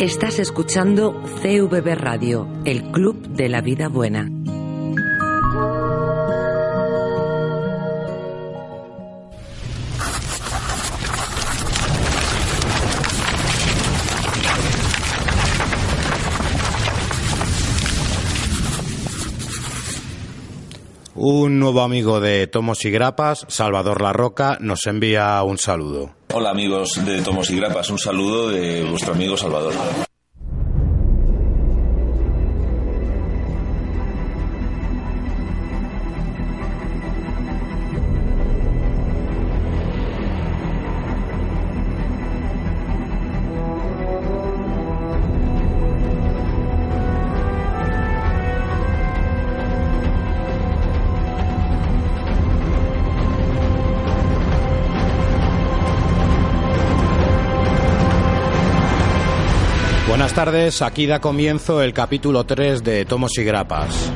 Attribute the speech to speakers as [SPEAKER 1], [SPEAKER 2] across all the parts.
[SPEAKER 1] Estás escuchando CVB Radio, el Club de la Vida Buena.
[SPEAKER 2] Un nuevo amigo de Tomos y Grapas, Salvador La Roca, nos envía un saludo.
[SPEAKER 3] Hola amigos de Tomos y Grapas, un saludo de vuestro amigo Salvador.
[SPEAKER 2] Tardes, aquí da comienzo el capítulo 3 de Tomos y Grapas.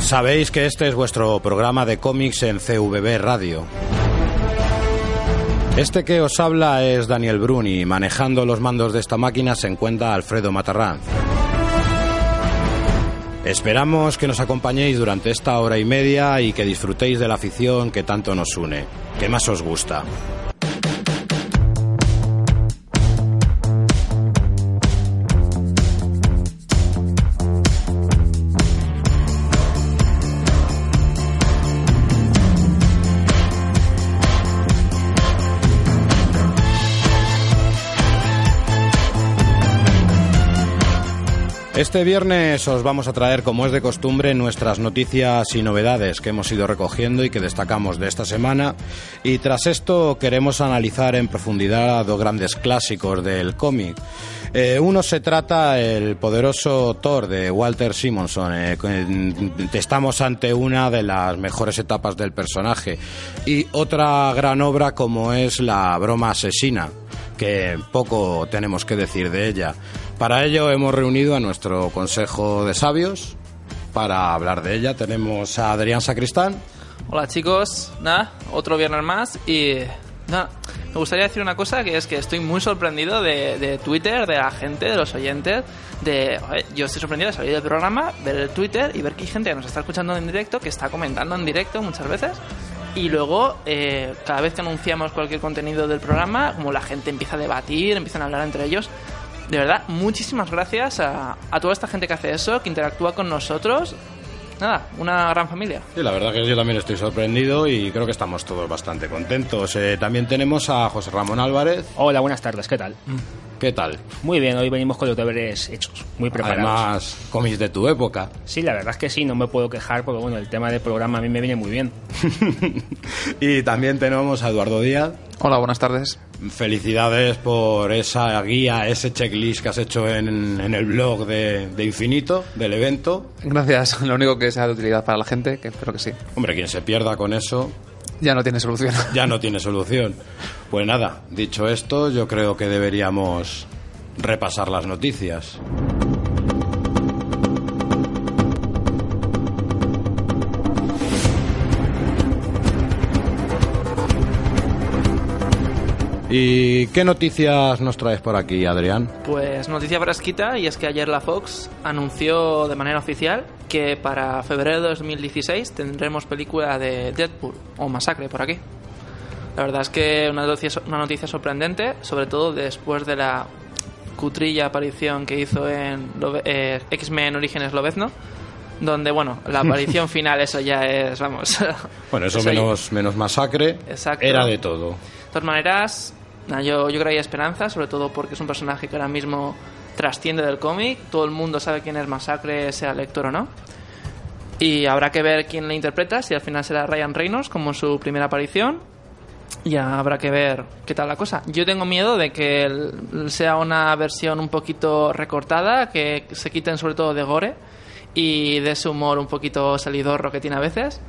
[SPEAKER 2] Sabéis que este es vuestro programa de cómics en CVB Radio. Este que os habla es Daniel Bruni, manejando los mandos de esta máquina se encuentra Alfredo Matarranz. Esperamos que nos acompañéis durante esta hora y media y que disfrutéis de la afición que tanto nos une. ¿Qué más os gusta? Este viernes os vamos a traer, como es de costumbre, nuestras noticias y novedades que hemos ido recogiendo y que destacamos de esta semana. Y tras esto queremos analizar en profundidad dos grandes clásicos del cómic. Eh, uno se trata el poderoso Thor de Walter Simonson. Eh, estamos ante una de las mejores etapas del personaje. Y otra gran obra como es La broma asesina, que poco tenemos que decir de ella. Para ello hemos reunido a nuestro Consejo de Sabios para hablar de ella. Tenemos a Adrián Sacristán.
[SPEAKER 4] Hola chicos, nada, otro viernes más y nada, me gustaría decir una cosa que es que estoy muy sorprendido de, de Twitter, de la gente, de los oyentes, de yo estoy sorprendido de salir del programa, ver el Twitter y ver que hay gente que nos está escuchando en directo, que está comentando en directo muchas veces y luego eh, cada vez que anunciamos cualquier contenido del programa, como la gente empieza a debatir, empiezan a hablar entre ellos. De verdad, muchísimas gracias a, a toda esta gente que hace eso, que interactúa con nosotros. Nada, una gran familia.
[SPEAKER 2] Sí, la verdad que yo también estoy sorprendido y creo que estamos todos bastante contentos. Eh, también tenemos a José Ramón Álvarez.
[SPEAKER 5] Hola, buenas tardes, ¿qué tal?
[SPEAKER 2] ¿Qué tal?
[SPEAKER 5] Muy bien, hoy venimos con los deberes hechos, muy preparados.
[SPEAKER 2] Además, cómics de tu época.
[SPEAKER 5] Sí, la verdad es que sí, no me puedo quejar porque bueno, el tema del programa a mí me viene muy bien.
[SPEAKER 2] y también tenemos a Eduardo Díaz.
[SPEAKER 6] Hola, buenas tardes.
[SPEAKER 2] Felicidades por esa guía, ese checklist que has hecho en, en el blog de, de, Infinito, del evento.
[SPEAKER 6] Gracias, lo único que sea de utilidad para la gente, que espero que sí.
[SPEAKER 2] Hombre, quien se pierda con eso...
[SPEAKER 6] Ya no tiene solución.
[SPEAKER 2] Ya no tiene solución. Pues nada, dicho esto, yo creo que deberíamos repasar las noticias. ¿Y qué noticias nos traes por aquí, Adrián?
[SPEAKER 4] Pues noticia frasquita, y es que ayer la Fox anunció de manera oficial que para febrero de 2016 tendremos película de Deadpool, o Masacre, por aquí. La verdad es que una noticia, una noticia sorprendente, sobre todo después de la cutrilla aparición que hizo en eh, X-Men Orígenes Lobezno, donde, bueno, la aparición final, eso ya es, vamos...
[SPEAKER 2] Bueno, eso, eso menos, ya... menos masacre,
[SPEAKER 4] Exacto.
[SPEAKER 2] era de todo.
[SPEAKER 4] De todas maneras, yo, yo creo que hay esperanza, sobre todo porque es un personaje que ahora mismo trasciende del cómic. Todo el mundo sabe quién es Masacre, sea lector o no. Y habrá que ver quién le interpreta, si al final será Ryan Reynolds como su primera aparición. Ya habrá que ver qué tal la cosa. Yo tengo miedo de que sea una versión un poquito recortada, que se quiten sobre todo de gore y de ese humor un poquito salidorro que tiene a veces.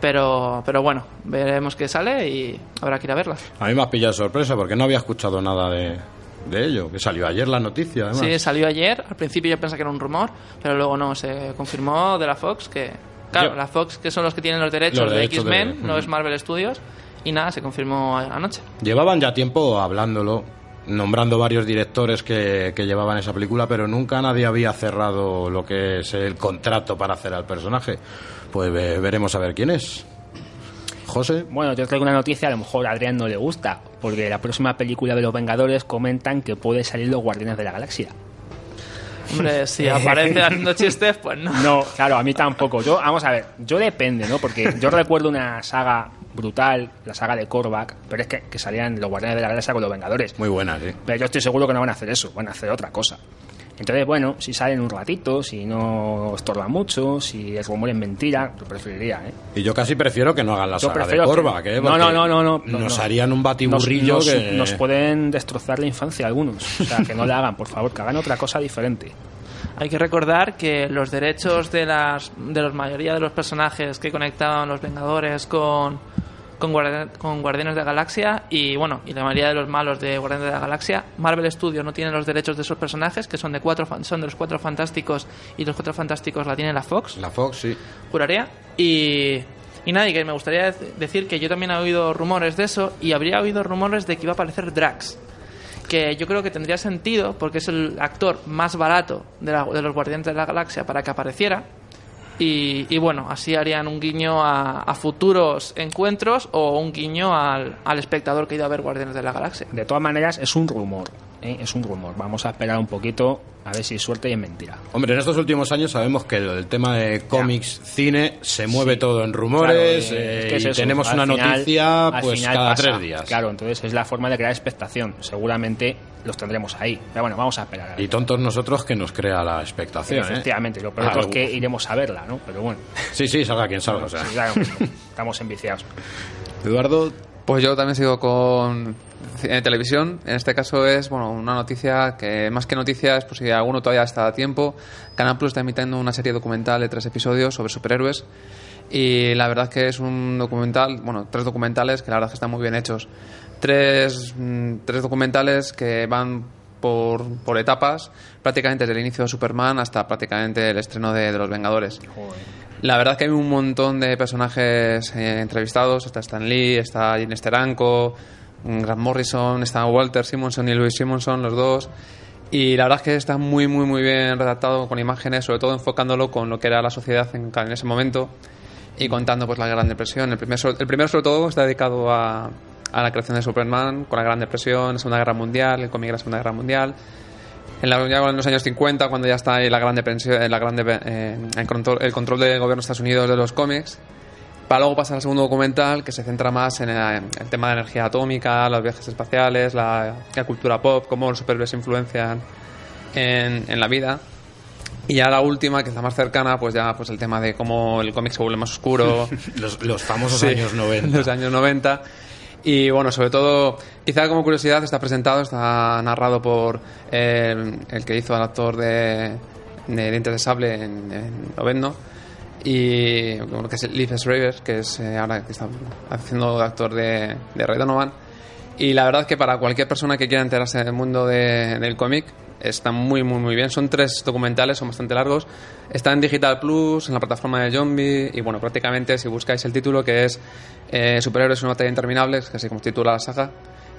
[SPEAKER 4] Pero, pero bueno, veremos qué sale y habrá que ir a verla.
[SPEAKER 2] A mí me has pillado sorpresa porque no había escuchado nada de, de ello, que salió ayer la noticia. Además.
[SPEAKER 4] Sí, salió ayer. Al principio yo pensé que era un rumor, pero luego no, se confirmó de la Fox que. Claro, yo, la Fox, que son los que tienen los derechos,
[SPEAKER 2] los
[SPEAKER 4] de X-Men,
[SPEAKER 2] de-
[SPEAKER 4] no es Marvel Studios. Y nada, se confirmó anoche.
[SPEAKER 2] Llevaban ya tiempo hablándolo nombrando varios directores que, que llevaban esa película, pero nunca nadie había cerrado lo que es el contrato para hacer al personaje. Pues ve- veremos a ver quién es. José.
[SPEAKER 5] Bueno, yo traigo una noticia, a lo mejor a Adrián no le gusta, porque la próxima película de los Vengadores comentan que puede salir los Guardianes de la Galaxia.
[SPEAKER 4] Hombre, si aparece haciendo chistes, pues no.
[SPEAKER 5] No, claro, a mí tampoco. Yo, vamos a ver, yo depende, ¿no? Porque yo recuerdo una saga brutal, la saga de Korvac, pero es que, que salían los Guardianes de la Galaxia con los Vengadores.
[SPEAKER 2] Muy buena, sí.
[SPEAKER 5] Pero yo estoy seguro que no van a hacer eso, van a hacer otra cosa. Entonces, bueno, si salen un ratito, si no estorba mucho, si el rumor es mentira, yo preferiría, ¿eh?
[SPEAKER 2] Y yo casi prefiero que no hagan la
[SPEAKER 5] Yo
[SPEAKER 2] saga de Corva, que
[SPEAKER 5] No, no, no, no, no, no,
[SPEAKER 2] nos
[SPEAKER 5] no.
[SPEAKER 2] harían un batiburrillo
[SPEAKER 5] nos, nos-
[SPEAKER 2] que
[SPEAKER 5] nos pueden destrozar la infancia algunos. O sea, que no la hagan, por favor, que hagan otra cosa diferente.
[SPEAKER 4] Hay que recordar que los derechos de las de la mayoría de los personajes que conectaban los Vengadores con con, Guardi- con Guardianes de la Galaxia y bueno y la mayoría de los malos de Guardianes de la Galaxia Marvel Studios no tiene los derechos de esos personajes que son de cuatro son de los cuatro fantásticos y los cuatro fantásticos la tiene la Fox
[SPEAKER 2] La Fox, sí.
[SPEAKER 4] juraría. Y, y nada, y que me gustaría dec- decir que yo también he oído rumores de eso y habría oído rumores de que iba a aparecer Drax. Que yo creo que tendría sentido porque es el actor más barato de, la- de los Guardianes de la Galaxia para que apareciera. Y, y bueno, así harían un guiño a, a futuros encuentros o un guiño al, al espectador que ha ido a ver Guardianes de la Galaxia.
[SPEAKER 5] De todas maneras, es un rumor. ¿eh? Es un rumor. Vamos a esperar un poquito a ver si es suerte y es mentira.
[SPEAKER 2] Hombre, en estos últimos años sabemos que el tema de cómics, cine, se mueve todo en rumores
[SPEAKER 5] Claro, eh, es que es
[SPEAKER 2] y
[SPEAKER 5] eso.
[SPEAKER 2] tenemos
[SPEAKER 5] Al
[SPEAKER 2] una
[SPEAKER 5] final-
[SPEAKER 2] noticia pues cada
[SPEAKER 5] pasa.
[SPEAKER 2] tres días.
[SPEAKER 5] Claro, entonces es la forma de crear expectación. Seguramente los tendremos ahí. Pero bueno, vamos a esperar. a.
[SPEAKER 2] Y tontos nosotros que nos crea la expectación. ¿eh?
[SPEAKER 5] Efectivamente, lo peor
[SPEAKER 2] Ah,
[SPEAKER 5] es que iremos a verla, ¿no? Pero bueno,
[SPEAKER 2] Sí, sí, salga quien salga. o sea.
[SPEAKER 5] sí, claro, estamos enviciados.
[SPEAKER 2] Eduardo,
[SPEAKER 6] Pues yo también sigo con eh, televisión. En este caso es bueno una noticia que más que noticias, pues si alguno todavía está a tiempo, Canal Plus está emitiendo una serie documental de tres episodios sobre superhéroes. Y la verdad es que es un documental, bueno, tres documentales que la verdad es que están muy bien hechos. Tres, mm, tres documentales que van por, por etapas, prácticamente desde el inicio de Superman hasta prácticamente el estreno de, de Los Vengadores. La verdad es que hay un montón de personajes eh, entrevistados. Está Stan Lee, está Gene Steranko, mm, Grant Morrison, está Walter Simonson y Louis Simonson, los dos. Y la verdad es que está muy, muy, muy bien redactado con imágenes, sobre todo enfocándolo con lo que era la sociedad en, en ese momento y contando pues la Gran Depresión. El, primer, el primero, sobre todo, está dedicado a, a la creación de Superman con la Gran Depresión, la Segunda Guerra Mundial, el cómic de la Segunda Guerra Mundial. En, la- en los años 50, cuando ya está ahí la gran depresión, la gran de- eh, el, control, el control del gobierno de Estados Unidos de los cómics, para luego pasar al segundo documental que se centra más en el, el tema de energía atómica, los viajes espaciales, la, la cultura pop, cómo los superhéroes influencian en, en la vida. Y ya la última, que está más cercana, pues ya pues el tema de cómo el cómic se vuelve más oscuro,
[SPEAKER 2] los, los famosos
[SPEAKER 6] Sí,
[SPEAKER 2] años 90.
[SPEAKER 6] Los años 90. Y bueno, sobre todo, quizá como curiosidad, está presentado, está narrado por eh, el que hizo al actor de, de Sable en, en Lobezno. Y que es Liv Schreiber, que es eh, ahora que está haciendo actor de, de Ray Donovan. Y la verdad es que para cualquier persona que quiera enterarse del mundo de- del cómic, está muy, muy, muy bien. Son tres documentales, son bastante largos. Está en Digital Plus, en la plataforma de Zombie. Y bueno, prácticamente si buscáis el título, que es eh, Superhéroes una batalla interminable, que así como titula la saga,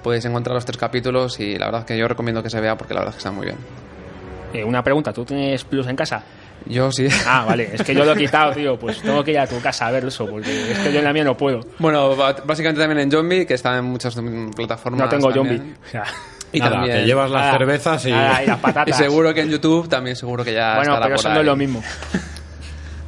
[SPEAKER 6] podéis encontrar los tres capítulos. Y la verdad es que yo recomiendo que se vea porque la verdad es que está muy bien.
[SPEAKER 5] Eh, una pregunta, ¿tú tienes Plus en casa?
[SPEAKER 6] Yo sí.
[SPEAKER 5] Ah, vale, es que yo lo he quitado, tío. Pues tengo que ir a tu casa a ver eso, porque es que yo en la mía no puedo.
[SPEAKER 6] Bueno, básicamente también en Zombie, que está en muchas plataformas.
[SPEAKER 5] No tengo
[SPEAKER 6] también.
[SPEAKER 5] zombie. O sea,
[SPEAKER 6] Y
[SPEAKER 2] Nada,
[SPEAKER 6] también-
[SPEAKER 2] te llevas las
[SPEAKER 5] nada,
[SPEAKER 2] cervezas y...
[SPEAKER 5] nada, y las
[SPEAKER 6] Y
[SPEAKER 5] patatas.
[SPEAKER 6] seguro que en YouTube también seguro que ya
[SPEAKER 5] Bueno, pero eso no es lo mismo.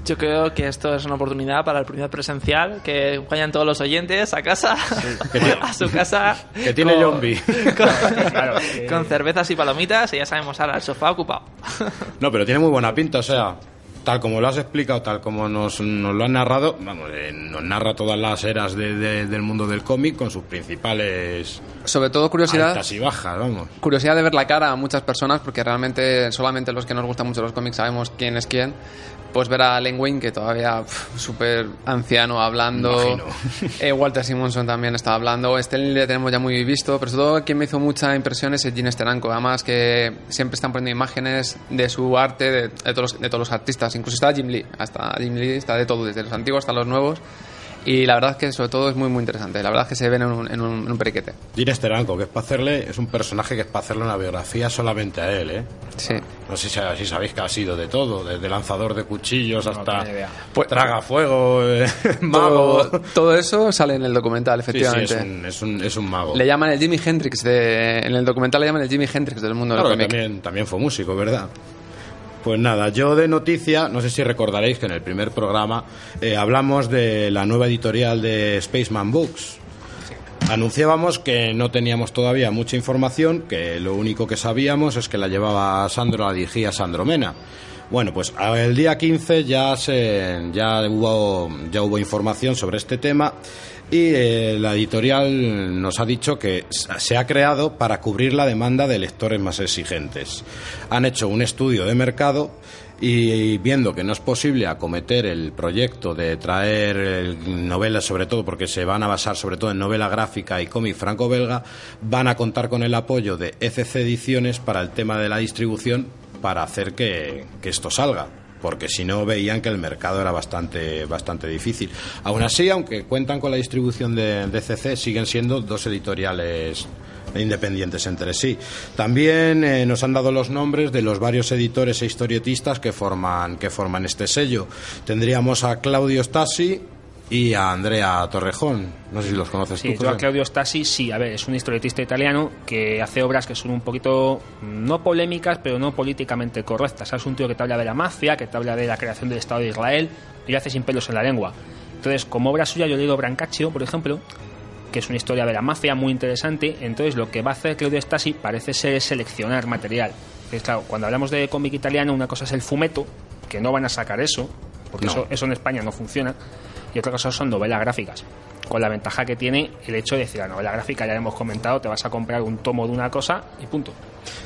[SPEAKER 4] Yo creo que esto es una oportunidad para el primer presencial, que vayan todos los oyentes a casa, a su casa.
[SPEAKER 2] Que tiene
[SPEAKER 4] con-
[SPEAKER 2] zombie.
[SPEAKER 4] Con,
[SPEAKER 5] Claro, que-
[SPEAKER 4] con cervezas y palomitas y ya sabemos ahora el sofá ocupado.
[SPEAKER 2] No, pero tiene muy buena pinta, o sea, tal como lo has explicado, tal como nos, nos lo han narrado, vamos, eh, nos narra todas las eras de- de- del mundo del cómic con sus principales
[SPEAKER 6] Sobre todo curiosidad.
[SPEAKER 2] altas y bajas, vamos.
[SPEAKER 6] curiosidad de ver la cara a muchas personas, porque realmente solamente los que nos gustan mucho los cómics sabemos quién es quién. Pues ver a Len Wein, que todavía súper anciano hablando. Eh, Walter Simonson también está hablando. Stanley le tenemos ya muy visto, pero sobre todo quien me hizo mucha impresión es Gene Steranko. Además que siempre están poniendo imágenes de su arte, de, de todos, los, de todos los artistas. Incluso está Jim Lee. Hasta Jim Lee está de todo, desde los antiguos hasta los nuevos. Y la verdad es que sobre todo es muy muy interesante. La verdad es que se ven en un, en un, en un periquete.
[SPEAKER 2] Gene Steranko, que es para hacerle, es un personaje que es para hacerle una biografía solamente a él, ¿eh?
[SPEAKER 6] Sí.
[SPEAKER 2] No sé si, si sabéis que ha sido de todo, desde lanzador de cuchillos hasta
[SPEAKER 5] tengo ni idea.
[SPEAKER 2] pues, traga fuego, eh, mago.
[SPEAKER 6] todo eso sale en el documental,
[SPEAKER 2] Sí, sí,
[SPEAKER 6] efectivamente.
[SPEAKER 2] es, un, es, un, es un mago.
[SPEAKER 6] Le llaman el Jimi Hendrix de, en el documental le llaman el Jimi Hendrix del mundo
[SPEAKER 2] Claro,
[SPEAKER 6] del cómic.
[SPEAKER 2] también, también fue músico, ¿verdad? Pues nada, yo de noticia, no sé si recordaréis que en el primer programa eh, hablamos de la nueva editorial de Spaceman Books. Anunciábamos que no teníamos todavía mucha información, que lo único que sabíamos es que la llevaba Sandro, la dirigía Sandro Mena. Bueno, pues el día 15 ya, se, ya, hubo, ya hubo información sobre este tema y eh, la editorial nos ha dicho que se ha creado para cubrir la demanda de lectores más exigentes. Han hecho un estudio de mercado y viendo que no es posible acometer el proyecto de traer eh, novelas, sobre todo porque se van a basar sobre todo en novela gráfica y cómic franco-belga, van a contar con el apoyo de ECC Ediciones para el tema de la distribución para hacer que esto salga porque si no veían que el mercado era bastante bastante difícil. Aún así, aunque cuentan con la distribución de, CC, siguen siendo dos editoriales independientes entre sí. También eh, nos han dado los nombres de los varios editores e historietistas que forman que forman este sello. Tendríamos a Claudio Stasi y a Andrea Torrejón. No sé si los conoces
[SPEAKER 5] Sí,
[SPEAKER 2] tú.
[SPEAKER 5] yo a. Claudio Stasi, sí, a ver, es un historietista italiano que hace obras que son un poquito, no polémicas, pero no políticamente correctas. Es un tío que te habla de la mafia, que te habla de la creación del Estado de Israel, y lo hace sin pelos en la lengua. Entonces, como obra suya, yo he leído Brancaccio, por ejemplo, que es una historia de la mafia muy interesante. Entonces, lo que va a hacer Claudio Stasi parece ser seleccionar material. Claro, cuando hablamos de cómic italiano, una cosa es el fumeto, que no van a sacar eso, porque
[SPEAKER 2] No.
[SPEAKER 5] eso, eso en España no funciona, y otra cosa son novelas gráficas. Con la ventaja que tiene el hecho de decir, la novela gráfica ya hemos comentado, te vas a comprar un tomo de una cosa y punto.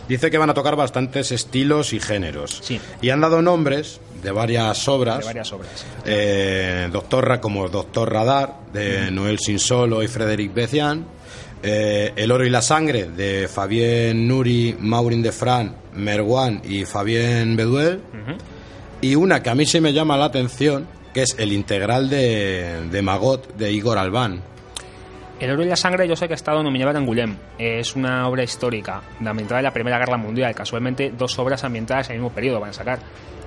[SPEAKER 2] Dice que van a tocar bastantes estilos y géneros.
[SPEAKER 5] Sí.
[SPEAKER 2] Y han dado nombres de varias obras.
[SPEAKER 5] De varias obras.
[SPEAKER 2] eh, Doctor como Doctor Radar de Noel Sinsolo y Frédéric Becian, eh, El oro y la sangre de Fabien Nuri, Maureen de Fran, Merwan y Fabien Beduel, y una que a mí sí me llama la atención, que es el integral de, Magot de Igor Albán.
[SPEAKER 5] El oro y la sangre yo sé que ha estado nominado en Angoulême. Es una obra histórica, ambientada en la Primera Guerra Mundial. Casualmente, dos obras ambientadas en el mismo periodo van a sacar.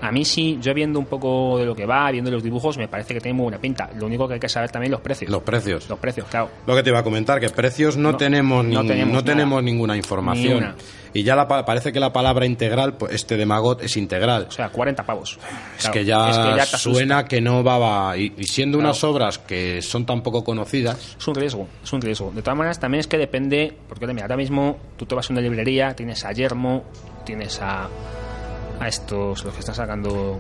[SPEAKER 5] A mí sí, yo viendo un poco de lo que va, viendo los dibujos, me parece que tiene muy buena pinta. Lo único que hay que saber también los precios.
[SPEAKER 2] Los precios.
[SPEAKER 5] Los precios, claro.
[SPEAKER 2] Lo que te iba a comentar, que precios no,
[SPEAKER 5] No,
[SPEAKER 2] tenemos,
[SPEAKER 5] no tenemos
[SPEAKER 2] no
[SPEAKER 5] nada.
[SPEAKER 2] tenemos ninguna información.
[SPEAKER 5] Ni.
[SPEAKER 2] Y ya la pa- parece que la palabra integral, pues este de Magot es integral.
[SPEAKER 5] O sea, 40 pavos.
[SPEAKER 2] Es
[SPEAKER 5] Claro,
[SPEAKER 2] que ya,
[SPEAKER 5] es que ya te asusta.
[SPEAKER 2] suena que no va, va- y, y siendo
[SPEAKER 5] Claro.
[SPEAKER 2] unas obras que son tan poco conocidas,
[SPEAKER 5] Es un riesgo, es un riesgo. De todas maneras, también es que depende, porque mira, ahora mismo tú te vas a una librería, tienes a Yermo, tienes a, a estos, los que están sacando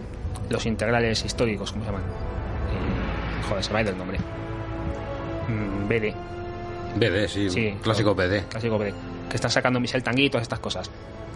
[SPEAKER 5] los integrales históricos, ¿cómo se llaman? Eh, joder, se me ha ido el nombre. Mm, BD,
[SPEAKER 2] BD, sí,
[SPEAKER 5] Sí,
[SPEAKER 2] clásico. BD.
[SPEAKER 5] clásico BD, que están sacando Michel Tanguy y todas estas cosas.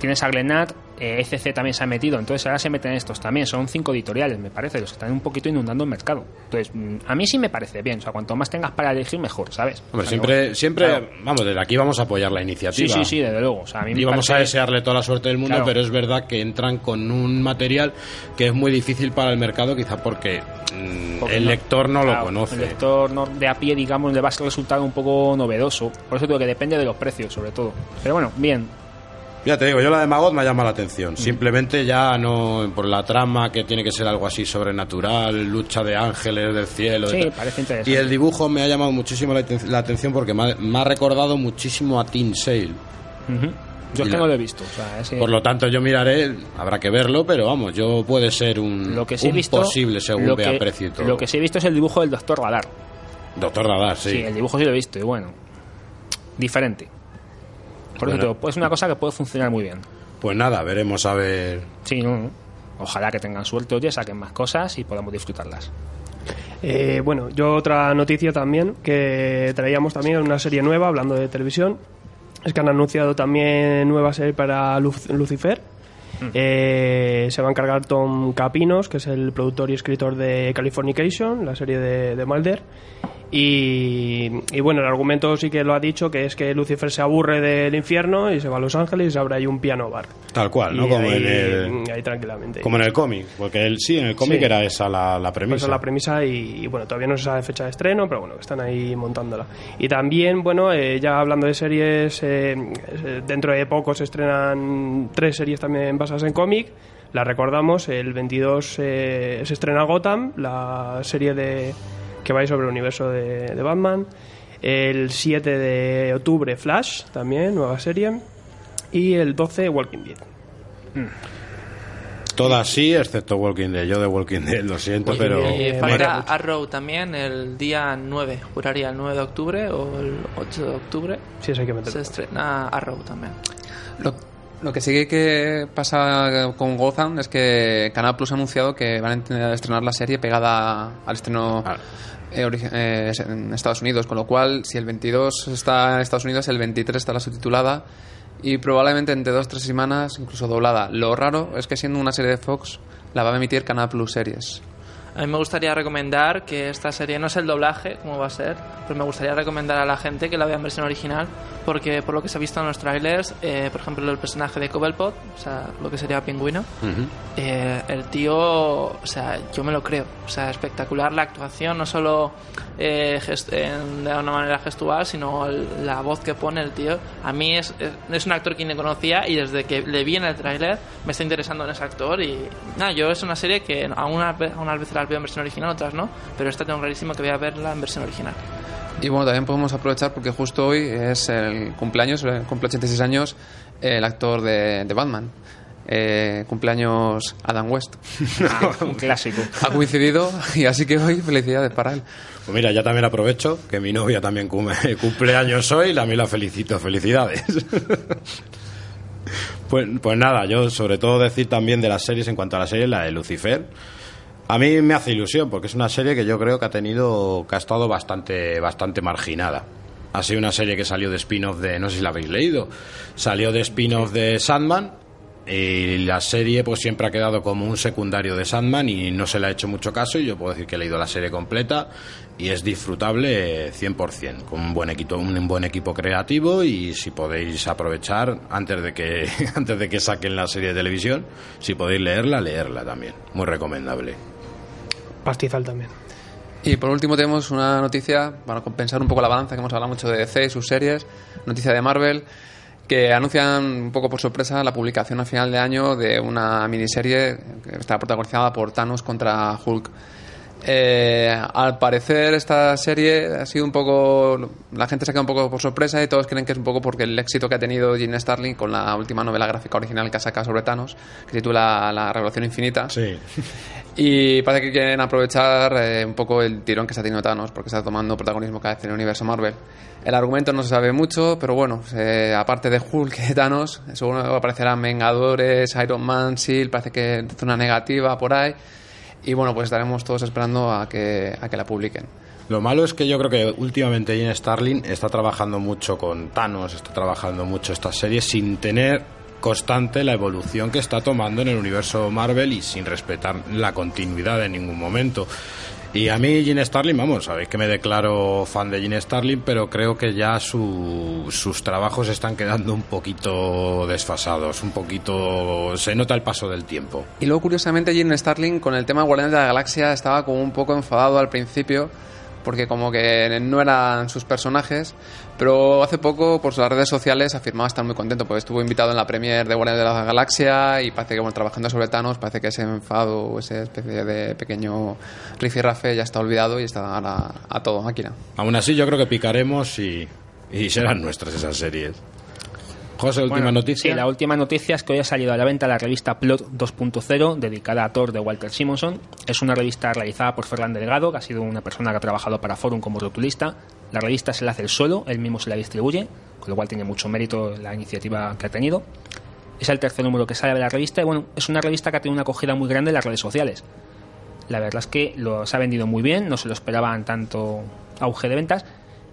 [SPEAKER 5] Tienes a Glenat, eh, ECC también se ha metido, entonces ahora se meten estos también. Son cinco editoriales, me parece, los que están un poquito inundando el mercado. Entonces, mm, a mí sí me parece bien, o sea, cuanto más tengas para elegir, mejor, ¿sabes?
[SPEAKER 2] Hombre,
[SPEAKER 5] O sea,
[SPEAKER 2] siempre, siempre,
[SPEAKER 5] claro.
[SPEAKER 2] vamos, desde aquí vamos a apoyar la
[SPEAKER 5] Sí,
[SPEAKER 2] iniciativa.
[SPEAKER 5] sí, sí, desde luego. O sea, a mí me
[SPEAKER 2] Y vamos a desearle toda la suerte del mundo,
[SPEAKER 5] Claro.
[SPEAKER 2] pero es verdad que entran con un material que es muy difícil para el mercado, quizá porque, mm,
[SPEAKER 5] porque
[SPEAKER 2] el lector no
[SPEAKER 5] claro,
[SPEAKER 2] lo conoce.
[SPEAKER 5] El lector no- de a pie, digamos, le va a resultar un poco novedoso. Por eso digo que depende de los precios, sobre todo. Pero bueno, bien.
[SPEAKER 2] Ya te digo, yo la de Magot me llama la atención.
[SPEAKER 5] Mm.
[SPEAKER 2] Simplemente ya no por la trama que tiene que ser algo así sobrenatural, lucha de ángeles del cielo.
[SPEAKER 5] Sí, parece interesante.
[SPEAKER 2] Y el dibujo me ha llamado muchísimo la, aten- la atención porque me ha, me ha recordado muchísimo a Teen Sale.
[SPEAKER 5] Yo es que no lo he visto. O sea, ese-
[SPEAKER 2] Por lo tanto, yo miraré, habrá que verlo, pero vamos, yo puede ser un,
[SPEAKER 5] lo que sí he
[SPEAKER 2] un
[SPEAKER 5] visto,
[SPEAKER 2] posible según
[SPEAKER 5] lo
[SPEAKER 2] vea
[SPEAKER 5] que,
[SPEAKER 2] todo.
[SPEAKER 5] Lo que sí he visto es el dibujo del Doctor Radar.
[SPEAKER 2] Doctor Radar, sí.
[SPEAKER 5] Sí. el dibujo sí lo he visto. Y bueno, diferente. Por eso
[SPEAKER 2] Bueno.
[SPEAKER 5] te digo, pues es una cosa que puede funcionar muy bien.
[SPEAKER 2] Pues nada, veremos a ver.
[SPEAKER 5] Sí, no, no. Ojalá que tengan suerte, oye, saquen más cosas y podamos disfrutarlas.
[SPEAKER 7] Eh, bueno, yo otra noticia también que traíamos también una serie nueva hablando de televisión es que han anunciado también nueva serie para Luf- Lucifer. Eh, se va a encargar Tom Capinos, que es el productor y escritor de Californication, la serie de, de Mulder. Y, y bueno, el argumento sí que lo ha dicho, que es que Lucifer se aburre del infierno y se va a Los Ángeles y se abre ahí un piano bar.
[SPEAKER 2] Tal cual, ¿no?
[SPEAKER 7] Y
[SPEAKER 2] Como
[SPEAKER 7] ahí,
[SPEAKER 2] en el,
[SPEAKER 7] ahí tranquilamente.
[SPEAKER 2] como en el cómic. Porque él, sí, en el cómic
[SPEAKER 7] Sí.
[SPEAKER 2] era esa la, la premisa.
[SPEAKER 7] esa es la premisa y, y, bueno, todavía no se sabe fecha de estreno, pero bueno, están ahí montándola. Y también, bueno, eh, ya hablando de series, eh, eh, dentro de poco se estrenan tres series también basadas en cómic. La recordamos, el 22 eh, se estrena Gotham, la serie de que va sobre el universo de, de Batman. El 7 de octubre Flash, también, nueva serie. Y el 12 Walking Dead.
[SPEAKER 2] Todas sí, excepto Walking Dead. Yo de Walking Dead lo siento, pero...
[SPEAKER 7] Eh,
[SPEAKER 4] falta. Arrow también el día 9, juraría el 9 de octubre o el 8 de octubre.
[SPEAKER 7] Sí, eso hay que
[SPEAKER 4] Se
[SPEAKER 7] meterlo.
[SPEAKER 4] estrena Arrow también.
[SPEAKER 6] Lo, lo que sí que pasa con Gotham es que Canal Plus ha anunciado que van a estrenar la serie pegada al estreno
[SPEAKER 2] Ah.
[SPEAKER 6] eh, eh, en Estados Unidos, con lo cual si el 22 está en Estados Unidos, el 23 estará subtitulada y probablemente entre dos o tres semanas incluso doblada. Lo raro es que siendo una serie de Fox la va a emitir Canal Plus Series.
[SPEAKER 4] A mí me gustaría recomendar que esta serie no es el doblaje, como va a ser, pero me gustaría recomendar a la gente que la vea en versión original, porque por lo que se ha visto en los trailers, eh, por ejemplo, el personaje de Cobblepot, o sea, lo que sería Pingüino,
[SPEAKER 2] Ujú.
[SPEAKER 4] eh, el tío, o sea, yo me lo creo, o sea, espectacular la actuación, no solo eh, en- de una manera gestual, sino el- la voz que pone el tío. A mí es, es, es un actor que ni conocía y desde que le vi en el tráiler me está interesando en ese actor y nada, yo es una serie que a unas, ve- a unas veces la veo en versión original, otras no, pero esta tengo clarísimo que voy a verla en versión original.
[SPEAKER 6] Y bueno, también podemos aprovechar porque justo hoy es el cumpleaños, eh, cumple 86 años el actor de, de Batman. Eh, cumpleaños Adam West.
[SPEAKER 5] un clásico.
[SPEAKER 6] Ha coincidido y así que hoy felicidades para él.
[SPEAKER 2] Pues mira, ya también aprovecho que mi novia también cum- cumple años hoy y también la felicito. Felicidades. pues, pues nada, yo sobre todo decir también de las series en cuanto a la serie, la de Lucifer. A mí me hace ilusión porque es una serie que yo creo que ha tenido, que ha estado bastante, bastante marginada. Ha sido una serie que salió de spin-off de, no sé si la habéis leído, salió de spin-off de Sandman y la serie pues siempre ha quedado como un secundario de Sandman y no se le ha hecho mucho caso y yo puedo decir que he leído la serie completa y es disfrutable 100%, con un buen equipo, un buen equipo creativo y si podéis aprovechar antes de que antes de que saquen la serie de televisión, si podéis leerla, leerla también, muy recomendable.
[SPEAKER 7] Pastizal también.
[SPEAKER 6] Y por último tenemos una noticia para compensar un poco la balanza que hemos hablado mucho de DC y sus series, noticia de Marvel que anuncian un poco por sorpresa la publicación a final de año de una miniserie que está protagonizada por Thanos contra Hulk. Eh, al parecer esta serie ha sido un poco la gente se ha quedado un poco por sorpresa y todos creen que es un poco porque el éxito que ha tenido Gene Starling con la última novela gráfica original que ha sacado sobre Thanos que se titula La Revolución Infinita
[SPEAKER 2] Sí.
[SPEAKER 6] y parece que quieren aprovechar eh, un poco el tirón que está teniendo Thanos, porque está tomando protagonismo cada vez en el universo Marvel. El argumento no se sabe mucho, pero bueno, eh, aparte de Hulk y Thanos, seguro aparecerán Vengadores, Iron Man, Shield, parece que es una negativa por ahí. Y bueno, pues estaremos todos esperando a que, a que la publiquen.
[SPEAKER 2] Lo malo es que yo creo que últimamente Gene Starling está trabajando mucho con Thanos, está trabajando mucho estas series sin tener constante la evolución que está tomando en el universo Marvel y sin respetar la continuidad en ningún momento. Y a mí Gene Starling, vamos, sabéis que me declaro fan de Gene Starling, pero creo que ya su- sus trabajos están quedando un poquito desfasados, un poquito... se nota el paso del tiempo.
[SPEAKER 6] Y luego, curiosamente, Gene Starling con el tema Guardianes de la Galaxia estaba como un poco enfadado al principio, porque como que no eran sus personajes, pero hace poco por sus redes sociales afirmaba estar muy contento, porque estuvo invitado en la premiere de Guardianes de la Galaxia y parece que bueno, trabajando sobre Thanos, parece que ese enfado o esa especie de pequeño rifirrafe ya está olvidado y está ahora a todo máquina.
[SPEAKER 2] Aún así yo creo que picaremos y, y serán nuestras esas series. José, última
[SPEAKER 5] Bueno,
[SPEAKER 2] noticia.
[SPEAKER 5] Sí, la última noticia es que hoy ha salido a la venta la revista Plot 2.0, dedicada a Thor de Walter Simonson. Es una revista realizada por Ferran Delgado, que ha sido una persona que ha trabajado para Forum como rotulista. La revista se la hace él solo, él mismo se la distribuye, con lo cual tiene mucho mérito la iniciativa que ha tenido. Es el tercer número que sale de la revista y bueno, es una revista que ha tenido una acogida muy grande en las redes sociales. La verdad es que lo, se ha vendido muy bien, no se lo esperaban tanto auge de ventas.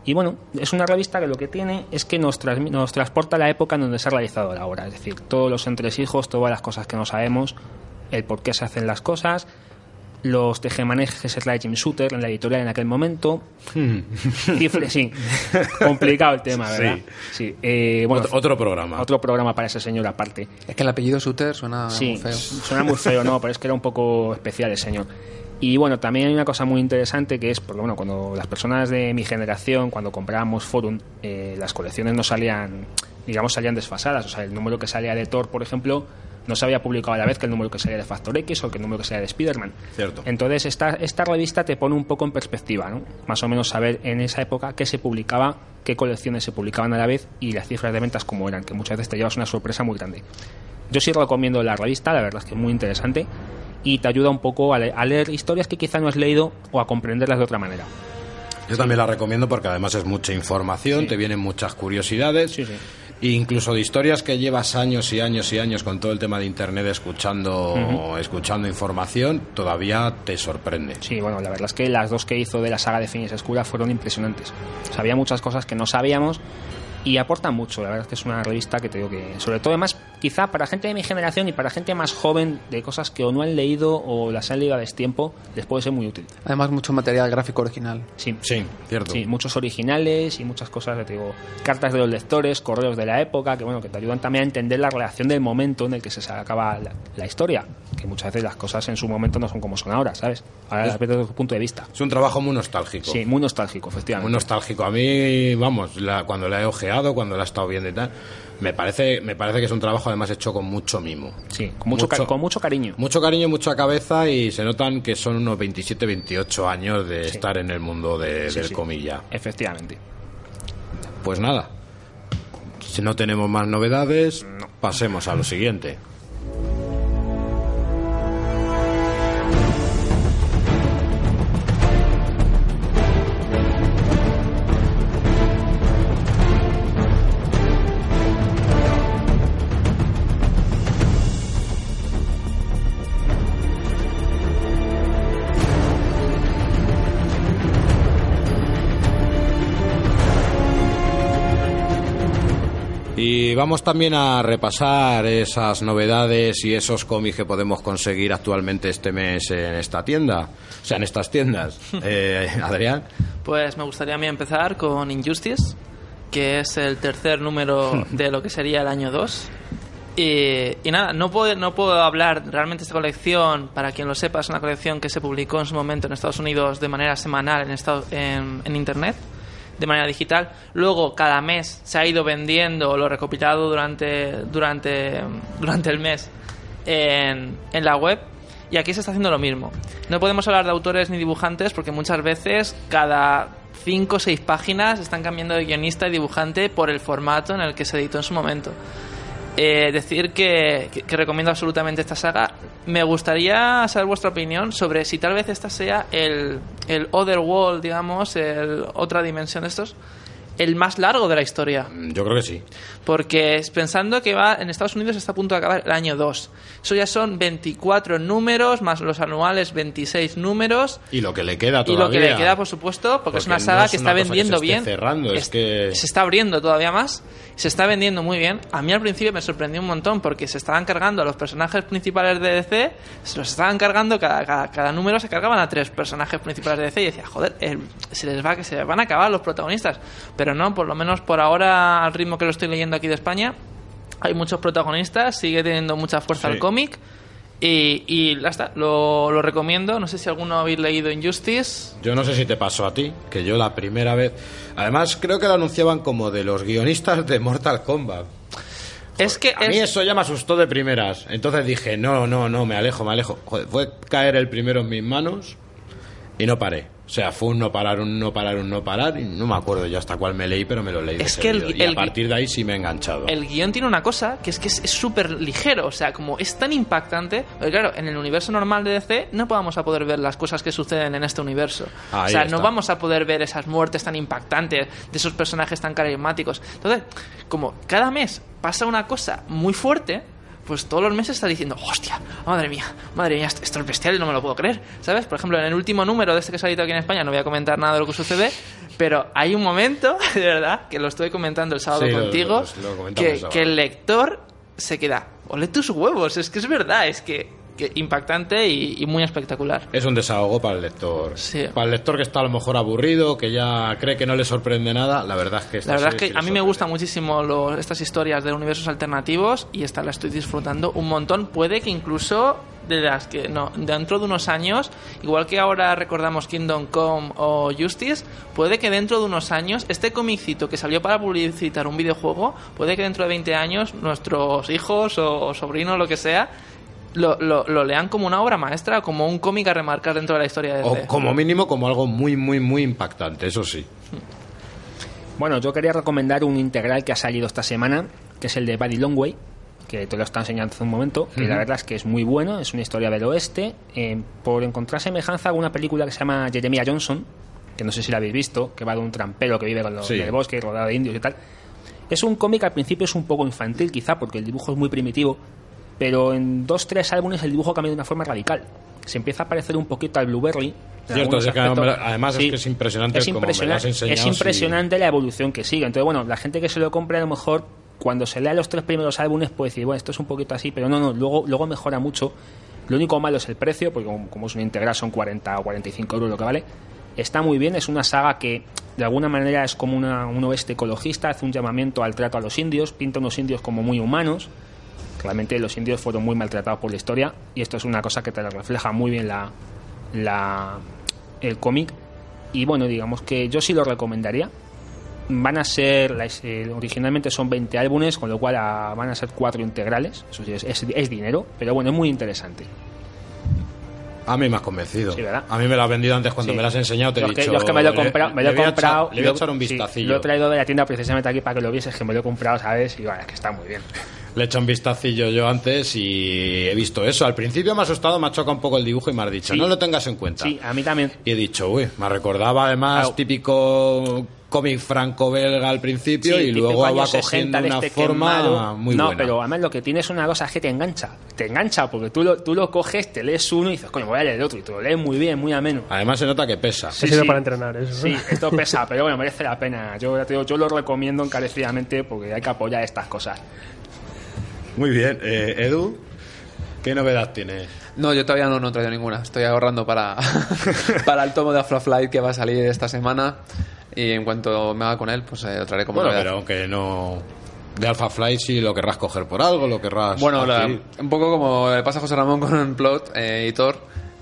[SPEAKER 5] Y bueno, es una revista que lo que tiene es que nos, nos transporta a la época en donde se ha realizado la obra. Es decir, todos los entresijos, todas las cosas que no sabemos, el por qué se hacen las cosas. Los tejemanejes de Jim Shooter en la editorial en aquel momento. Cifre- sí, complicado el tema, ¿verdad? Sí. eh, bueno,
[SPEAKER 2] Otro, otro programa.
[SPEAKER 5] otro programa para ese señor aparte.
[SPEAKER 6] Es que el apellido Suter suena
[SPEAKER 5] Sí,
[SPEAKER 6] muy feo.
[SPEAKER 5] suena muy feo, ¿no? Pero es que era un poco especial el señor. Y bueno, también hay una cosa muy interesante que es, porque bueno, cuando las personas de mi generación, cuando comprábamos Forum, eh, las colecciones no salían, digamos, salían desfasadas. O sea, el número que salía de Thor, por ejemplo, no se había publicado a la vez que el número que salía de Factor X o que el número que salía de Spider-Man.
[SPEAKER 2] Cierto.
[SPEAKER 5] Entonces, esta, esta revista te pone un poco en perspectiva, ¿no? Más o menos saber en esa época qué se publicaba, qué colecciones se publicaban a la vez y las cifras de ventas cómo eran, que muchas veces te llevas una sorpresa muy grande. Yo sí recomiendo la revista, la verdad es que es muy interesante y te ayuda un poco a, le- a leer historias que quizá no has leído o a comprenderlas de otra manera.
[SPEAKER 2] Yo también la recomiendo porque además es mucha información, te vienen muchas curiosidades.
[SPEAKER 5] Sí, sí.
[SPEAKER 2] Incluso de historias que llevas años y años y años con todo el tema de internet escuchando, escuchando información, todavía te sorprende.
[SPEAKER 5] Sí, bueno, la verdad es que las dos que hizo de la saga de Finis Escura fueron impresionantes. Sabía muchas cosas que no sabíamos y aportan mucho. La verdad es que es una revista que te digo que, sobre todo además, quizá para gente de mi generación y para gente más joven, de cosas que o no han leído o las han leído a destiempo, les puede ser muy útil.
[SPEAKER 6] Además, mucho material gráfico original.
[SPEAKER 5] Sí,
[SPEAKER 2] Sí, cierto.
[SPEAKER 5] Sí, muchos originales y muchas cosas, te digo, cartas de los lectores, correos de la época, que bueno, que te ayudan también a entender la relación del momento en el que se acaba la, la historia, que muchas veces las cosas en su momento no son como son ahora, ¿sabes? Ahora las ves desde tu punto de vista.
[SPEAKER 2] Es un trabajo muy nostálgico.
[SPEAKER 5] Sí, muy nostálgico,
[SPEAKER 2] Muy
[SPEAKER 5] efectivamente.
[SPEAKER 2] nostálgico. A mí, vamos, la- cuando la he ojeado, cuando la he estado viendo y tal, me parece, me parece que es un trabajo además hecho con mucho mimo.
[SPEAKER 5] Sí, con mucho, con mucho cariño.
[SPEAKER 2] Mucho cariño, mucha cabeza y se notan que son unos 27, 28 años de
[SPEAKER 5] Sí.
[SPEAKER 2] estar en el mundo de,
[SPEAKER 5] Sí,
[SPEAKER 2] del
[SPEAKER 5] sí.
[SPEAKER 2] comilla.
[SPEAKER 5] Efectivamente.
[SPEAKER 2] Pues nada, si no tenemos más novedades, pasemos a lo siguiente. Y vamos también a repasar esas novedades y esos cómics que podemos conseguir actualmente este mes en esta tienda, o sea, en estas tiendas. Eh, Adrián,
[SPEAKER 4] Pues me gustaría a mí empezar con Injustice, que es el tercer número de lo que sería el año 2. Y, y nada, no puedo, no puedo hablar realmente esta colección, para quien lo sepa, es una colección que se publicó en su momento en Estados Unidos de manera semanal en, en, en Internet, de manera digital. Luego, cada mes se ha ido vendiendo lo recopilado durante, durante, durante el mes en, en la web. Y aquí se está haciendo lo mismo. No podemos hablar de autores ni dibujantes porque muchas veces cada 5 o 6 páginas están cambiando de guionista y dibujante por el formato en el que se editó en su momento. Eh, decir que, recomiendo absolutamente esta saga. Me gustaría saber vuestra opinión sobre si tal vez esta sea el, el Other World, digamos, el, otra dimensión de estos, el más largo de la historia.
[SPEAKER 2] mm, yo creo que sí.
[SPEAKER 4] Porque es pensando que va en Estados Unidos está a punto de acabar el año 2. Eso ya son 24 números, más los anuales 26 números.
[SPEAKER 2] Y lo que le queda
[SPEAKER 4] Y
[SPEAKER 2] todavía.
[SPEAKER 4] lo que le queda, por supuesto, porque, es
[SPEAKER 2] Porque
[SPEAKER 4] una
[SPEAKER 2] no
[SPEAKER 4] saga
[SPEAKER 2] es
[SPEAKER 4] que
[SPEAKER 2] una
[SPEAKER 4] está
[SPEAKER 2] cosa que
[SPEAKER 4] vendiendo
[SPEAKER 2] se
[SPEAKER 4] bien.
[SPEAKER 2] cerrando, es que-
[SPEAKER 4] Se está abriendo todavía más. Se está vendiendo muy bien. A mí al principio me sorprendió un montón porque se estaban cargando a los personajes principales de DC, se los estaban cargando, cada, cada, cada número se cargaban a tres personajes principales de DC y decía, joder, se les va que se les van a acabar los protagonistas. Pero no, por lo menos por ahora, al ritmo que lo estoy leyendo aquí de España, hay muchos protagonistas, sigue teniendo mucha fuerza
[SPEAKER 2] Sí.
[SPEAKER 4] el cómic. Y, y ya está, lo, lo recomiendo. No sé si alguno habéis leído Injustice.
[SPEAKER 2] Yo no sé si te pasó a ti, que yo la primera vez. Además, creo que lo anunciaban como de los guionistas de Mortal Kombat.
[SPEAKER 4] Es que
[SPEAKER 2] A mí
[SPEAKER 4] es-
[SPEAKER 2] eso ya me asustó de primeras. Entonces dije, no, no, no, me alejo, me alejo. Joder, fue caer el primero en mis manos y no paré. O sea, fue un no parar, un no parar, un no parar. Y no me acuerdo ya hasta cuál me leí, pero me lo leí.
[SPEAKER 4] Es que el-
[SPEAKER 2] y
[SPEAKER 4] el-
[SPEAKER 2] a partir de ahí sí me he enganchado.
[SPEAKER 4] el guion tiene una cosa que es que es es súper ligero, o sea, como es tan impactante, porque claro, en el universo normal de DC no vamos a poder ver las cosas que suceden en este universo.
[SPEAKER 2] Ahí
[SPEAKER 4] o sea,
[SPEAKER 2] está.
[SPEAKER 4] no vamos a poder ver esas muertes tan impactantes de esos personajes tan carismáticos. Entonces, como cada mes pasa una cosa muy fuerte, pues todos los meses está diciendo, hostia, madre mía, madre mía, esto es bestial y no me lo puedo creer. ¿Sabes? Por ejemplo, en el último número de este que se ha editado aquí en España, no voy a comentar nada de lo que sucede, pero hay un momento, de verdad, que lo estoy comentando el sábado
[SPEAKER 2] Sí,
[SPEAKER 4] contigo,
[SPEAKER 2] lo- lo comentamos el
[SPEAKER 4] que,
[SPEAKER 2] sábado.
[SPEAKER 4] que el lector se queda, ole tus huevos, es que es verdad, es que impactante y, y muy espectacular.
[SPEAKER 2] Es un desahogo para el lector.
[SPEAKER 4] Sí.
[SPEAKER 2] Para el lector que está a lo mejor aburrido, que ya cree que no le sorprende nada, la verdad es que esta
[SPEAKER 4] La verdad es que
[SPEAKER 2] sí
[SPEAKER 4] a mí me gustan muchísimo los- estas historias de universos alternativos y esta la estoy disfrutando un montón. Puede que incluso de las que no dentro de unos años, igual que ahora recordamos Kingdom Come o Justice, puede que dentro de unos años este comicito que salió para publicitar un videojuego, puede que dentro de 20 años nuestros hijos o, o sobrinos lo que sea lo, lo- lo lean como una obra maestra, como un cómic a remarcar dentro de la historia de
[SPEAKER 2] O
[SPEAKER 4] DC.
[SPEAKER 2] como mínimo como algo muy, muy, muy impactante, eso sí.
[SPEAKER 5] Bueno, yo quería recomendar un integral que ha salido esta semana, que es el de Buddy Longway, que te lo está enseñando hace un momento, que la verdad es que es muy bueno, es una historia del oeste, eh, por encontrar semejanza a una película que se llama Jeremiah Johnson, que no sé si la habéis visto, que va de un trampero que vive con los
[SPEAKER 2] Sí.
[SPEAKER 5] del bosque y rodeado de indios y tal. Es un cómic al principio es un poco infantil quizá, porque el dibujo es muy primitivo, pero en dos, tres álbumes el dibujo cambia de una forma radical. Se empieza a parecer un poquito al Blueberry.
[SPEAKER 2] Cierto, es que además es que es impresionante
[SPEAKER 5] es
[SPEAKER 2] como me lo has
[SPEAKER 5] impresionante, es impresionante la evolución que sigue. Entonces, bueno, la gente que se lo compre a lo mejor cuando se lea los tres primeros álbumes puede decir, bueno, esto es un poquito así, pero no, no, luego, luego mejora mucho. Lo único malo es el precio, porque como, como es un integral son 40 o 45 euros lo que vale. Está muy bien, es una saga que de alguna manera es como una, un oeste ecologista, hace un llamamiento al trato a los indios, pinta unos indios como muy humanos. Realmente los indios fueron muy maltratados por la historia y esto es una cosa que te refleja muy bien la, la, el cómic. Y bueno, digamos que yo sí lo recomendaría. Van a ser, eh, originalmente son 20 álbumes, con lo cual ah, van a ser cuatro integrales. Eso sí, es- es dinero, pero bueno, es muy interesante.
[SPEAKER 2] A mí me has convencido.
[SPEAKER 5] Sí, ¿verdad?
[SPEAKER 2] a mí me lo has vendido antes cuando
[SPEAKER 5] Sí.
[SPEAKER 2] me lo has enseñado, te he
[SPEAKER 5] Los que,
[SPEAKER 2] dicho...
[SPEAKER 5] los que me lo he comprado, me lo he
[SPEAKER 2] echar-
[SPEAKER 5] comprado.
[SPEAKER 2] le voy a echar un
[SPEAKER 5] sí,
[SPEAKER 2] vistacillo.
[SPEAKER 5] lo he traído de la tienda precisamente aquí para que lo vieses, que me lo he comprado, ¿sabes? Y bueno, es que está muy bien.
[SPEAKER 2] Le he hecho un vistacillo yo antes y he visto eso. Al principio me ha asustado, me ha chocado un poco el dibujo y me has dicho,
[SPEAKER 5] Sí.
[SPEAKER 2] no lo tengas en cuenta.
[SPEAKER 5] Sí, a mí también.
[SPEAKER 2] Y he dicho, uy, me recordaba además típico cómic franco-belga al principio
[SPEAKER 5] Sí,
[SPEAKER 2] y luego va cogiendo
[SPEAKER 5] 60 de
[SPEAKER 2] una
[SPEAKER 5] este
[SPEAKER 2] forma
[SPEAKER 5] quemado.
[SPEAKER 2] muy
[SPEAKER 5] no,
[SPEAKER 2] buena.
[SPEAKER 5] pero además lo que tiene es una cosa es que te engancha. Te engancha porque tú lo, tú lo coges, te lees uno y dices, coño, voy a leer el otro. Y te lo lees muy bien, muy ameno.
[SPEAKER 2] Además se nota que pesa.
[SPEAKER 7] Se sirve para entrenar eso.
[SPEAKER 5] Sí, esto pesa, pero bueno, merece la pena. Yo, ya te digo, yo lo recomiendo encarecidamente porque hay que apoyar estas cosas.
[SPEAKER 2] Muy bien. Eh, Edu, ¿qué novedad tienes?
[SPEAKER 6] No, yo todavía no, no he traído ninguna. Estoy ahorrando para, para el tomo de Afro Flight que va a salir esta semana. Y en cuanto me haga con él, pues eh, lo traeré como
[SPEAKER 2] Bueno,
[SPEAKER 6] novedad.
[SPEAKER 2] pero aunque no... De Alpha Flight sí lo querrás coger por algo, lo querrás...
[SPEAKER 6] Bueno, la- un poco como le pasa a José Ramón con un plot eh, y Thor,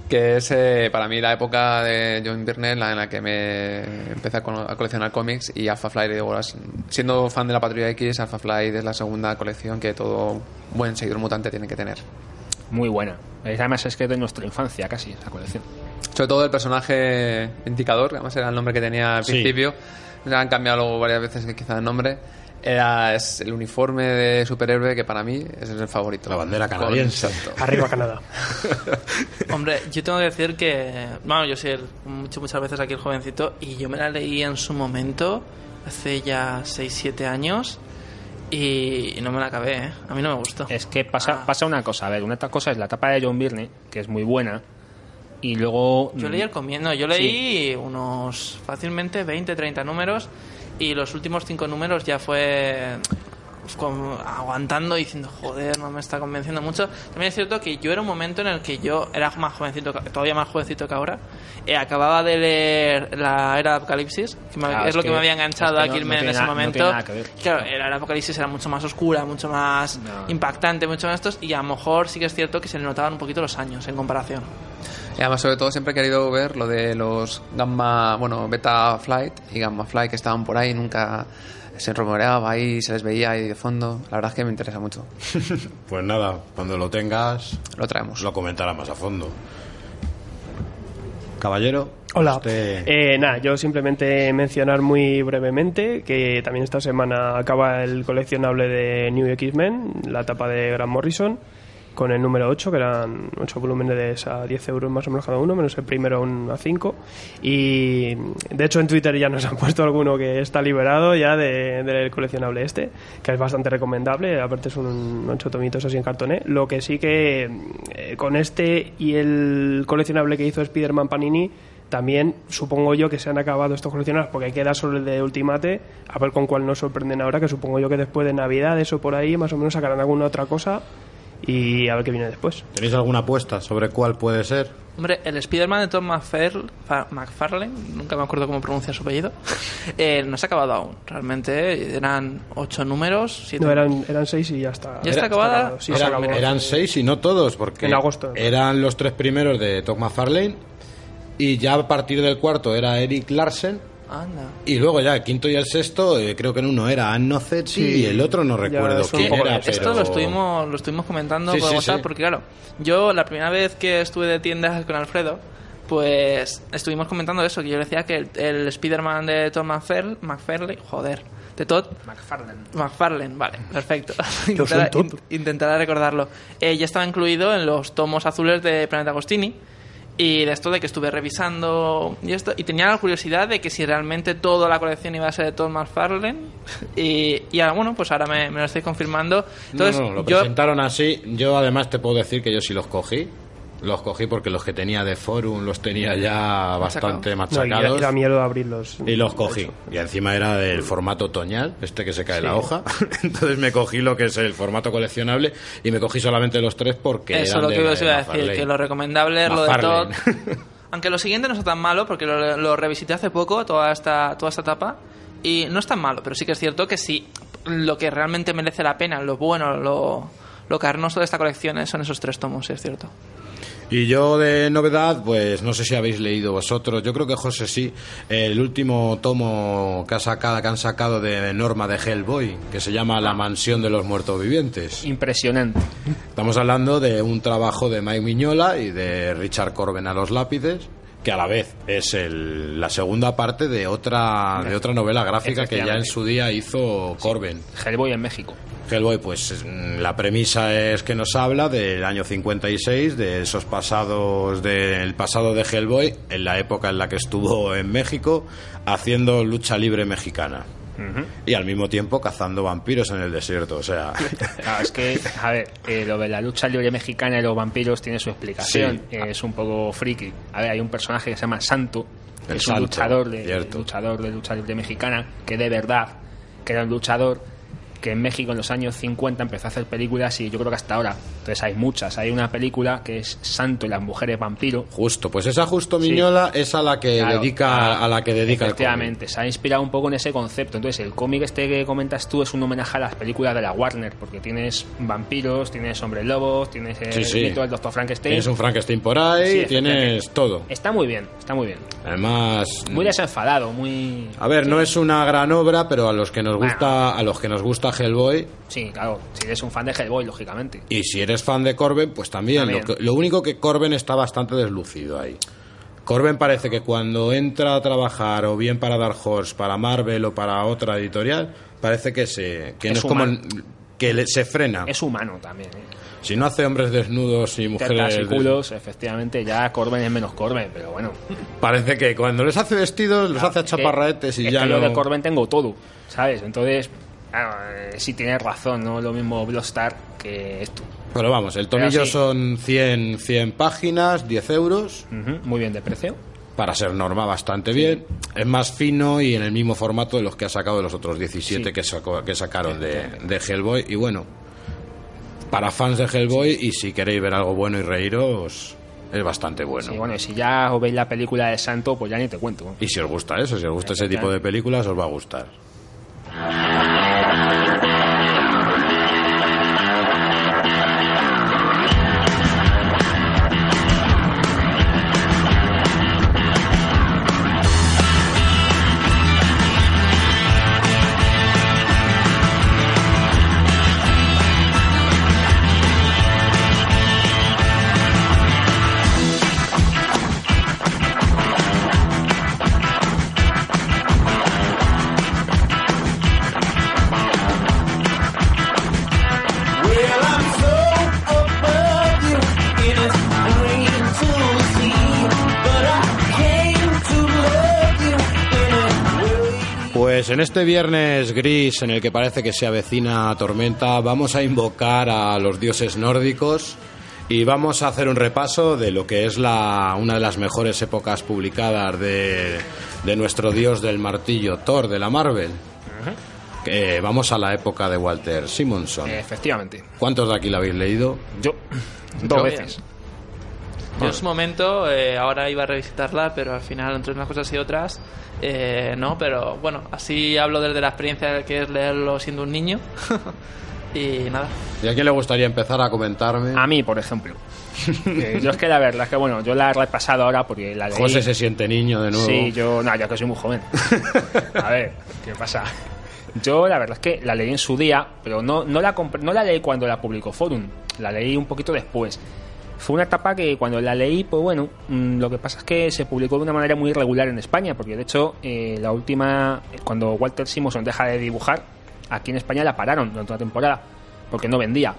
[SPEAKER 6] que es eh, para mí la época de John Byrne la en la que me empecé a, co- a coleccionar cómics y Alpha Flight, digo, las- siendo fan de la Patrulla X, Alpha Flight es la segunda colección que todo buen seguidor mutante tiene que tener.
[SPEAKER 5] Muy buena. Además es que es de nuestra infancia casi, esa colección.
[SPEAKER 6] Sobre todo el personaje indicador, que además era el nombre que tenía al
[SPEAKER 2] Sí.
[SPEAKER 6] principio. Han cambiado luego varias veces que quizá el nombre. Era es el uniforme de superhéroe que para mí es el favorito.
[SPEAKER 2] La bandera canadiense.
[SPEAKER 7] Arriba Canadá.
[SPEAKER 4] Hombre, yo tengo que decir que, bueno, yo soy el- mucho, muchas veces aquí el jovencito y yo me la leí en su momento, hace ya 6-7 años, y no me la acabé, ¿eh? A mí no me gustó.
[SPEAKER 5] Es que pasa,
[SPEAKER 4] Ah.
[SPEAKER 5] pasa una cosa, a ver, una cosa es la etapa de John Byrne, que es muy buena, y luego...
[SPEAKER 4] Yo leí el comienzo, yo leí unos fácilmente 20, 30 números y los últimos 5 números ya fue con- aguantando diciendo, joder, no me está convenciendo mucho. También es cierto que yo era un momento en el que yo era más jovencito, todavía más jovencito que ahora, eh, acababa de leer la era de Apocalipsis, que
[SPEAKER 5] Claro,
[SPEAKER 4] es,
[SPEAKER 5] es
[SPEAKER 4] lo que,
[SPEAKER 5] que-
[SPEAKER 4] me había enganchado
[SPEAKER 5] es
[SPEAKER 4] a
[SPEAKER 5] que no-
[SPEAKER 4] Kirkman
[SPEAKER 5] no
[SPEAKER 4] en ese
[SPEAKER 5] no
[SPEAKER 4] momento.
[SPEAKER 5] ver.
[SPEAKER 4] Claro, la era de Apocalipsis era mucho más oscura, mucho más
[SPEAKER 5] No.
[SPEAKER 4] impactante, mucho más estos, y a lo mejor sí que es cierto que se le notaban un poquito los años en comparación.
[SPEAKER 6] Y además, sobre todo, siempre he querido ver lo de los Gamma, bueno, Beta Flight y Gamma Flight que estaban por ahí, nunca se rumoreaba ahí, se les veía ahí de fondo. La verdad es que me interesa mucho.
[SPEAKER 2] Pues nada, cuando lo tengas,
[SPEAKER 6] Lo traemos.
[SPEAKER 2] lo comentará más a fondo. Caballero.
[SPEAKER 7] Hola.
[SPEAKER 2] usted-
[SPEAKER 7] Eh, nada, yo simplemente mencionar muy brevemente que también esta semana acaba el coleccionable de New X-Men, la etapa de Grant Morrison, con el número 8, que eran 8 volúmenes a 10 euros más o menos cada uno, menos el primero a 5. Y de hecho en Twitter ya nos han puesto alguno que está liberado ya de- del coleccionable este, que es bastante recomendable, aparte son 8 tomitos así en cartoné. Lo que sí que eh, con este y el coleccionable que hizo Spider-Man Panini, también supongo yo que se han acabado estos coleccionables porque queda solo el de Ultimate, a ver con cuál nos sorprenden ahora, que supongo yo que después de Navidad, eso por ahí, más o menos sacarán alguna otra cosa y a ver qué viene después.
[SPEAKER 2] ¿Tenéis alguna apuesta sobre cuál puede ser?
[SPEAKER 4] Hombre, el Spider-Man de Tom McFarlane, nunca me acuerdo cómo pronuncia su apellido, eh, no se ha acabado aún. Realmente eran ocho números. Siete...
[SPEAKER 7] No, eran, eran seis y ya está.
[SPEAKER 4] ¿Ya está acabada?
[SPEAKER 7] Sí,
[SPEAKER 2] eran,
[SPEAKER 7] se acabó.
[SPEAKER 2] eran seis y no todos, porque
[SPEAKER 7] En agosto.
[SPEAKER 2] eran los tres primeros de Todd McFarlane y ya a partir del cuarto era Eric Larsen
[SPEAKER 4] Anda.
[SPEAKER 2] y luego ya el quinto y el sexto eh, creo que en uno era Ann Noceti
[SPEAKER 7] Sí,
[SPEAKER 2] y el otro no
[SPEAKER 7] ya
[SPEAKER 2] recuerdo
[SPEAKER 7] son
[SPEAKER 2] quién era, pero...
[SPEAKER 4] Esto lo estuvimos, lo estuvimos comentando
[SPEAKER 2] Sí,
[SPEAKER 4] por
[SPEAKER 2] sí,
[SPEAKER 4] WhatsApp
[SPEAKER 2] sí.
[SPEAKER 4] porque, claro, yo la primera vez que estuve de tiendas con Alfredo, pues estuvimos comentando eso, que yo decía que el, el Spider-Man de Tom McFarlane, McFarlane, joder, de Todd
[SPEAKER 5] McFarlane.
[SPEAKER 4] McFarlane, vale, perfecto. Intentaré recordarlo. Eh, ya estaba incluido en los tomos azules de Planeta Agostini. Y de esto de que estuve revisando y esto, y tenía la curiosidad de que si realmente toda la colección iba a ser de Todd McFarlane. Y, y ahora, bueno, pues ahora me, me lo estoy confirmando. Entonces,
[SPEAKER 2] no, no, lo
[SPEAKER 4] yo,
[SPEAKER 2] presentaron así. Yo además te puedo decir que yo sí los cogí. Los cogí porque los que tenía de Forum los tenía ya bastante
[SPEAKER 7] No, y
[SPEAKER 2] machacados.
[SPEAKER 7] da, y da miedo abrirlos.
[SPEAKER 2] Y los cogí. Y encima era del formato otoñal, este que se cae la hoja. Entonces me cogí lo que es el formato coleccionable y me cogí solamente los tres porque
[SPEAKER 4] eso lo que os iba a decir, que lo recomendable es lo de Todd. Aunque lo siguiente no está tan malo, porque lo, lo revisité hace poco, toda esta, toda esta etapa, y no es tan malo, pero sí que es cierto que sí, lo que realmente merece la pena, lo bueno, lo, lo carnoso de esta colección son esos tres tomos, es cierto.
[SPEAKER 2] Y yo de novedad, pues no sé si habéis leído vosotros, yo creo que José sí, el último tomo que, ha sacado, que han sacado de Norma de Hellboy, que se llama La mansión de los muertos vivientes.
[SPEAKER 5] Impresionante.
[SPEAKER 2] Estamos hablando de un trabajo de Mike Miñola y de Richard Corben a los lápices, que a la vez es el- la segunda parte de otra, de otra novela gráfica que ya en su día hizo Corben.
[SPEAKER 5] Hellboy en México.
[SPEAKER 2] Hellboy, pues es- mm, la premisa es que nos habla del año 56, de esos pasados, del pasado de Hellboy, en la época en la que estuvo en México, haciendo lucha libre mexicana. Y al mismo tiempo cazando vampiros en el desierto, o sea...
[SPEAKER 5] Claro, es que, a ver, eh, lo de la lucha libre mexicana y los vampiros tiene su explicación.
[SPEAKER 2] Sí.
[SPEAKER 5] Eh, es un poco friki. A ver, hay un personaje que se llama Santo, que
[SPEAKER 2] El
[SPEAKER 5] es un
[SPEAKER 2] Santo,
[SPEAKER 5] luchador de, luchador de lucha libre mexicana, que de verdad, que era un luchador que en México en los años 50 empezó a hacer películas y yo creo que hasta ahora. Entonces hay muchas. Hay una película que es Santo y las mujeres vampiro.
[SPEAKER 2] Justo, pues esa justo
[SPEAKER 5] Sí.
[SPEAKER 2] Miñola es a la que
[SPEAKER 5] Claro,
[SPEAKER 2] dedica
[SPEAKER 5] ah,
[SPEAKER 2] a la que dedica el.
[SPEAKER 5] Efectivamente, se ha inspirado un poco en ese concepto. Entonces, el cómic este que comentas tú es un homenaje a las películas de la Warner, porque tienes vampiros, tienes hombres lobos, tienes el
[SPEAKER 2] Sí, sí.
[SPEAKER 5] mito del Doctor Frankenstein.
[SPEAKER 2] Tienes un Frankenstein por ahí, tienes todo.
[SPEAKER 5] Está muy bien, está muy bien.
[SPEAKER 2] Además,
[SPEAKER 5] Muy desenfadado, muy.
[SPEAKER 2] a ver, no es una gran obra, pero a los que nos
[SPEAKER 5] Bueno.
[SPEAKER 2] gusta, a los que nos gusta Hellboy
[SPEAKER 5] Sí, claro, si eres un fan de Hellboy, lógicamente.
[SPEAKER 2] y si eres fan de Corben, pues también.
[SPEAKER 5] También.
[SPEAKER 2] Lo, que- lo único que Corben está bastante deslucido ahí. Corben parece que cuando entra a trabajar o bien para Dark Horse, para Marvel o para otra editorial, parece que se que no
[SPEAKER 5] Es
[SPEAKER 2] es como
[SPEAKER 5] humano.
[SPEAKER 2] que le- se frena.
[SPEAKER 5] Es humano también. ¿eh?
[SPEAKER 2] Si no hace hombres desnudos y
[SPEAKER 5] Tetas
[SPEAKER 2] mujeres
[SPEAKER 5] y
[SPEAKER 2] des-
[SPEAKER 5] culos, efectivamente, ya Corben es menos Corben, pero bueno.
[SPEAKER 2] Parece que cuando les hace vestidos, los hace a
[SPEAKER 5] Es
[SPEAKER 2] chaparraetes y
[SPEAKER 5] es
[SPEAKER 2] ya
[SPEAKER 5] que
[SPEAKER 2] no...
[SPEAKER 5] yo de Corben tengo todo, ¿sabes? Entonces, claro, eh, sí tienes razón, ¿no? Lo mismo Blockstar que esto.
[SPEAKER 2] Pero vamos, el tomillo
[SPEAKER 5] sí.
[SPEAKER 2] son 100, 100 páginas, 10 euros,
[SPEAKER 5] Muy bien de precio.
[SPEAKER 2] para ser norma bastante bien. Es más fino y en el mismo formato de los que ha sacado de los otros 17
[SPEAKER 5] Sí.
[SPEAKER 2] que, sacó- que sacaron de, de Hellboy. Y bueno, para fans de Hellboy y si queréis ver algo bueno y reíros, es bastante bueno.
[SPEAKER 5] Sí, bueno, y si ya os veis la película de Santo, pues ya ni te cuento.
[SPEAKER 2] Y si os gusta eso, si os gusta ese tipo de películas, os va a gustar. Bye. En este viernes gris en el que parece que se avecina tormenta, vamos a invocar a los dioses nórdicos y vamos a hacer un repaso de lo que es la, una de las mejores épocas publicadas de, de nuestro dios del martillo, Thor, de la Marvel. Eh, vamos a la época de Walter Simonson.
[SPEAKER 5] Efectivamente.
[SPEAKER 2] ¿Cuántos de aquí la habéis leído?
[SPEAKER 5] Yo, dos
[SPEAKER 4] Yo-
[SPEAKER 5] veces.
[SPEAKER 4] Yo en su momento, eh, ahora iba a revisitarla, pero al final, entre unas cosas y otras, eh, no, pero bueno, así hablo desde la experiencia que es leerlo siendo un niño. y nada.
[SPEAKER 2] ¿Y a quién le gustaría empezar a comentarme?
[SPEAKER 5] A mí, por ejemplo. Eh, yo es que la verdad es que, bueno, yo la he repasado ahora porque la leí.
[SPEAKER 2] José se siente niño de nuevo.
[SPEAKER 5] Sí, yo, no, yo que soy muy joven. A ver, ¿qué pasa? Yo la verdad es que la leí en su día, pero no, no, la, no la leí cuando la publicó Forum, la leí un poquito después. Fue una etapa que cuando la leí, pues bueno, mm, lo que pasa es que se publicó de una manera muy irregular en España, porque de hecho eh, la última, cuando Walter Simonson deja de dibujar, aquí en España la pararon durante una temporada, porque no vendía.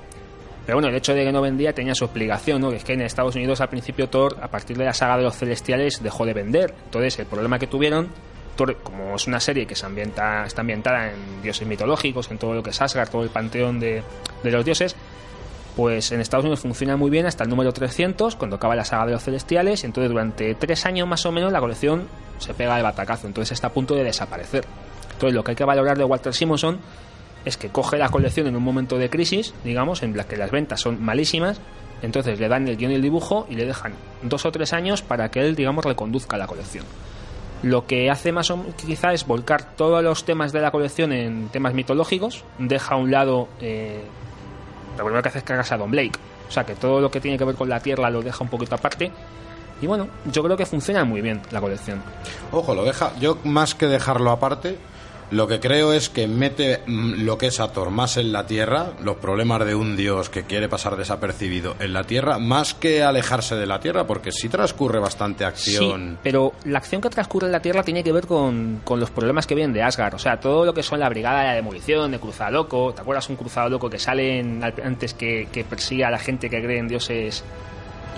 [SPEAKER 5] Pero bueno, el hecho de que no vendía tenía su explicación, ¿no? Que es que en Estados Unidos al principio Thor, a partir de la saga de los Celestiales, dejó de vender. Entonces el problema que tuvieron, Thor, como es una serie que se ambienta, está ambientada en dioses mitológicos, en todo lo que es Asgard, todo el panteón de, de los dioses, pues en Estados Unidos funciona muy bien hasta el número 300, cuando acaba la saga de los Celestiales, entonces durante tres años más o menos la colección se pega de batacazo, entonces está a punto de desaparecer. Entonces lo que hay que valorar de Walter Simonson es que coge la colección en un momento de crisis, digamos, en la que las ventas son malísimas, entonces le dan el guion y el dibujo y le dejan dos o tres años para que él, digamos, reconduzca la colección. Lo que hace más o menos quizá es volcar todos los temas de la colección en temas mitológicos, deja a un lado eh, lo primero que hace es cargarse a Don Blake. O sea que todo lo que tiene que ver con la Tierra lo deja un poquito aparte. Y bueno, yo creo que funciona muy bien la colección.
[SPEAKER 2] Ojo, lo deja. Yo, más que dejarlo aparte, lo que creo es que mete mm, lo que es Ator más en la tierra, los problemas de un dios que quiere pasar desapercibido en la tierra, más que alejarse de la tierra, porque sí transcurre bastante acción.
[SPEAKER 5] Sí, pero la acción que transcurre en la Tierra tiene que ver con, con los problemas que vienen de Asgard. O sea, todo lo que son la brigada de la demolición, de Cruzado Loco. ¿Te acuerdas un Cruzado Loco que sale antes que, que persigue a la gente que cree en dioses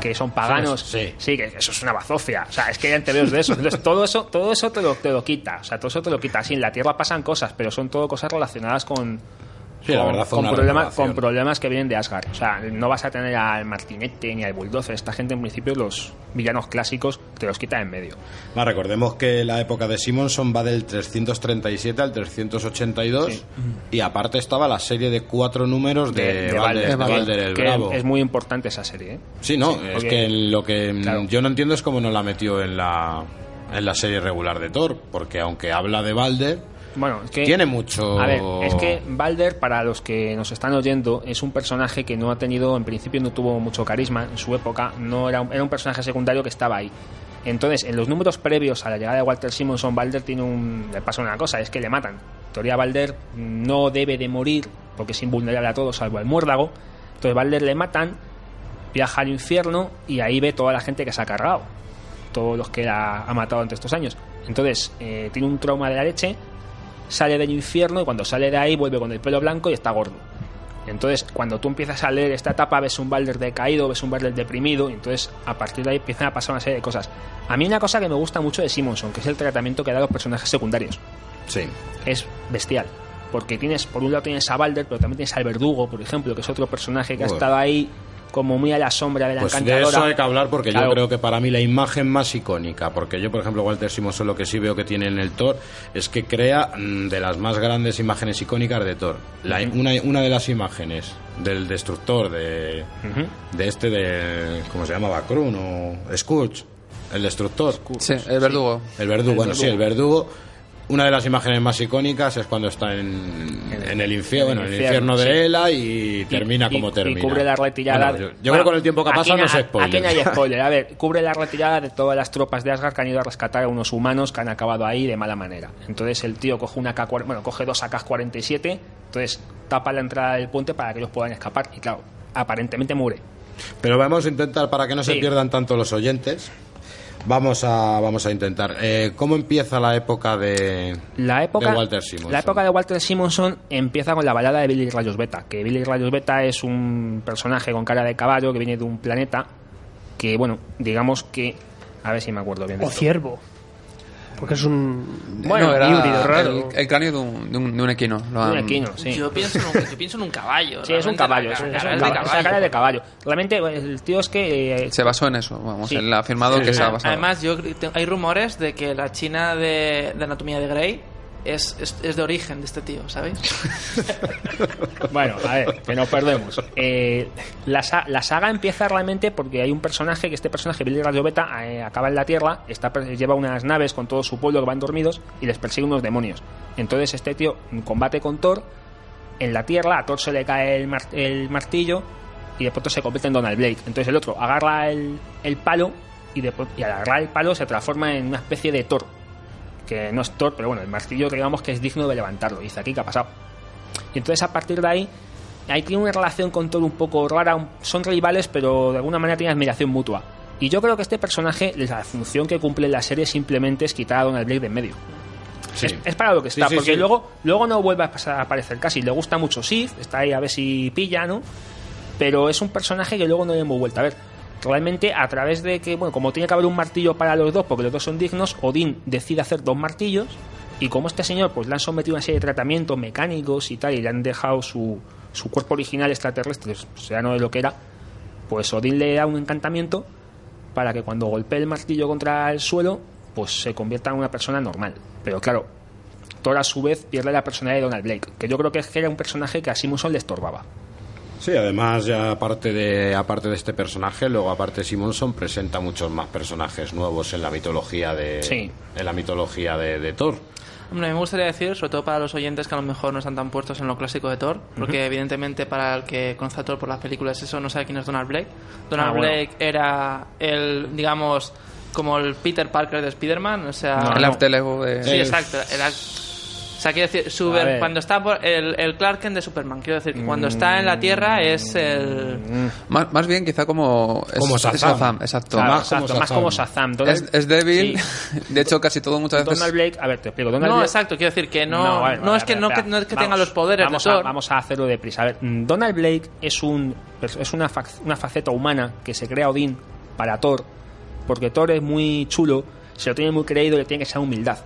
[SPEAKER 5] que son paganos?
[SPEAKER 2] Sí.
[SPEAKER 5] que eso es una bazofia. O sea, es que hay tebeos de eso. Entonces, todo eso, todo eso te lo, te lo quita. O sea, todo eso te lo quita. Sí, en la Tierra pasan cosas, pero son todo cosas relacionadas con,
[SPEAKER 2] Sí, la
[SPEAKER 5] con,
[SPEAKER 2] verdad
[SPEAKER 5] con problemas,
[SPEAKER 2] renovación.
[SPEAKER 5] con problemas que vienen de Asgard. O sea, no vas a tener al Martinete ni al Bulldozer. Esta gente, en principio, los villanos clásicos te los quita en medio.
[SPEAKER 2] Más, recordemos que la época de Simonson va del 337 al 382 y aparte estaba la serie de cuatro números de, Balder el
[SPEAKER 5] que
[SPEAKER 2] Bravo.
[SPEAKER 5] Es muy importante esa serie. ¿eh?
[SPEAKER 2] Sí, no,
[SPEAKER 5] Sí,
[SPEAKER 2] es
[SPEAKER 5] porque-
[SPEAKER 2] que lo que
[SPEAKER 5] Claro.
[SPEAKER 2] yo no entiendo es cómo no la metió en la en la serie regular de Thor, porque aunque habla de Balder,
[SPEAKER 5] Bueno, es que.
[SPEAKER 2] tiene mucho
[SPEAKER 5] A ver, es que Balder, para los que nos están oyendo, es un personaje que no ha tenido, en principio no tuvo mucho carisma en su época, no era un, era un personaje secundario que estaba ahí. Entonces, en los números previos a la llegada de Walter Simonson, Balder tiene un, le pasa una cosa, es que le matan. En teoría, Balder no debe de morir porque es invulnerable a todo, salvo al muérdago. Entonces, Balder le matan, viaja al infierno y ahí ve toda la gente que se ha cargado. Todos los que ha, ha matado ante estos años. Entonces, eh, tiene un trauma de la leche sale del infierno y cuando sale de ahí vuelve con el pelo blanco y está gordo. Entonces, cuando tú empiezas a leer esta etapa, ves un Balder decaído, ves un Balder deprimido, y entonces a partir de ahí empiezan a pasar una serie de cosas. A mí una cosa que me gusta mucho de Simonson, que es el tratamiento que da a los personajes secundarios.
[SPEAKER 2] sí.
[SPEAKER 5] Es bestial. Porque tienes, por un lado tienes a Balder, pero también tienes al Verdugo, por ejemplo, que es otro personaje que ha
[SPEAKER 2] Joder.
[SPEAKER 5] estado ahí como muy a la sombra de la
[SPEAKER 2] Pues de
[SPEAKER 5] encantadora.
[SPEAKER 2] eso hay que hablar porque
[SPEAKER 5] Claro.
[SPEAKER 2] yo creo que para mí la imagen más icónica, porque yo por ejemplo Walter Simonson lo que sí veo que tiene en el Thor es que crea mm, de las más grandes imágenes icónicas de Thor. La- una, una de las imágenes del destructor de, de este de ¿cómo se llamaba? Krun o Scourge, el destructor.
[SPEAKER 6] Sí, el verdugo.
[SPEAKER 2] El verdugo,
[SPEAKER 5] El
[SPEAKER 2] bueno, sí, el
[SPEAKER 5] verdugo.
[SPEAKER 2] Una de las imágenes más icónicas es cuando está en, en el infierno,
[SPEAKER 5] en el
[SPEAKER 2] infierno de
[SPEAKER 5] sí.
[SPEAKER 2] Ela y termina
[SPEAKER 5] Y-
[SPEAKER 2] como
[SPEAKER 5] y
[SPEAKER 2] termina.
[SPEAKER 5] cubre la retirada.
[SPEAKER 2] Bueno, yo yo
[SPEAKER 5] Bueno,
[SPEAKER 2] creo que con el tiempo que pasa no es spoiler.
[SPEAKER 5] Aquí no hay spoiler. A ver, cubre la retirada de todas las tropas de Asgard que han ido a rescatar a unos humanos que han acabado ahí de mala manera. Entonces el tío coge una K bueno, coge dos AK-47, entonces tapa la entrada del puente para que ellos puedan escapar. Y claro, aparentemente muere.
[SPEAKER 2] Pero vamos a intentar, para que no se pierdan tanto los oyentes, vamos a, vamos a intentar. Eh, ¿Cómo empieza la época de,
[SPEAKER 5] La época,
[SPEAKER 2] de Walter Simonson?
[SPEAKER 5] la época de Walter Simonson empieza con la balada de Billy Rayos Beta, que Billy Rayos Beta es un personaje con cara de caballo que viene de un planeta que, bueno, digamos que... A ver si me acuerdo bien. de
[SPEAKER 7] O
[SPEAKER 5] esto.
[SPEAKER 7] ciervo. Porque es un
[SPEAKER 6] Bueno, era
[SPEAKER 7] híbrido raro.
[SPEAKER 6] El, el cráneo de un, de un, de un equino. Lo
[SPEAKER 5] Un equino, sí.
[SPEAKER 4] Yo, pienso en un, yo pienso en un caballo.
[SPEAKER 5] Sí, es un caballo, es un,
[SPEAKER 4] cara
[SPEAKER 5] es un
[SPEAKER 4] es de
[SPEAKER 5] caballo, es la cara de caballo. Realmente el tío es que... eh,
[SPEAKER 6] Se basó en eso, vamos.
[SPEAKER 5] Sí.
[SPEAKER 6] Él ha afirmado que se ha basado.
[SPEAKER 4] Además, yo hay rumores de que la china de, de Anatomía de Grey es, es, de origen de este tío, ¿sabéis?
[SPEAKER 5] Bueno, a ver, que no perdemos. Eh, la, la saga empieza realmente porque hay un personaje, que este personaje, Billy Radioveta, eh, acaba en la Tierra, lleva unas naves con todo su pueblo que van dormidos y les persigue unos demonios. Entonces este tío combate con Thor en la Tierra, a Thor se le cae el, el martillo y de pronto se convierte en Donald Blake. Entonces el otro agarra el, el palo y, de, y al agarrar el palo se transforma en una especie de Thor. Que no es Thor, pero bueno, el martillo digamos que es digno de levantarlo. Y dice aquí, ¿qué ha pasado? Y entonces a partir de ahí, ahí tiene una relación con Thor un poco rara. Son rivales, pero de alguna manera tienen admiración mutua. Y yo creo que este personaje, la función que cumple en la serie simplemente es quitar a Donald Blake de en medio.
[SPEAKER 2] Sí.
[SPEAKER 5] Es, es para lo que está,
[SPEAKER 2] sí,
[SPEAKER 5] porque luego luego no vuelve a pasar- a aparecer casi. Le gusta mucho Sif, está ahí a ver si pilla, ¿no? Pero es un personaje que luego no le hemos vuelto a ver. Realmente, a través de que, bueno, como tiene que haber un martillo para los dos, porque los dos son dignos, Odín decide hacer dos martillos. Y como este señor, pues le han sometido a una serie de tratamientos mecánicos y tal, y le han dejado su, su cuerpo original extraterrestre, o sea, no de lo que era, pues Odín le da un encantamiento para que cuando golpee el martillo contra el suelo, pues se convierta en una persona normal. Pero claro, Thor a su vez pierde la personalidad de Donald Blake, que yo creo que era un personaje que a Simonson le estorbaba.
[SPEAKER 2] Sí, además, ya aparte de, aparte de este personaje, luego aparte Simonson presenta muchos más personajes nuevos en la mitología de,
[SPEAKER 5] Sí.
[SPEAKER 2] en la mitología de, de Thor.
[SPEAKER 4] Hombre, me gustaría decir, sobre todo para los oyentes que a lo mejor no están tan puestos en lo clásico de Thor, porque evidentemente para el que conoce a Thor por las películas eso no sabe quién es Donald Blake. Donald
[SPEAKER 5] Ah, bueno.
[SPEAKER 4] Blake era el, digamos, como el Peter Parker de Spider-Man, o sea...
[SPEAKER 5] No,
[SPEAKER 6] el
[SPEAKER 5] no.
[SPEAKER 6] de...
[SPEAKER 4] Sí, exacto. Era, sea, quiero decir, Super- cuando está por el, el Clark Kent de Superman, quiero decir que cuando está en la Tierra es el...
[SPEAKER 6] Más, más bien quizá como... es-
[SPEAKER 2] Como
[SPEAKER 6] es
[SPEAKER 2] Shazam.
[SPEAKER 6] exacto.
[SPEAKER 5] Claro,
[SPEAKER 2] más como
[SPEAKER 5] exacto, más
[SPEAKER 2] Shazam.
[SPEAKER 5] como Shazam. Donald-
[SPEAKER 6] Es, es débil,
[SPEAKER 5] Sí.
[SPEAKER 6] de hecho casi todo muchas veces...
[SPEAKER 5] Donald Blake, a ver, te explico. Donald
[SPEAKER 4] No,
[SPEAKER 5] Blake-
[SPEAKER 4] exacto, quiero decir que no, no, es que, no, que, no es que
[SPEAKER 5] Vamos,
[SPEAKER 4] tenga los poderes
[SPEAKER 5] vamos
[SPEAKER 4] de
[SPEAKER 5] a,
[SPEAKER 4] Thor.
[SPEAKER 5] vamos a hacerlo deprisa. A ver, mm, Donald Blake es, un, es una, fac- una faceta humana que se crea Odín para Thor, porque Thor es muy chulo, se lo tiene muy creído y le tiene que ser humildad.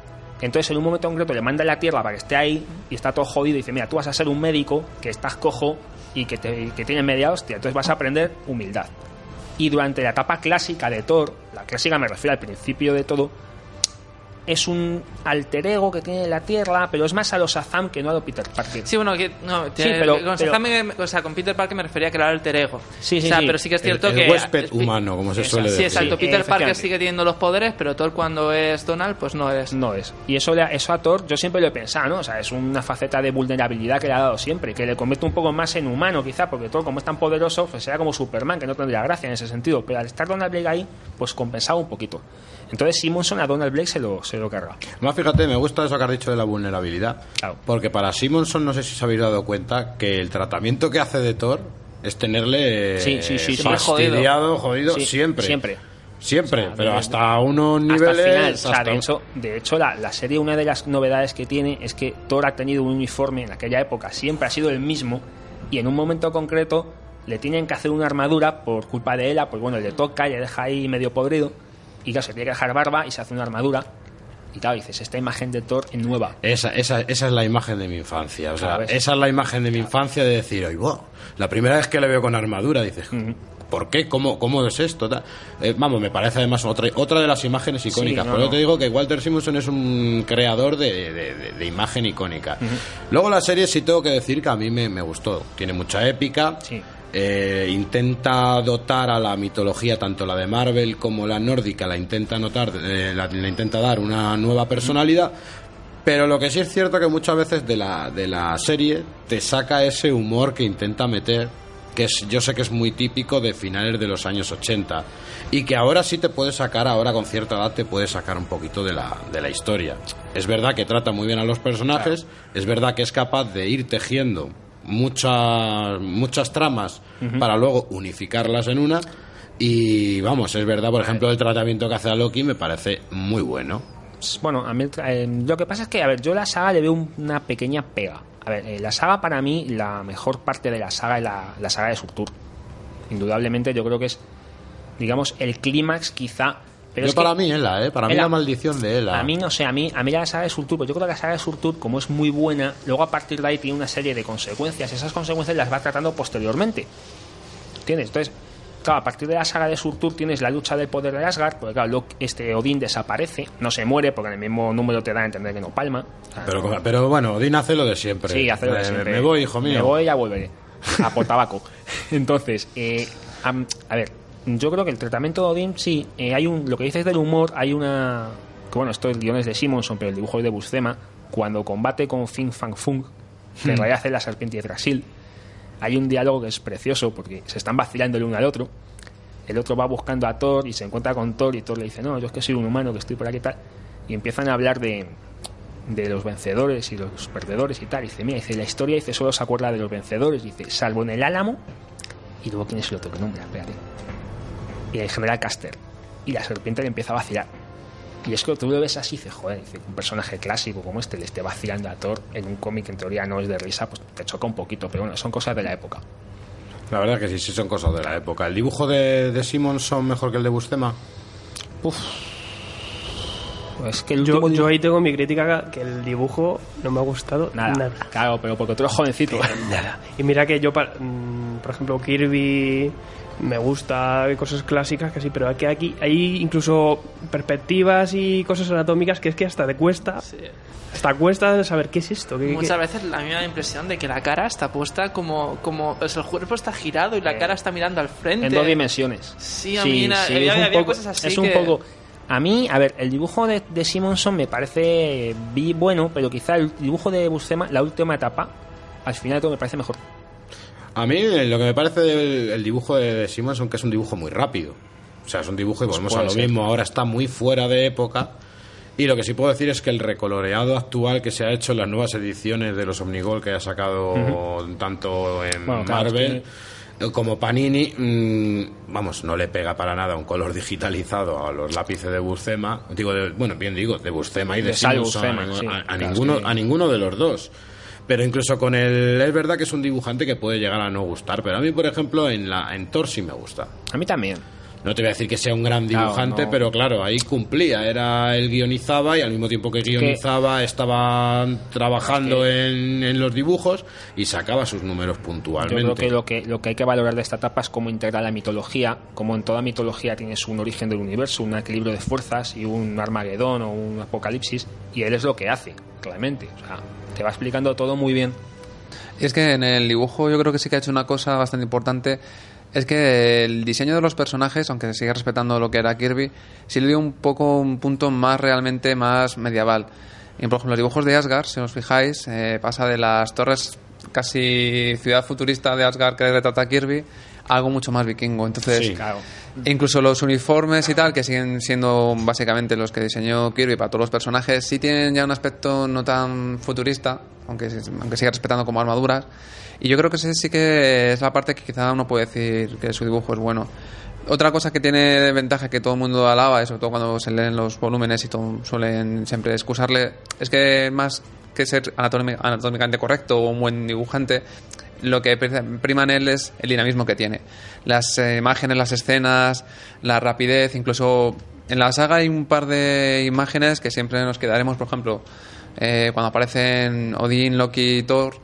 [SPEAKER 5] Entonces, en un momento concreto, le manda a la tierra para que esté ahí y está todo jodido. Y dice: Mira, tú vas a ser un médico que estás cojo y que, te, que tiene media hostia. Entonces, vas a aprender humildad. Y durante la etapa clásica de Thor, la clásica me refiero al principio de todo, es un alter ego que tiene la Tierra, pero es más a los Shazam que no a los Peter Parker.
[SPEAKER 4] Sí, bueno, que, no, tiene-
[SPEAKER 5] pero-
[SPEAKER 4] con,
[SPEAKER 5] pero-
[SPEAKER 4] Shazam me- o sea, con Peter Parker me refería a que era el alter ego.
[SPEAKER 5] Sí, sí,
[SPEAKER 4] o sea,
[SPEAKER 5] sí.
[SPEAKER 4] pero sí que es
[SPEAKER 2] El,
[SPEAKER 4] cierto
[SPEAKER 2] el
[SPEAKER 4] que...
[SPEAKER 2] huésped humano, como se
[SPEAKER 5] Exacto.
[SPEAKER 2] suele
[SPEAKER 4] Sí,
[SPEAKER 2] decir.
[SPEAKER 4] exacto.
[SPEAKER 5] Sí,
[SPEAKER 4] Peter Parker sigue teniendo los poderes, pero Thor cuando es Donald, pues no es.
[SPEAKER 5] No es. Y eso, le- eso a Thor, yo siempre lo he pensado, ¿no? O sea, es una faceta de vulnerabilidad que le ha dado siempre, que le convierte un poco más en humano, quizá, porque Thor, como es tan poderoso, pues será como Superman, que no tendría gracia en ese sentido. Pero al estar Donald Blake ahí, pues compensaba un poquito. Entonces Simonson a Donald Blake se lo, se lo carga.
[SPEAKER 2] Más fíjate, me gusta eso que has dicho de la vulnerabilidad.
[SPEAKER 5] Claro.
[SPEAKER 2] Porque para Simonson, no sé si os habéis dado cuenta, que el tratamiento que hace de Thor es tenerle
[SPEAKER 5] Sí, sí, sí, sí.
[SPEAKER 2] fastidiado, jodido, siempre.
[SPEAKER 5] siempre.
[SPEAKER 2] Siempre,
[SPEAKER 5] O sea,
[SPEAKER 2] pero hasta unos
[SPEAKER 5] hasta
[SPEAKER 2] niveles.
[SPEAKER 5] el final. O sea,
[SPEAKER 2] hasta
[SPEAKER 5] de hecho, de hecho la, la serie, una de las novedades que tiene es que Thor ha tenido un uniforme en aquella época, siempre ha sido el mismo, y en un momento concreto le tienen que hacer una armadura por culpa de ella, pues bueno, le toca y le deja ahí medio podrido, y claro, se tiene que dejar barba y se hace una armadura. Y claro, dices, esta imagen de Thor es nueva.
[SPEAKER 2] Esa, esa, esa es la imagen de mi infancia. O sea, esa es la imagen de mi infancia de decir, oye, wow, la primera vez que le veo con armadura, dices, ¿por qué? ¿Cómo, cómo es esto? Eh, vamos, me parece además otra, otra de las imágenes icónicas.
[SPEAKER 5] no,
[SPEAKER 2] Por eso
[SPEAKER 5] no.
[SPEAKER 2] te digo que Walter Simonson es un creador de, de- de- de imagen icónica. Luego la serie sí tengo que decir que a mí me, me gustó. Tiene mucha épica.
[SPEAKER 5] Sí.
[SPEAKER 2] Eh, intenta dotar a la mitología, tanto la de Marvel como la nórdica, la intenta notar, eh, la, intenta dar una nueva personalidad. Pero lo que sí es cierto que muchas veces de la, de la serie te saca ese humor que intenta meter, que es, yo sé que es muy típico de finales de los años 80, y que ahora sí te puede sacar, ahora con cierta edad te puede sacar un poquito de la, de la historia. Es verdad que trata muy bien a los personajes, es verdad que es capaz de ir tejiendo muchas, muchas tramas para luego unificarlas en una. Y vamos, es verdad, por ejemplo, el tratamiento que hace a Loki me parece muy bueno.
[SPEAKER 5] Bueno, a mí, eh, lo que pasa es que, a ver, yo a la saga le veo un- una pequeña pega. A ver, eh, la saga para mí, la mejor parte de la saga es la, la saga de Surtur. Indudablemente yo creo que es, digamos, el clímax quizá... Pero
[SPEAKER 2] Yo
[SPEAKER 5] es que-
[SPEAKER 2] para mí, Ela, ¿eh? Para mí la maldición de Ela.
[SPEAKER 5] A mí no sé, a mí, a mí la saga de Surtur, pues yo creo que la saga de Surtur, como es muy buena, luego a partir de ahí tiene una serie de consecuencias. Esas consecuencias las va tratando posteriormente. ¿Entiendes? Entonces, Claro, a partir de la saga de Surtur tienes la lucha del poder de Asgard, porque claro, este Odín desaparece, no se muere, porque en el mismo número te da a entender que no palma.
[SPEAKER 2] Pero,
[SPEAKER 5] no-
[SPEAKER 2] pero bueno, Odín hace lo de siempre.
[SPEAKER 5] Sí, hace lo de siempre.
[SPEAKER 2] Me voy, hijo mío.
[SPEAKER 5] Me voy y ya volveré. A por tabaco. Entonces, eh, a ver, yo creo que el tratamiento de Odín, sí, eh, hay un, lo que dices del humor, hay una. Que bueno, esto es guiones de Simonson, pero el dibujo es de Buscema. Cuando combate con Fin Fang Fung, que en realidad hace la serpiente de Brasil, hay un diálogo que es precioso porque se están vacilando el uno al otro. El otro va buscando a Thor y se encuentra con Thor y Thor le dice, no, yo es que soy un humano, que estoy por aquí y tal. Y empiezan a hablar de, de los vencedores y los perdedores y tal. Y dice, mira, dice, la historia dice, solo se acuerda de los vencedores. Dice, salvo en el Álamo. Y luego, ¿quién es el otro que nombra? Espérate. Y el general Caster. Y la serpiente le empieza a vacilar. Y es que tú lo ves así y dices, joder, dice, un personaje clásico como este le esté vacilando a Thor en un cómic que en teoría no es de risa, pues te choca un poquito. Pero bueno, son cosas de la época.
[SPEAKER 2] La verdad que sí, sí son cosas de la época. ¿El dibujo de, de Simonson mejor que el de Buscema?
[SPEAKER 5] Es que el
[SPEAKER 7] Yo,
[SPEAKER 5] último
[SPEAKER 7] yo ahí tengo mi crítica que el dibujo no me ha gustado
[SPEAKER 5] Nada,
[SPEAKER 7] nada.
[SPEAKER 5] claro, pero porque tú eres jovencito.
[SPEAKER 7] Nada. Y mira que yo, mm, por ejemplo, Kirby me gusta, hay cosas clásicas que sí, pero aquí, aquí hay incluso perspectivas y cosas anatómicas que es que hasta te cuesta, hasta cuesta saber qué es esto. qué- qué-
[SPEAKER 4] Muchas veces a mí me da la impresión de que la cara está puesta como, como o sea, el cuerpo está girado y la cara está mirando al frente.
[SPEAKER 5] En dos dimensiones.
[SPEAKER 4] Sí, a mí na- había-
[SPEAKER 5] es un
[SPEAKER 4] había
[SPEAKER 5] poco-
[SPEAKER 4] cosas así
[SPEAKER 5] Es un
[SPEAKER 4] que-
[SPEAKER 5] poco. A mí, a ver, el dibujo de, de Simonson me parece vi bueno, pero quizá el dibujo de Buscema, la última etapa, al final de todo me parece mejor.
[SPEAKER 2] A mí eh, lo que me parece del el dibujo de, Simonson que es un dibujo muy rápido. O sea, es un dibujo y volvemos a lo
[SPEAKER 5] ser.
[SPEAKER 2] mismo. Ahora está muy fuera de época. Y lo que sí puedo decir es que el recoloreado actual que se ha hecho en las nuevas ediciones de los Omnigol que ha sacado tanto en
[SPEAKER 5] Bueno,
[SPEAKER 2] Marvel como Panini, mm, vamos, no le pega para nada un color digitalizado a los lápices de Buscema. Digo, de- bueno, bien digo, de Buscema y de,
[SPEAKER 5] De Sal
[SPEAKER 2] Simonson,
[SPEAKER 5] Buscema,
[SPEAKER 2] a,
[SPEAKER 5] sí.
[SPEAKER 2] a- a
[SPEAKER 5] Claro,
[SPEAKER 2] ninguno, a ninguno de los dos. Pero incluso con el. Es verdad que es un dibujante que puede llegar a no gustar. Pero a mí, por ejemplo, en, la, en Thor sí me gusta.
[SPEAKER 5] A mí también.
[SPEAKER 2] No te voy a decir que sea un gran
[SPEAKER 5] Claro,
[SPEAKER 2] dibujante,
[SPEAKER 5] no.
[SPEAKER 2] pero claro, ahí cumplía. Era él guionizaba y al mismo tiempo que guionizaba estaba trabajando en, en los dibujos y sacaba sus números
[SPEAKER 5] Yo
[SPEAKER 2] puntualmente.
[SPEAKER 5] creo que lo, que lo que hay que valorar de esta etapa es cómo integra la mitología. Como en toda mitología tienes un origen del universo, un equilibrio de fuerzas y un Armagedón o un apocalipsis. Y él es lo que hace, claramente. O sea, te va explicando todo muy bien.
[SPEAKER 6] Y es que en el dibujo yo creo que sí que ha hecho una cosa bastante importante. Es que el diseño de los personajes, aunque sigue respetando lo que era Kirby, sí le dio un poco un punto más realmente más medieval. Y por ejemplo, los dibujos de Asgard, si os fijáis, eh, pasa de las torres casi ciudad futurista de Asgard que retrata Kirby algo mucho más vikingo. Entonces,
[SPEAKER 2] Sí.
[SPEAKER 5] Claro.
[SPEAKER 6] Incluso los uniformes y tal, que siguen siendo básicamente los que diseñó Kirby para todos los personajes, sí tienen ya un aspecto no tan futurista, aunque, aunque siga respetando como armaduras. Y yo creo que ese sí que es la parte que quizá uno puede decir que su dibujo es bueno. Otra cosa que tiene de ventaja que todo el mundo alaba, y sobre todo cuando se leen los volúmenes y todo, suelen siempre excusarle, es que más que ser anatómi- anatómicamente correcto o un buen dibujante, lo que pri- prima en él es el dinamismo que tiene. Las eh, imágenes, las escenas, la rapidez, incluso en la saga hay un par de imágenes que siempre nos quedaremos, por ejemplo, eh, cuando aparecen Odín, Loki y Thor,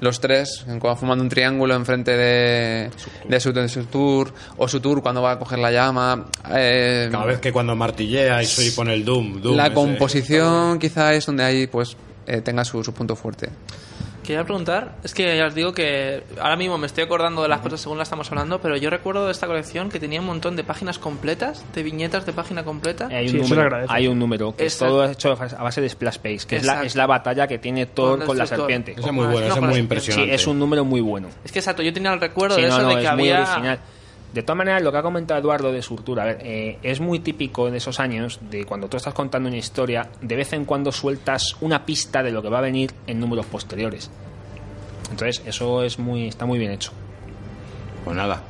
[SPEAKER 6] los tres, cuando formando un triángulo enfrente de, de, su, de su tour, o su tour cuando va a coger la llama. eh,
[SPEAKER 2] Cada vez que cuando martillea y pone el Doom. Doom
[SPEAKER 6] la
[SPEAKER 2] ese.
[SPEAKER 6] composición quizá es donde ahí pues eh, tenga su, su punto fuerte.
[SPEAKER 4] Quería preguntar, es que ya os digo que ahora mismo me estoy acordando de las cosas según las estamos hablando, pero yo recuerdo de esta colección que tenía un montón de páginas completas, de viñetas de página completa.
[SPEAKER 5] Hay un,
[SPEAKER 7] Sí,
[SPEAKER 5] número, hay un número que es
[SPEAKER 4] Exacto.
[SPEAKER 5] todo hecho a base de splash page, que es la, es la batalla que tiene Thor
[SPEAKER 4] Con
[SPEAKER 5] la serpiente.
[SPEAKER 2] Es muy bueno, es muy impresionante.
[SPEAKER 5] Sí, es un número muy bueno.
[SPEAKER 4] Es que exacto, yo tenía el recuerdo
[SPEAKER 5] Sí,
[SPEAKER 4] de
[SPEAKER 5] no,
[SPEAKER 4] eso
[SPEAKER 5] no,
[SPEAKER 4] de que
[SPEAKER 5] es muy
[SPEAKER 4] había.
[SPEAKER 5] original. De todas maneras, lo que ha comentado Eduardo de Surtura, a ver, eh, es muy típico en esos años de cuando tú estás contando una historia, de vez en cuando sueltas una pista de lo que va a venir en números posteriores. Entonces, eso es muy está muy bien hecho.
[SPEAKER 2] Pues nada.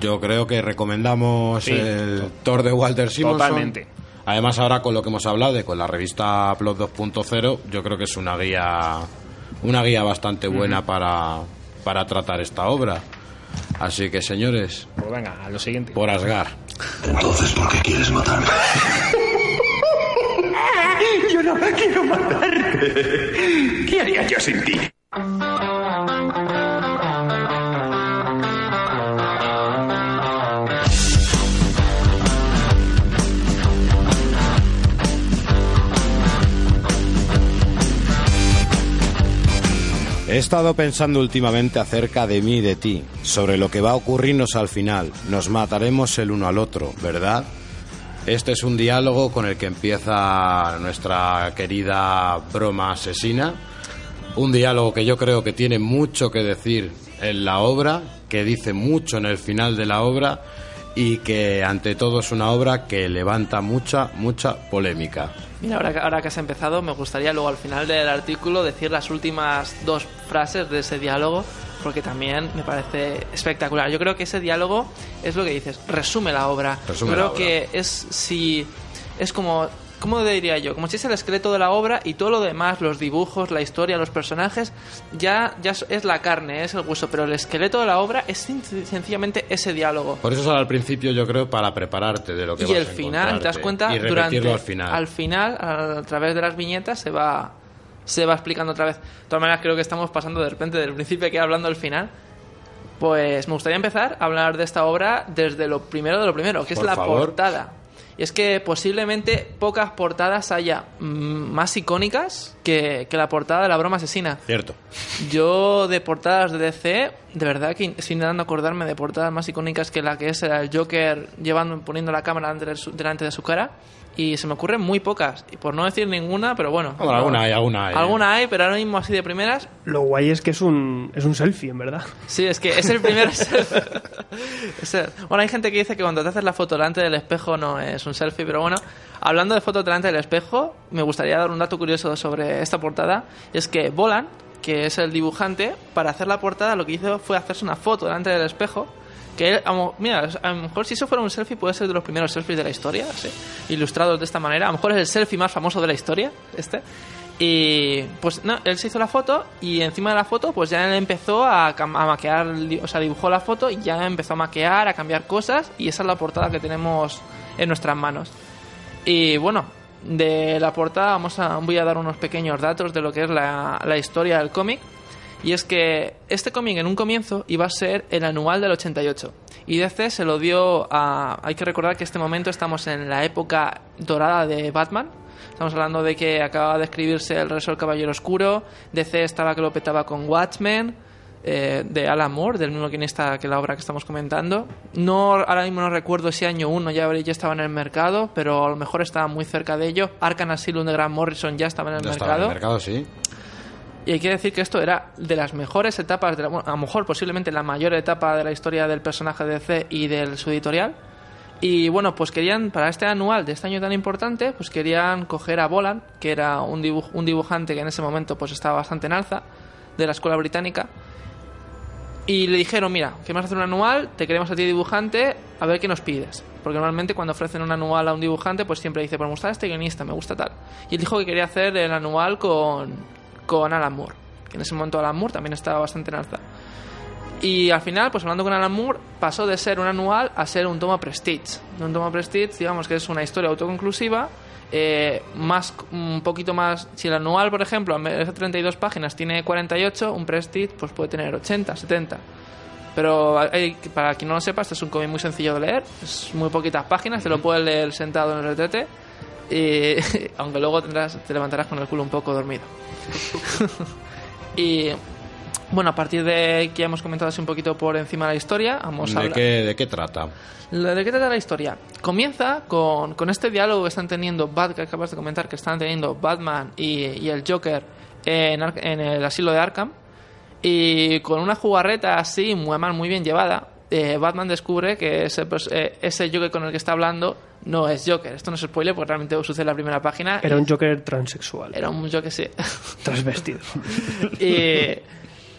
[SPEAKER 2] Yo creo que recomendamos
[SPEAKER 5] Sí,
[SPEAKER 2] el Thor de Walter Simonson.
[SPEAKER 5] Totalmente.
[SPEAKER 2] Además, ahora con lo que hemos hablado de con la revista Plot 2.0, yo creo que es una guía una guía bastante buena para, para tratar esta obra. Así que, señores,
[SPEAKER 5] Pues venga, a lo siguiente.
[SPEAKER 2] por Asgar.
[SPEAKER 8] Entonces, ¿por qué quieres matarme?
[SPEAKER 9] Yo no quiero matarte. ¿Qué haría yo sin ti?
[SPEAKER 2] He estado pensando últimamente acerca de mí y de ti, sobre lo que va a ocurrirnos al final. Nos mataremos el uno al otro, ¿verdad? Este es un diálogo con el que empieza nuestra querida broma asesina. Un diálogo que yo creo que tiene mucho que decir en la obra, que dice mucho en el final de la obra y que ante todo es una obra que levanta mucha, mucha polémica.
[SPEAKER 4] Mira, ahora, que- ahora que has empezado, me gustaría luego al final del artículo decir las últimas dos frases de ese diálogo, porque también me parece espectacular. Yo creo que ese diálogo es lo que dices, resume la obra.
[SPEAKER 2] Resume
[SPEAKER 4] creo
[SPEAKER 2] la obra.
[SPEAKER 4] que es si es como ¿Cómo diría yo? Como si es el esqueleto de la obra y todo lo demás, los dibujos, la historia, los personajes, ya, ya es- la carne, es el hueso, pero el esqueleto de la obra es sen- sencillamente ese diálogo.
[SPEAKER 2] Por eso sale al principio, yo creo, para prepararte de lo que
[SPEAKER 4] y
[SPEAKER 2] vas
[SPEAKER 4] el
[SPEAKER 2] a
[SPEAKER 4] final, ¿te das cuenta?
[SPEAKER 2] Y
[SPEAKER 4] Durante,
[SPEAKER 2] al final.
[SPEAKER 4] al final, a, través de las viñetas, se va, se va explicando otra vez. De todas maneras, creo que estamos pasando de repente del principio que hablando al final. Pues me gustaría empezar a hablar de esta obra desde lo primero de lo primero, que es la
[SPEAKER 2] favor.
[SPEAKER 4] portada. Y es que posiblemente pocas portadas haya mm, más icónicas que, que la portada de la broma asesina.
[SPEAKER 2] Cierto.
[SPEAKER 4] Yo de portadas de DC, de verdad que estoy intentando acordarme de portadas más icónicas que la que es el Joker llevando, poniendo la cámara delante de su, delante de su cara. Y se me ocurren muy pocas. Y por no decir ninguna, pero bueno.
[SPEAKER 2] Bueno, alguna hay, alguna hay.
[SPEAKER 4] Alguna hay, pero ahora mismo así de primeras.
[SPEAKER 7] Lo guay es que es un, es un selfie, en verdad.
[SPEAKER 4] Sí, es que es el primer selfie. Es el- Bueno, hay gente que dice que cuando te haces la foto delante del espejo no es un selfie, pero bueno, hablando de fotos delante del espejo, me gustaría dar un dato curioso sobre esta portada. Y es que Bolan, que es el dibujante, para hacer la portada lo que hizo fue hacerse una foto delante del espejo. Que él, mira, a lo mejor si eso fuera un selfie puede ser de los primeros selfies de la historia, sí, ilustrados de esta manera. A lo mejor es el selfie más famoso de la historia, este. Y pues no, él se hizo la foto y encima de la foto pues ya él empezó a, a maquear, o sea, dibujó la foto y ya empezó a maquear, a cambiar cosas y esa es la portada que tenemos en nuestras manos. Y bueno, de la portada vamos a, voy a dar unos pequeños datos de lo que es la, la historia del cómic. Y es que este cómic en un comienzo iba a ser el anual del 88. Y DC se lo dio a... Hay que recordar que en este momento estamos en la época dorada de Batman. Estamos hablando de que acababa de escribirse El Regreso del Caballero Oscuro. DC estaba que lo petaba con Watchmen. eh, de Alan Moore, del mismo guionista que la obra que estamos comentando. No, ahora mismo no recuerdo si año 1 ya, ya estaba en el mercado, pero a lo mejor estaba muy cerca de ello. Arkham Asylum de Grant Morrison ya estaba en el
[SPEAKER 2] Ya estaba en
[SPEAKER 4] mercado.
[SPEAKER 2] el mercado, sí.
[SPEAKER 4] Y hay que decir que esto era de las mejores etapas, de la- bueno, a lo mejor posiblemente la mayor etapa de la historia del personaje de DC y del su editorial. Y bueno, pues querían, para este anual de este año tan importante, pues querían coger a Bolan, que era un, dibuj- un dibujante que en ese momento pues estaba bastante en alza, de la escuela británica. Y le dijeron, mira, queremos hacer un anual, te queremos a ti dibujante, a ver qué nos pides. Porque normalmente cuando ofrecen un anual a un dibujante, pues siempre dice, pues me gusta este guionista, me gusta tal. Y él dijo que quería hacer el anual con, con Alan Moore. Que en ese momento Alan Moore también estaba bastante en alza. Y al final, pues hablando con Alan Moore, pasó de ser un anual a ser un tomo Prestige. Un tomo Prestige, digamos que es una historia autoconclusiva, eh, más, un poquito más. Si el anual, por ejemplo, en vez de 32 páginas tiene 48, un Prestige pues puede tener 80, 70. Pero hay- para quien no lo sepa, este es un cómic muy sencillo de leer, es muy poquitas páginas, te lo puedes leer sentado en el retrete, y, aunque luego tendrás, te levantarás con el culo un poco dormido. y bueno, a partir de que hemos comentado así un poquito por encima de la historia, vamos a
[SPEAKER 2] ¿De
[SPEAKER 4] hablar-
[SPEAKER 2] qué, ¿De qué trata?
[SPEAKER 4] ¿De qué trata la historia? Comienza con, con este diálogo que están teniendo, Bat, que acabas de comentar, que están teniendo Batman y, y el Joker en, el asilo de Arkham. Y con una jugarreta así, muy, mal, muy bien llevada, eh, Batman descubre que ese, eh, ese Joker con el que está hablando no es Joker. Esto no es spoiler porque realmente sucede en la primera página.
[SPEAKER 7] Era un Joker transexual.
[SPEAKER 4] Era un Joker, sí.
[SPEAKER 7] Transvestido.
[SPEAKER 4] y,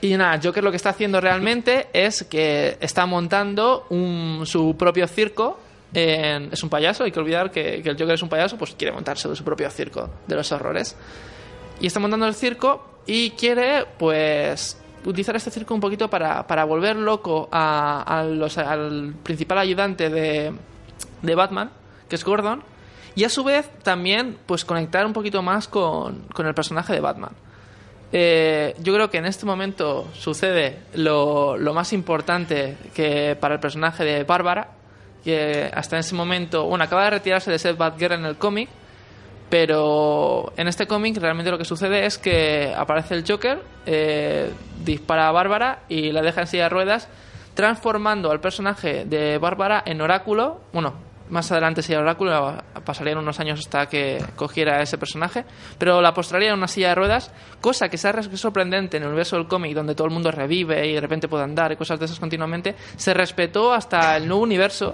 [SPEAKER 4] y nada, Joker lo que está haciendo realmente es que está montando un- su propio circo. en- es un payaso, hay que olvidar que, que el Joker es un payaso, pues quiere montarse su propio circo de los horrores. Y está montando el circo y quiere, pues, utilizar este circo un poquito para, para volver loco a, a los- al principal ayudante de, de Batman, que es Gordon, y a su vez también, pues, conectar un poquito más con, con el personaje de Batman. Eh, yo creo que en este momento sucede lo, lo más importante que para el personaje de Bárbara, que hasta ese momento, bueno, acaba de retirarse de ser Batgirl en el cómic, Pero en este cómic realmente lo que sucede es que aparece el Joker, eh, dispara a Bárbara y la deja en silla de ruedas, transformando al personaje de Bárbara en oráculo. Bueno, más adelante sería oráculo, pasarían unos años hasta que cogiera ese personaje, pero la postraría en una silla de ruedas, cosa que sea sorprendente en el universo del cómic, donde todo el mundo revive y de repente puede andar y cosas de esas continuamente, se respetó hasta el nuevo universo,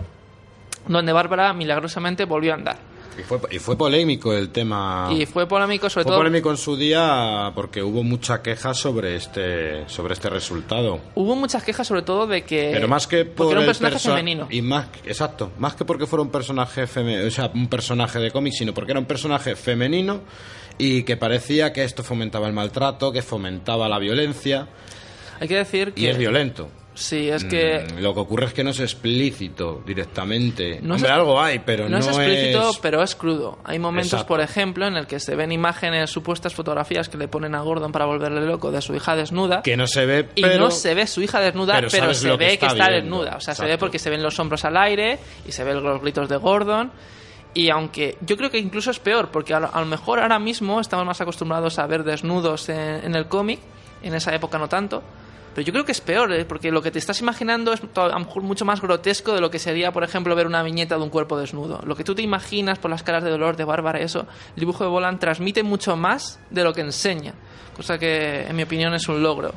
[SPEAKER 4] donde Bárbara milagrosamente volvió a andar.
[SPEAKER 2] Y fue, y fue polémico el tema.
[SPEAKER 4] Y fue polémico sobre
[SPEAKER 2] fue
[SPEAKER 4] todo...
[SPEAKER 2] polémico en su día porque hubo mucha queja sobre este sobre este resultado.
[SPEAKER 4] Hubo muchas quejas sobre todo de que...
[SPEAKER 2] Pero más que por
[SPEAKER 4] porque era un personaje
[SPEAKER 2] perso-
[SPEAKER 4] femenino.
[SPEAKER 2] y más exacto, más que porque fuera un personaje feme- o sea, un personaje de cómic, sino porque era un personaje femenino y que parecía que esto fomentaba el maltrato, que fomentaba la violencia
[SPEAKER 4] Hay que decir que...
[SPEAKER 2] y es violento.
[SPEAKER 4] Sí, es que...
[SPEAKER 2] Mm, Lo que ocurre es que no es explícito directamente.
[SPEAKER 4] No
[SPEAKER 2] Hombre,
[SPEAKER 4] es-
[SPEAKER 2] algo hay, pero no,
[SPEAKER 4] no es explícito,
[SPEAKER 2] es-
[SPEAKER 4] pero es crudo. Hay momentos,
[SPEAKER 2] Exacto.
[SPEAKER 4] por ejemplo, en el que se ven imágenes, supuestas fotografías que le ponen a Gordon para volverle loco de su hija desnuda.
[SPEAKER 2] que no se ve,
[SPEAKER 4] y
[SPEAKER 2] pero
[SPEAKER 4] no se ve su hija desnuda,
[SPEAKER 2] pero
[SPEAKER 4] se
[SPEAKER 2] que
[SPEAKER 4] ve que
[SPEAKER 2] está
[SPEAKER 4] desnuda. O sea, se ve porque se ven los hombros al aire y se ven los gritos de Gordon. Y aunque yo creo que incluso es peor, porque a lo, a lo mejor ahora mismo estamos más acostumbrados a ver desnudos en, en el cómic, en esa época no tanto. Pero yo creo que es peor, ¿eh? porque lo que te estás imaginando es mucho más grotesco de lo que sería, por ejemplo, ver una viñeta de un cuerpo desnudo. Lo que tú te imaginas por las caras de dolor de Bárbara, eso, el dibujo de Bolan transmite mucho más de lo que enseña, cosa que en mi opinión es un logro.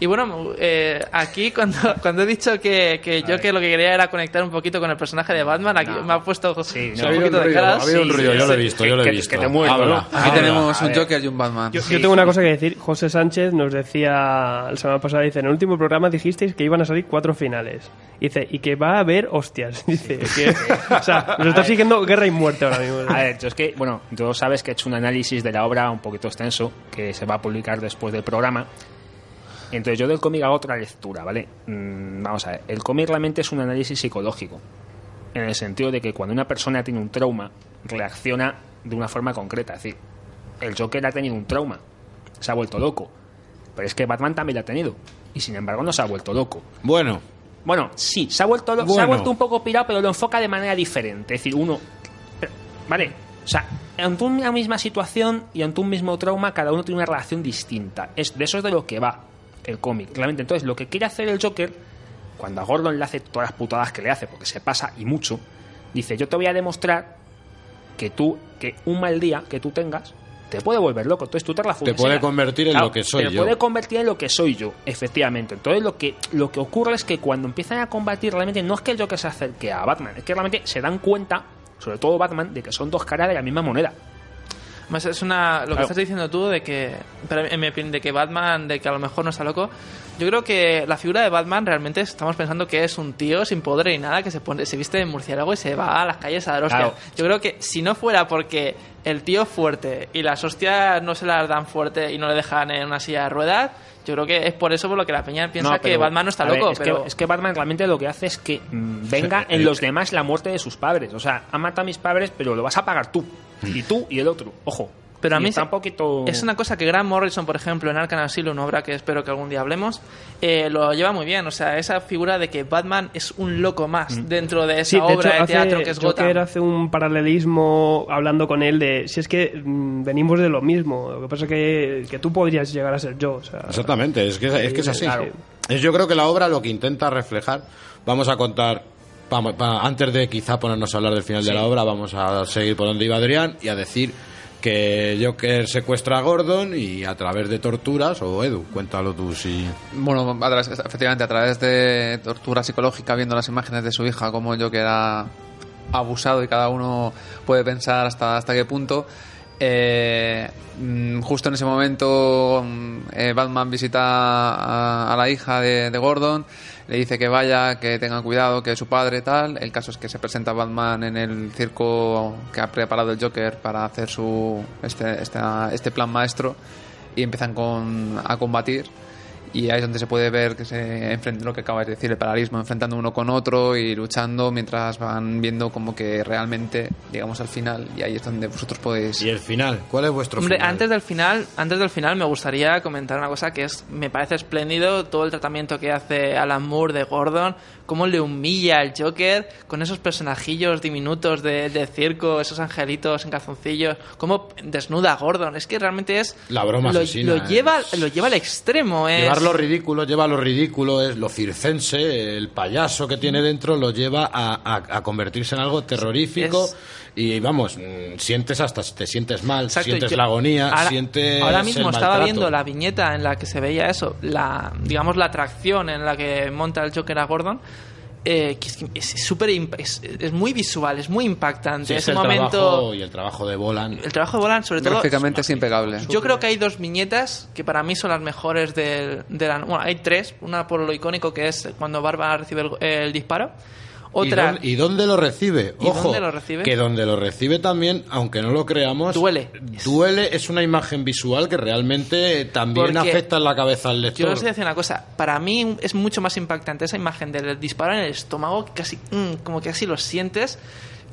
[SPEAKER 4] Y bueno, eh, aquí cuando, cuando he dicho que, que yo que lo que quería era conectar un poquito con el personaje de Batman, aquí me ha puesto
[SPEAKER 5] Sí,
[SPEAKER 4] un
[SPEAKER 5] no.
[SPEAKER 2] Ha habido
[SPEAKER 4] poquito
[SPEAKER 2] un
[SPEAKER 4] de caras.
[SPEAKER 2] ha habido un ruido,
[SPEAKER 4] sí,
[SPEAKER 2] yo lo he visto, yo lo he
[SPEAKER 5] que-
[SPEAKER 2] visto.
[SPEAKER 5] que te muerdo,
[SPEAKER 2] Habla,
[SPEAKER 5] ¿no?
[SPEAKER 6] Aquí
[SPEAKER 2] habla.
[SPEAKER 6] tenemos un. Joker y un Batman.
[SPEAKER 7] Yo, yo tengo una cosa que decir. José Sánchez nos decía la semana pasada, dice, en el último programa dijisteis que iban a salir cuatro finales. Dice, y que va a haber hostias. Dice, que, o sea, nos está siguiendo guerra y muerte ahora mismo.
[SPEAKER 5] A ver, yo es que, bueno, tú sabes que he hecho un análisis de la obra un poquito extenso que se va a publicar después del programa. Entonces yo del cómic hago otra lectura, ¿vale? Mm, vamos a ver, el cómic realmente es un análisis psicológico, en el sentido de que cuando una persona tiene un trauma, reacciona de una forma concreta. Es decir, el Joker ha tenido un trauma, se ha vuelto loco, pero es que Batman también lo ha tenido, y sin embargo no se ha vuelto loco.
[SPEAKER 2] Bueno,
[SPEAKER 5] Bueno, sí, se ha vuelto, lo- se ha
[SPEAKER 2] Bueno.
[SPEAKER 5] vuelto un poco pirado, pero lo enfoca de manera diferente. Es decir, uno. pero, Vale, o sea, ante una misma situación y ante un mismo trauma, cada uno tiene una relación distinta. Es, de eso es de lo que va el cómic. Realmente, entonces, lo que quiere hacer el Joker, cuando a Gordon le hace todas las putadas que le hace, porque se pasa y mucho, dice: Yo te voy a demostrar que tú, que un mal día que tú tengas, te puede volver loco. Entonces tú te la
[SPEAKER 2] Te puede convertir en lo que soy
[SPEAKER 5] te
[SPEAKER 2] yo.
[SPEAKER 5] puede convertir en lo que soy yo, efectivamente. Entonces lo que, lo que ocurre es que cuando empiezan a combatir, realmente no es que el Joker se acerque a Batman, es que realmente se dan cuenta, sobre todo Batman, de que son dos caras de la misma moneda.
[SPEAKER 4] Además, es una, lo que
[SPEAKER 5] Claro.
[SPEAKER 4] estás diciendo tú de que, en mi opinión, de que Batman, de que a lo mejor no está loco. Yo creo que la figura de Batman realmente estamos pensando que es un tío sin poder ni nada que se pone, se viste de murciélago y se va a las calles a dar hostias.
[SPEAKER 5] Claro.
[SPEAKER 4] Yo creo que si no fuera porque el tío es fuerte y las hostias no se las dan fuerte y no le dejan en una silla de ruedas, yo creo que es por eso por lo que la peña piensa
[SPEAKER 5] No,
[SPEAKER 4] que Batman no está
[SPEAKER 5] ver,
[SPEAKER 4] loco.
[SPEAKER 5] es,
[SPEAKER 4] pero
[SPEAKER 5] que, es que Batman realmente lo que hace es que mm, venga en
[SPEAKER 2] eh,
[SPEAKER 5] los demás la muerte de sus padres. O sea, han matado a mis padres, pero lo vas a pagar tú. Y tú y el otro. Ojo.
[SPEAKER 4] Pero a mí
[SPEAKER 5] está
[SPEAKER 4] se-
[SPEAKER 5] un poquito...
[SPEAKER 4] Es una cosa que Grant Morrison, por ejemplo, en Arkham Asylum, una obra que espero que algún día hablemos, eh, lo lleva muy bien. O sea, esa figura de que Batman es un loco más dentro de esa
[SPEAKER 7] Sí, de
[SPEAKER 4] obra
[SPEAKER 7] hecho,
[SPEAKER 4] de
[SPEAKER 7] hace,
[SPEAKER 4] teatro que es
[SPEAKER 7] Joker
[SPEAKER 4] Gotham.
[SPEAKER 7] hace un paralelismo hablando con él de si es que mm, venimos de lo mismo. Lo que pasa que, que tú podrías llegar a ser yo. O sea,
[SPEAKER 2] Exactamente, es que es, que es así.
[SPEAKER 7] Claro.
[SPEAKER 2] Es, yo creo que la obra lo que intenta reflejar, vamos a contar, antes de quizá ponernos a hablar del final de la obra, vamos a seguir por donde iba Adrián y a decir que Joker secuestra a Gordon y a través de torturas, o Edu, cuéntalo tú si...
[SPEAKER 6] Bueno, efectivamente, a través de tortura psicológica, viendo las imágenes de su hija, como que era abusado y cada uno puede pensar hasta, hasta qué punto. Eh, mm, justo en ese momento, mm, eh, Batman visita a, la hija de, Gordon, le dice que vaya, que tenga cuidado, que es su padre, tal. El caso es que se presenta Batman en el circo que ha preparado el Joker para hacer su este, esta- este plan maestro y empiezan con, a combatir y ahí es donde se puede ver que se enfrenta lo que acabas de decir, el paralelismo, enfrentando uno con otro y luchando mientras van viendo como que realmente llegamos al final y ahí es donde vosotros podéis...
[SPEAKER 2] ¿Y el final? ¿Cuál es vuestro
[SPEAKER 4] Hombre,
[SPEAKER 2] final?
[SPEAKER 4] antes del final, antes del final me gustaría comentar una cosa que es me parece espléndido todo el tratamiento que hace Alan Moore de Gordon, cómo le humilla al Joker con esos personajillos diminutos de, de circo, esos angelitos en calzoncillos, cómo desnuda a Gordon, es que realmente es
[SPEAKER 2] La broma
[SPEAKER 4] lo,
[SPEAKER 2] asesina,
[SPEAKER 4] lo lleva
[SPEAKER 2] es-
[SPEAKER 4] lo lleva al extremo, es
[SPEAKER 2] Llevar lo ridículo, lleva lo ridículo, es lo circense, el payaso que tiene dentro lo lleva a, a- a convertirse en algo terrorífico
[SPEAKER 4] Es-
[SPEAKER 2] y vamos, mm, sientes hasta, te sientes mal,
[SPEAKER 4] Exacto,
[SPEAKER 2] sientes
[SPEAKER 4] yo-
[SPEAKER 2] la agonía,
[SPEAKER 4] ahora,
[SPEAKER 2] sientes
[SPEAKER 4] ahora mismo
[SPEAKER 2] el
[SPEAKER 4] estaba viendo la viñeta en la que se veía eso, la digamos la atracción en la que monta el Joker a Gordon. eh, que es que es súper imp- es, es muy visual, es muy impactante.
[SPEAKER 2] Sí, es
[SPEAKER 4] Ese
[SPEAKER 2] el
[SPEAKER 4] momento,
[SPEAKER 2] trabajo y el trabajo de Bolan.
[SPEAKER 4] el trabajo de Bolan, sobre todo,
[SPEAKER 6] Gráficamente es impecable.
[SPEAKER 4] yo creo que hay dos viñetas que para mí son las mejores del, de la... Bueno, hay tres. Una por lo icónico que es cuando Bárbara recibe el, el disparo. Otra...
[SPEAKER 2] ¿Y, dónde, lo recibe?
[SPEAKER 4] ¿Y
[SPEAKER 2] Ojo,
[SPEAKER 4] dónde lo recibe?
[SPEAKER 2] que donde lo recibe también, aunque no lo creamos,
[SPEAKER 4] Duele.
[SPEAKER 2] Duele es una imagen visual que realmente también
[SPEAKER 4] Porque
[SPEAKER 2] afecta en la cabeza al lector.
[SPEAKER 4] Yo os voy a decir una cosa. Para mí es mucho más impactante esa imagen del disparo en el estómago, casi, mm, como que así lo sientes,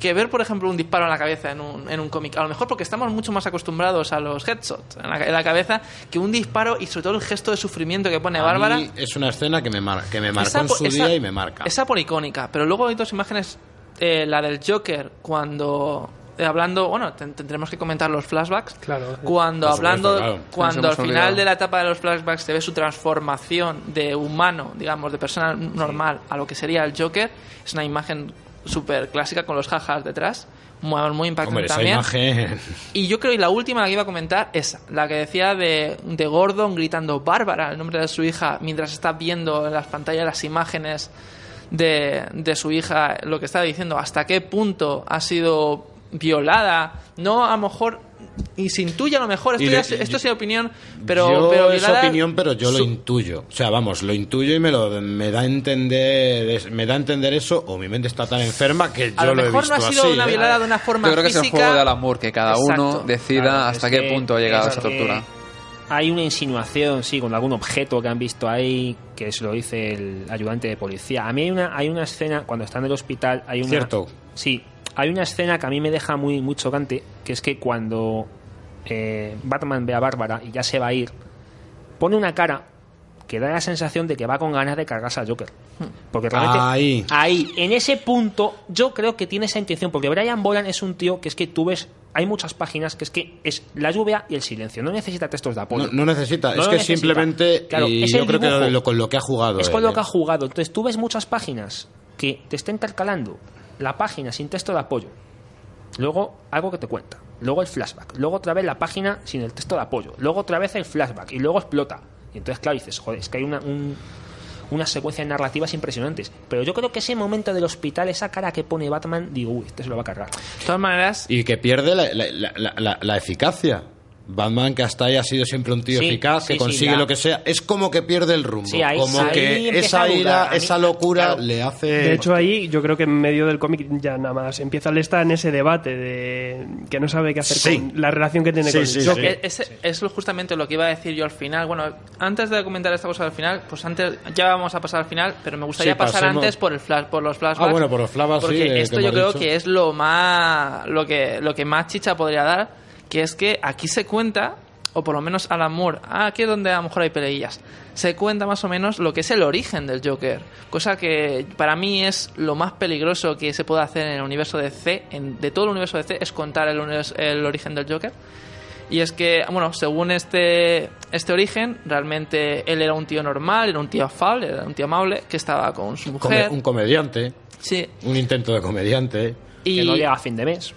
[SPEAKER 4] que ver, por ejemplo, un disparo en la cabeza en un, en un cómic. A lo mejor porque estamos mucho más acostumbrados a los headshots en la, en la cabeza que un disparo y sobre todo el gesto de sufrimiento que pone
[SPEAKER 2] A
[SPEAKER 4] Bárbara.
[SPEAKER 2] mí es una escena que me, mar- que me marcó
[SPEAKER 4] Esa
[SPEAKER 2] en su
[SPEAKER 4] esa-
[SPEAKER 2] día y me marca.
[SPEAKER 4] Esa por icónica, pero luego hay dos imágenes. eh, la del Joker, cuando. eh, hablando. Bueno, ten- tendremos que comentar los flashbacks.
[SPEAKER 7] Claro.
[SPEAKER 4] Cuando
[SPEAKER 2] supuesto,
[SPEAKER 4] hablando.
[SPEAKER 2] claro.
[SPEAKER 4] Cuando al final
[SPEAKER 6] olvidado.
[SPEAKER 4] de la etapa de los flashbacks se ve su transformación de humano, digamos, de persona normal a lo que sería el Joker, es una imagen súper clásica con los jajas detrás. Muy, muy impactante
[SPEAKER 2] Hombre,
[SPEAKER 4] también.
[SPEAKER 2] imagen...
[SPEAKER 4] Y yo creo, y la última la que iba a comentar, es la que decía de, de Gordon gritando Bárbara, el nombre de su hija, mientras está viendo en las pantallas las imágenes de, de su hija, lo que está diciendo, hasta qué punto ha sido violada. No, a lo mejor, intuye a lo mejor, esto,
[SPEAKER 2] Y
[SPEAKER 4] ya es- esto es opinión, pero,
[SPEAKER 2] yo
[SPEAKER 4] pero
[SPEAKER 2] es opinión, pero yo lo
[SPEAKER 4] su-
[SPEAKER 2] intuyo. O sea, vamos, lo intuyo y me lo me da a entender me da a entender eso o mi mente está tan enferma que
[SPEAKER 4] A
[SPEAKER 2] yo
[SPEAKER 4] lo
[SPEAKER 2] lo he
[SPEAKER 4] mejor
[SPEAKER 2] visto
[SPEAKER 4] no ha sido
[SPEAKER 2] así,
[SPEAKER 4] una
[SPEAKER 2] ¿eh?
[SPEAKER 4] violada de una forma
[SPEAKER 6] Yo creo que es el
[SPEAKER 4] física.
[SPEAKER 6] juego de Alan Moore, que cada uno decida
[SPEAKER 5] Claro,
[SPEAKER 6] hasta qué
[SPEAKER 5] que-
[SPEAKER 6] punto ha llegado
[SPEAKER 5] es
[SPEAKER 6] esa
[SPEAKER 5] que
[SPEAKER 6] tortura.
[SPEAKER 5] Hay una insinuación, sí, con algún objeto que han visto ahí, que se lo dice el ayudante de policía. A mí hay una, hay una escena, cuando está en el hospital, hay una...
[SPEAKER 2] Cierto.
[SPEAKER 5] Sí, hay una escena que a mí me deja muy, muy chocante, que es que cuando eh, Batman ve a Bárbara y ya se va a ir, pone una cara que da la sensación de que va con ganas de cargarse al Joker. Porque realmente
[SPEAKER 2] Ahí.
[SPEAKER 5] ahí, en ese punto, yo creo que tiene esa intención, porque Brian Bolan es un tío que es que tú ves, hay muchas páginas que es que es la lluvia y el silencio, no necesita textos de apoyo.
[SPEAKER 2] No, no necesita,
[SPEAKER 5] No
[SPEAKER 2] es que
[SPEAKER 5] necesita.
[SPEAKER 2] simplemente
[SPEAKER 5] Claro,
[SPEAKER 2] y
[SPEAKER 5] es
[SPEAKER 2] yo creo
[SPEAKER 5] dibujo.
[SPEAKER 2] que lo, con lo que ha jugado.
[SPEAKER 5] Es con
[SPEAKER 2] él,
[SPEAKER 5] lo
[SPEAKER 2] ¿eh?
[SPEAKER 5] que ha jugado. Entonces tú ves muchas páginas que te está intercalando la página sin texto de apoyo, luego algo que te cuenta, luego el flashback, luego otra vez la página sin el texto de apoyo, luego otra vez el flashback y luego explota. Y entonces, claro, dices, joder, es que hay una, un- unas secuencias narrativas impresionantes. Pero yo creo que ese momento del hospital, esa cara que pone Batman, digo, uy, este se lo va a cargar.
[SPEAKER 4] De todas maneras,
[SPEAKER 2] Y que pierde la, la- la- la- la eficacia. Batman, que hasta ahí ha sido siempre un tío
[SPEAKER 5] Sí,
[SPEAKER 2] eficaz, que
[SPEAKER 5] sí,
[SPEAKER 2] consigue lo que sea, es como que pierde el rumbo.
[SPEAKER 5] Sí, ahí-
[SPEAKER 2] como
[SPEAKER 5] ahí
[SPEAKER 2] que esa ira, esa locura
[SPEAKER 5] claro.
[SPEAKER 2] le hace.
[SPEAKER 7] De hecho, ahí yo creo que en medio del cómic ya nada más empieza a estar en ese debate de que no sabe qué hacer
[SPEAKER 2] Sí.
[SPEAKER 7] con la relación que tiene
[SPEAKER 2] Sí,
[SPEAKER 7] con
[SPEAKER 2] sí,
[SPEAKER 7] el
[SPEAKER 2] sí.
[SPEAKER 7] Joker.
[SPEAKER 4] Es, es justamente lo que iba a decir yo al final. Bueno, antes de comentar esta cosa al final, pues antes ya vamos a pasar al final, pero me gustaría
[SPEAKER 2] Sí,
[SPEAKER 4] pasar
[SPEAKER 2] pasemos.
[SPEAKER 4] antes por el flash, por los flashbacks.
[SPEAKER 2] Ah, bueno, por los flashbacks, sí,
[SPEAKER 4] porque
[SPEAKER 2] de-
[SPEAKER 4] esto yo creo
[SPEAKER 2] dicho.
[SPEAKER 4] que es lo más lo que lo que más chicha podría dar, que es que aquí se cuenta o por lo menos Alan Moore, ah, aquí es donde a lo mejor hay peleillas, se cuenta más o menos lo que es el origen del Joker, cosa que para mí es lo más peligroso que se puede hacer en el universo de C, en, de todo el universo de C, es contar el, origen del Joker. Y es que, bueno, según este, este origen, realmente él era un tío normal, era un tío afable, era un tío amable, que estaba con su
[SPEAKER 2] Come-
[SPEAKER 4] mujer.
[SPEAKER 2] un comediante,
[SPEAKER 4] Sí.
[SPEAKER 2] un intento de comediante.
[SPEAKER 4] Y,
[SPEAKER 5] Que no llega a fin de mes.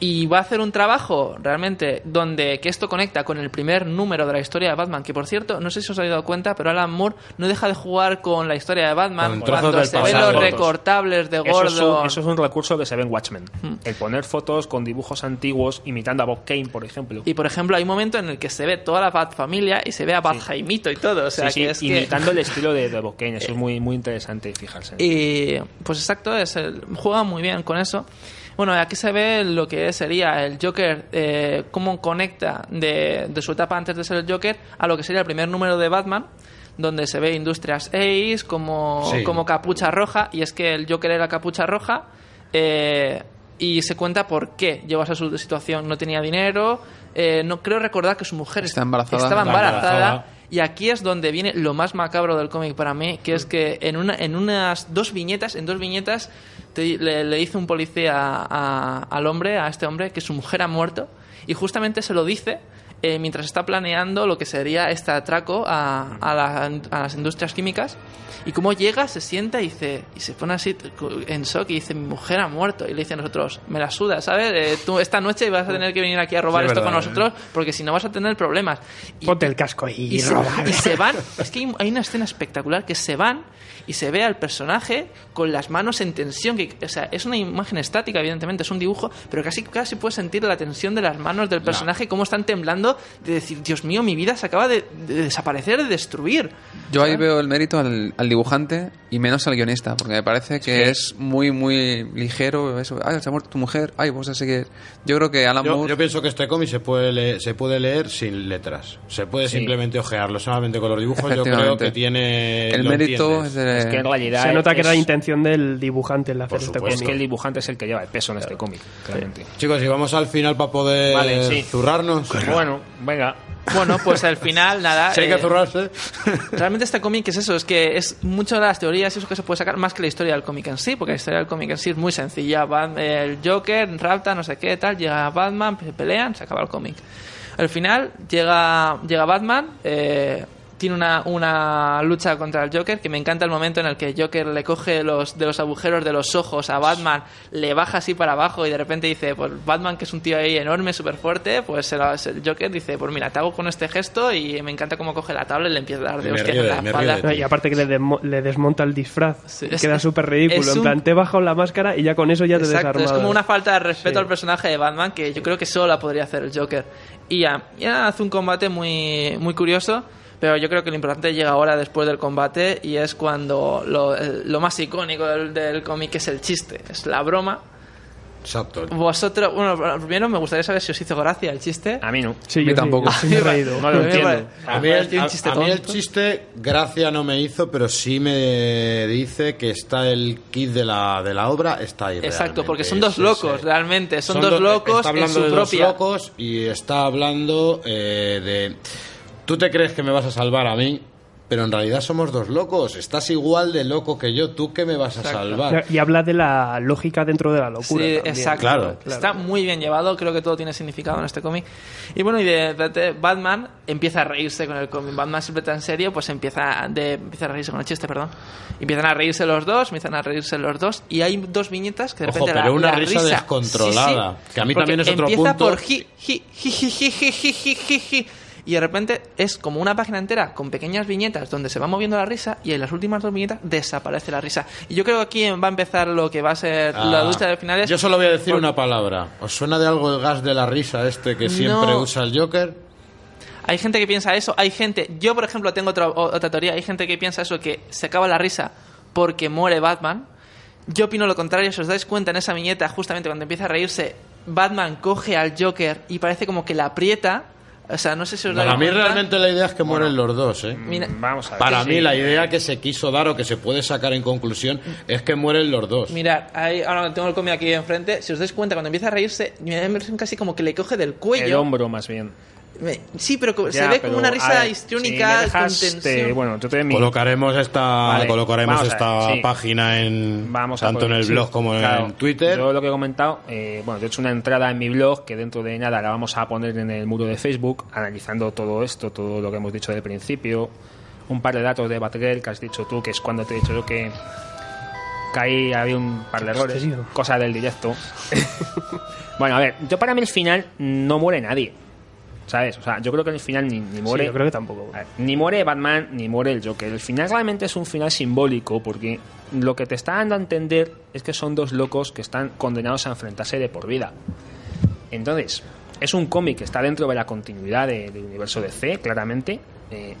[SPEAKER 4] Y va a hacer un trabajo realmente donde que esto conecta con el primer número de la historia de Batman, que por cierto, no sé si os habéis dado cuenta, pero Alan Moore no deja de jugar con la historia de Batman cuando
[SPEAKER 2] del
[SPEAKER 4] se ven los recortables de
[SPEAKER 5] Eso es,
[SPEAKER 4] Gordon.
[SPEAKER 5] un, eso es un recurso que se ve en Watchmen.
[SPEAKER 4] Hmm.
[SPEAKER 5] El poner fotos con dibujos antiguos imitando a Bob Kane, por ejemplo.
[SPEAKER 4] Y por ejemplo, hay un momento en el que se ve toda la Bat familia y se ve a Bat Jaimito y todo. O sea,
[SPEAKER 5] Sí, sí,
[SPEAKER 4] que es que-
[SPEAKER 5] imitando el estilo de, de Bob Kane. Eso es muy, muy interesante fijarse.
[SPEAKER 4] Y pues exacto, es el, juega muy bien con eso. Bueno, aquí se ve lo que sería el Joker, eh, cómo conecta de, de su etapa antes de ser el Joker a lo que sería el primer número de Batman, donde se ve Industrias Ace como,
[SPEAKER 2] Sí.
[SPEAKER 4] como capucha roja, y es que el Joker era capucha roja, eh, y se cuenta por qué llegó a esa su- situación. No tenía dinero, eh, no creo recordar que su mujer
[SPEAKER 6] Está embarazada.
[SPEAKER 4] estaba embarazada. Y aquí es donde viene lo más macabro del cómic para mí, que es que en, una, en unas dos viñetas, en dos viñetas, te- le, le dice un policía a- al hombre, a este hombre, que su mujer ha muerto, y justamente se lo dice eh, mientras está planeando lo que sería este atraco a, a la- a las industrias químicas. Y como llega, se sienta y, dice, y se pone así en shock y dice, mi mujer ha muerto. Y le dice a nosotros, me la suda, ¿sabes? Eh, tú esta noche vas a tener que venir aquí a robar
[SPEAKER 2] Sí,
[SPEAKER 4] esto
[SPEAKER 2] verdad,
[SPEAKER 4] con
[SPEAKER 2] ¿eh?
[SPEAKER 4] nosotros porque si no vas a tener problemas. Y-
[SPEAKER 7] Ponte el casco y,
[SPEAKER 4] y, se,
[SPEAKER 7] roba.
[SPEAKER 4] y se van. Es que hay, hay una escena espectacular que se van y se ve al personaje con las manos en tensión. Que, o sea, es una imagen estática, evidentemente, es un dibujo, pero casi, casi puedes sentir la tensión de las manos del personaje, cómo están temblando, de decir, Dios mío, mi vida se acaba de, de desaparecer, de destruir.
[SPEAKER 6] Yo ahí veo el mérito al, al dibujante y menos al guionista, porque me parece que es muy, muy ligero eso. Ay, se ha muerto tu mujer, ay, vos a seguir. Yo creo que Alan
[SPEAKER 2] Yo,
[SPEAKER 6] Moore...
[SPEAKER 2] yo pienso que este cómic se puede, leer, se puede leer sin letras. Se puede
[SPEAKER 5] Sí.
[SPEAKER 2] simplemente ojearlo. Solamente con los dibujos yo creo que tiene...
[SPEAKER 6] el mérito es de...
[SPEAKER 5] Es que en realidad
[SPEAKER 7] Se nota que
[SPEAKER 5] es,
[SPEAKER 7] era la intención del dibujante el hacer
[SPEAKER 2] Por
[SPEAKER 7] este
[SPEAKER 2] supuesto.
[SPEAKER 5] es
[SPEAKER 7] cómic.
[SPEAKER 5] que el dibujante es el que lleva el peso en este cómic, claramente.
[SPEAKER 2] Chicos, y vamos al final para poder
[SPEAKER 5] Vale, sí.
[SPEAKER 2] zurrarnos.
[SPEAKER 5] Bueno, venga.
[SPEAKER 4] Bueno, pues al final, nada.
[SPEAKER 2] Si hay que
[SPEAKER 4] eh,
[SPEAKER 2] zurrarse.
[SPEAKER 4] Realmente este cómic es eso, es que es mucho de las teorías eso que se puede sacar más que la historia del cómic en sí, porque la historia del cómic en sí es muy sencilla. Bat- el Joker rapta, no sé qué, tal, llega Batman, se pelean, se acaba el cómic. Al final llega, llega Batman, eh, tiene una, una lucha contra el Joker, que me encanta el momento en el que Joker le coge los, de los agujeros de los ojos a Batman, le baja así para abajo y de repente dice, pues Batman, que es un tío ahí enorme, súper fuerte, pues el Joker dice, pues mira, te hago con este gesto y me encanta cómo coge la tabla y le empieza a dar de
[SPEAKER 2] río
[SPEAKER 4] en
[SPEAKER 2] de-
[SPEAKER 4] la espalda.
[SPEAKER 2] de
[SPEAKER 7] y aparte que le, desmo- le desmonta el disfraz.
[SPEAKER 4] Sí,
[SPEAKER 7] y
[SPEAKER 4] es-
[SPEAKER 7] queda súper ridículo. En
[SPEAKER 4] un-
[SPEAKER 7] plan, te he bajado la máscara y ya con eso ya te
[SPEAKER 4] Exacto, es como una falta de respeto
[SPEAKER 7] Sí.
[SPEAKER 4] al personaje de Batman que yo creo que solo la podría hacer el Joker. Y ya, ya hace un combate muy, muy curioso, pero yo creo que lo importante llega ahora después del combate y es cuando lo, lo más icónico del, del cómic es el chiste, es la broma.
[SPEAKER 2] Exacto.
[SPEAKER 4] Vosotros, bueno, primero me gustaría saber si os hizo gracia el chiste.
[SPEAKER 5] A mí no.
[SPEAKER 7] Sí,
[SPEAKER 6] A mí
[SPEAKER 7] yo sí,
[SPEAKER 6] tampoco.
[SPEAKER 7] sí me he reído.
[SPEAKER 5] No lo
[SPEAKER 4] A mí me
[SPEAKER 5] entiendo.
[SPEAKER 2] A mí, el, a-
[SPEAKER 4] chiste
[SPEAKER 2] a mí el chiste, gracia no me hizo, pero sí me dice que está el kit de la, de la obra, está ahí
[SPEAKER 4] Exacto,
[SPEAKER 2] realmente.
[SPEAKER 4] porque son dos locos,
[SPEAKER 2] eh,
[SPEAKER 4] realmente. Son,
[SPEAKER 2] do-
[SPEAKER 4] dos locos
[SPEAKER 2] está
[SPEAKER 4] en
[SPEAKER 2] hablando
[SPEAKER 4] su
[SPEAKER 2] de dos
[SPEAKER 4] propia.
[SPEAKER 2] locos y está hablando eh, de... Tú te crees que me vas a salvar a mí, pero en realidad somos dos locos. Estás igual de loco que yo. ¿Tú qué me vas a salvar?
[SPEAKER 7] Y habla de la lógica dentro de la locura.
[SPEAKER 4] Sí,
[SPEAKER 7] también.
[SPEAKER 4] exacto.
[SPEAKER 2] Claro.
[SPEAKER 4] Está muy bien llevado, creo que todo tiene significado en este cómic. Y bueno, y de repente Batman empieza a reírse con el cómic. Batman siempre tan serio, pues empieza, de, empieza a reírse con el chiste, perdón. Empiezan a reírse los dos, empiezan a reírse los dos. Y hay dos viñetas que de
[SPEAKER 2] Ojo,
[SPEAKER 4] repente
[SPEAKER 2] pero
[SPEAKER 4] la,
[SPEAKER 2] una
[SPEAKER 4] la
[SPEAKER 2] risa descontrolada, que a mí
[SPEAKER 4] Porque
[SPEAKER 2] también es otro
[SPEAKER 4] empieza
[SPEAKER 2] punto.
[SPEAKER 4] por ji, ji, ji, ji, ji, ji, ji, ji, ji, ji. Y de repente es como una página entera con pequeñas viñetas donde se va moviendo la risa y en las últimas dos viñetas desaparece la risa. Y yo creo que aquí va a empezar lo que va a ser la
[SPEAKER 2] Ah,
[SPEAKER 4] lucha de finales.
[SPEAKER 2] Yo solo voy a decir
[SPEAKER 4] Por-
[SPEAKER 2] una palabra. ¿Os suena de algo el gas de la risa este que siempre
[SPEAKER 4] No.
[SPEAKER 2] usa el Joker?
[SPEAKER 4] Hay gente que piensa eso, hay gente, yo por ejemplo tengo otra, otra teoría, hay gente que piensa eso, que se acaba la risa porque muere Batman. Yo opino lo contrario, si os dais cuenta en esa viñeta, justamente cuando empieza a reírse, Batman coge al Joker y parece como que la aprieta. O sea, no sé si os dais
[SPEAKER 2] Para mí
[SPEAKER 4] cuenta.
[SPEAKER 2] realmente la idea es que mueren los dos, ¿eh?
[SPEAKER 4] Mira,
[SPEAKER 5] Vamos a ver.
[SPEAKER 2] Para
[SPEAKER 5] Sí.
[SPEAKER 2] mí la idea que se quiso dar o que se puede sacar en conclusión es que mueren los dos.
[SPEAKER 4] Mirad, ahí, ahora tengo el cómic aquí enfrente. Si os dais cuenta, cuando empieza a reírse, me da la impresión casi como que le coge del
[SPEAKER 5] El
[SPEAKER 4] cuello.
[SPEAKER 5] hombro, más bien.
[SPEAKER 4] Me- sí, pero se
[SPEAKER 5] Ya,
[SPEAKER 4] ve como una risa
[SPEAKER 5] ver,
[SPEAKER 4] histriónica
[SPEAKER 5] si me dejas,
[SPEAKER 4] con tensión.
[SPEAKER 5] te- bueno, yo te
[SPEAKER 2] Colocaremos esta,
[SPEAKER 5] Vale,
[SPEAKER 2] colocaremos esta
[SPEAKER 5] ver, sí.
[SPEAKER 2] página en
[SPEAKER 5] Vamos
[SPEAKER 2] tanto en el
[SPEAKER 5] sí,
[SPEAKER 2] blog como
[SPEAKER 5] claro.
[SPEAKER 2] en Twitter.
[SPEAKER 5] Yo lo que he comentado, eh, bueno, yo he hecho una entrada en mi blog que dentro de nada la vamos a poner en el muro de Facebook, analizando todo esto, todo lo que hemos dicho del principio, un par de datos de Batgirl que has dicho tú, que es cuando te he dicho yo que, que ahí había un par de errores, cosa del directo. bueno, a ver, yo para mí el final no muere nadie. ¿Sabes? O sea, yo creo que el final ni, ni muere.
[SPEAKER 7] Sí, yo creo que tampoco.
[SPEAKER 5] Ver, Ni muere Batman, ni muere el Joker. El final realmente es un final simbólico porque lo que te está dando a entender es que son dos locos que están condenados a enfrentarse de por vida. Entonces, es un cómic que está dentro de la continuidad de- del universo DC, claramente. Eh,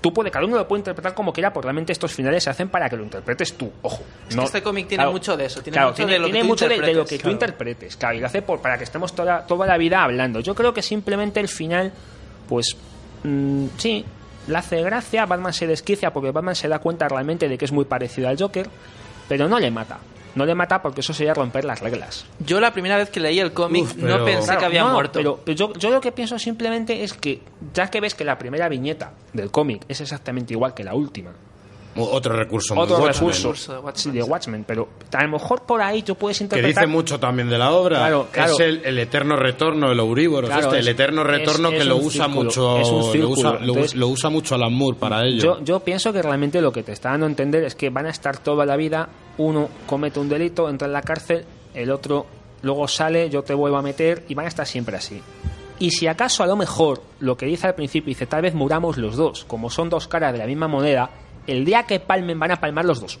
[SPEAKER 5] tú puedes, cada uno lo puede interpretar como quiera, porque realmente estos finales se hacen para que lo interpretes tú, ojo.
[SPEAKER 4] Es que este cómic tiene mucho de eso, tiene
[SPEAKER 5] claro,
[SPEAKER 4] mucho
[SPEAKER 5] tiene,
[SPEAKER 4] de lo que
[SPEAKER 5] tiene
[SPEAKER 4] tú
[SPEAKER 5] mucho de- de, lo
[SPEAKER 4] interpretes.
[SPEAKER 5] que tú interpretes, claro, y lo hace por, para que estemos toda, toda la vida hablando. Yo creo que simplemente el final, pues, mm, sí, le hace gracia, Batman se desquicia porque Batman se da cuenta realmente de que es muy parecido al Joker, pero no le mata. No le mata porque eso sería romper las reglas.
[SPEAKER 4] Yo la primera vez que leí el cómic
[SPEAKER 2] Uf,
[SPEAKER 4] no pensé
[SPEAKER 5] Claro,
[SPEAKER 4] que había
[SPEAKER 5] no,
[SPEAKER 4] muerto.
[SPEAKER 5] Pero, pero yo, yo lo que pienso simplemente es que, ya que ves que la primera viñeta del cómic es exactamente igual que la última,
[SPEAKER 2] Otro recurso muy
[SPEAKER 5] otro
[SPEAKER 2] Watchmen,
[SPEAKER 5] recurso
[SPEAKER 4] Recurso de Watchmen,
[SPEAKER 5] de pero a lo mejor por ahí tú puedes
[SPEAKER 2] Que
[SPEAKER 5] interpretar...
[SPEAKER 2] dice mucho también de la obra.
[SPEAKER 5] Claro, claro.
[SPEAKER 2] Es el, el eterno retorno, el Ouríboros,
[SPEAKER 5] Claro,
[SPEAKER 2] este, el eterno retorno
[SPEAKER 5] es-
[SPEAKER 2] que lo usa
[SPEAKER 5] círculo,
[SPEAKER 2] mucho.
[SPEAKER 5] es un
[SPEAKER 2] lo, usa, lo-
[SPEAKER 5] Entonces-
[SPEAKER 2] lo usa mucho Alan Moore para ello.
[SPEAKER 5] Yo, yo pienso que realmente lo que te está dando a entender es que van a estar toda la vida, uno comete un delito, entra en la cárcel, el otro luego sale, yo te vuelvo a meter y van a estar siempre así. Y si acaso a lo mejor lo que dice al principio, dice tal vez muramos los dos, como son dos caras de la misma moneda, el día que palmen van a palmar los dos.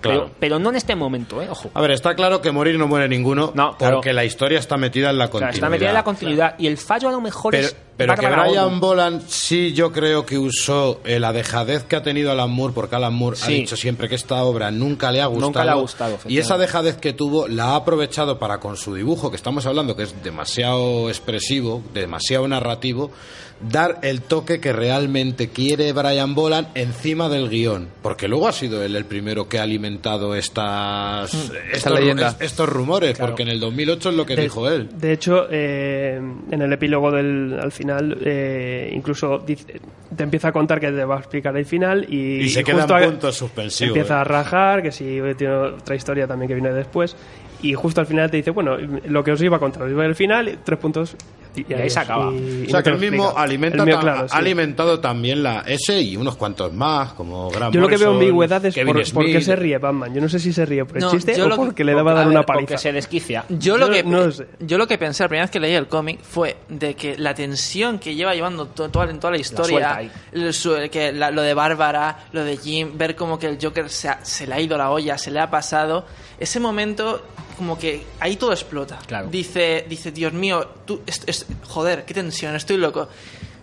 [SPEAKER 2] Claro.
[SPEAKER 5] Pero, pero no en este momento, ¿eh? Ojo.
[SPEAKER 2] A ver, está claro que morir no muere ninguno
[SPEAKER 5] No, claro.
[SPEAKER 2] porque la historia está metida en la
[SPEAKER 5] Claro,
[SPEAKER 2] continuidad.
[SPEAKER 5] está metida en la continuidad y el fallo a lo mejor
[SPEAKER 2] Pero,
[SPEAKER 5] es
[SPEAKER 2] pero que Brian. Boland sí yo creo que usó eh, la dejadez que ha tenido Alan Moore, porque Alan Moore ha
[SPEAKER 5] Sí.
[SPEAKER 2] dicho siempre que esta obra nunca le ha gustado.
[SPEAKER 5] Nunca le ha gustado,
[SPEAKER 2] y esa dejadez que tuvo la ha aprovechado para con su dibujo, que estamos hablando que es demasiado expresivo, demasiado narrativo, dar el toque que realmente quiere Brian Boland encima del guion. Porque luego ha sido él el primero que ha alimentado estas, estos,
[SPEAKER 6] leyenda.
[SPEAKER 2] es- estos rumores, porque en el 2008 es lo que
[SPEAKER 7] De-
[SPEAKER 2] dijo él.
[SPEAKER 7] De hecho, eh, en el epílogo del al final, eh, incluso dice- te empieza a contar que te va a explicar el final y,
[SPEAKER 2] Y se
[SPEAKER 7] y
[SPEAKER 2] queda
[SPEAKER 7] justo
[SPEAKER 2] en
[SPEAKER 7] a-
[SPEAKER 2] puntos suspensivos.
[SPEAKER 7] Empieza
[SPEAKER 2] eh.
[SPEAKER 7] a rajar, que si tiene otra historia también que viene después. Y justo al final te dice, bueno, lo que os iba a contar, os iba el final, tres puntos. Y,
[SPEAKER 5] Y ahí se acaba.
[SPEAKER 2] O sea, que el mismo alimenta
[SPEAKER 7] El mío,
[SPEAKER 2] ta-
[SPEAKER 7] claro,
[SPEAKER 2] ha
[SPEAKER 7] sí.
[SPEAKER 2] alimentado también la ese y unos cuantos más, como Grant
[SPEAKER 7] Yo lo que veo ambigüedad es
[SPEAKER 2] Kevin
[SPEAKER 7] por, por qué
[SPEAKER 2] Smith.
[SPEAKER 7] se ríe Batman. Yo no sé si se ríe por el
[SPEAKER 4] No,
[SPEAKER 7] chiste o
[SPEAKER 4] que-
[SPEAKER 7] porque le daba a dar una
[SPEAKER 5] ver, porque
[SPEAKER 7] paliza.
[SPEAKER 5] se desquicia.
[SPEAKER 4] Yo lo, que,
[SPEAKER 7] no sé.
[SPEAKER 4] yo lo que pensé la primera vez que leí el cómic fue de que la tensión que lleva llevando to- toda, toda la historia, su- que la- lo de Bárbara, lo de Jim, ver como que el Joker se, ha- se le ha ido la olla, se le ha pasado, ese momento como que ahí todo explota.
[SPEAKER 5] Claro.
[SPEAKER 4] Dice, dice, Dios mío, tú, es- es- joder, qué tensión, estoy loco.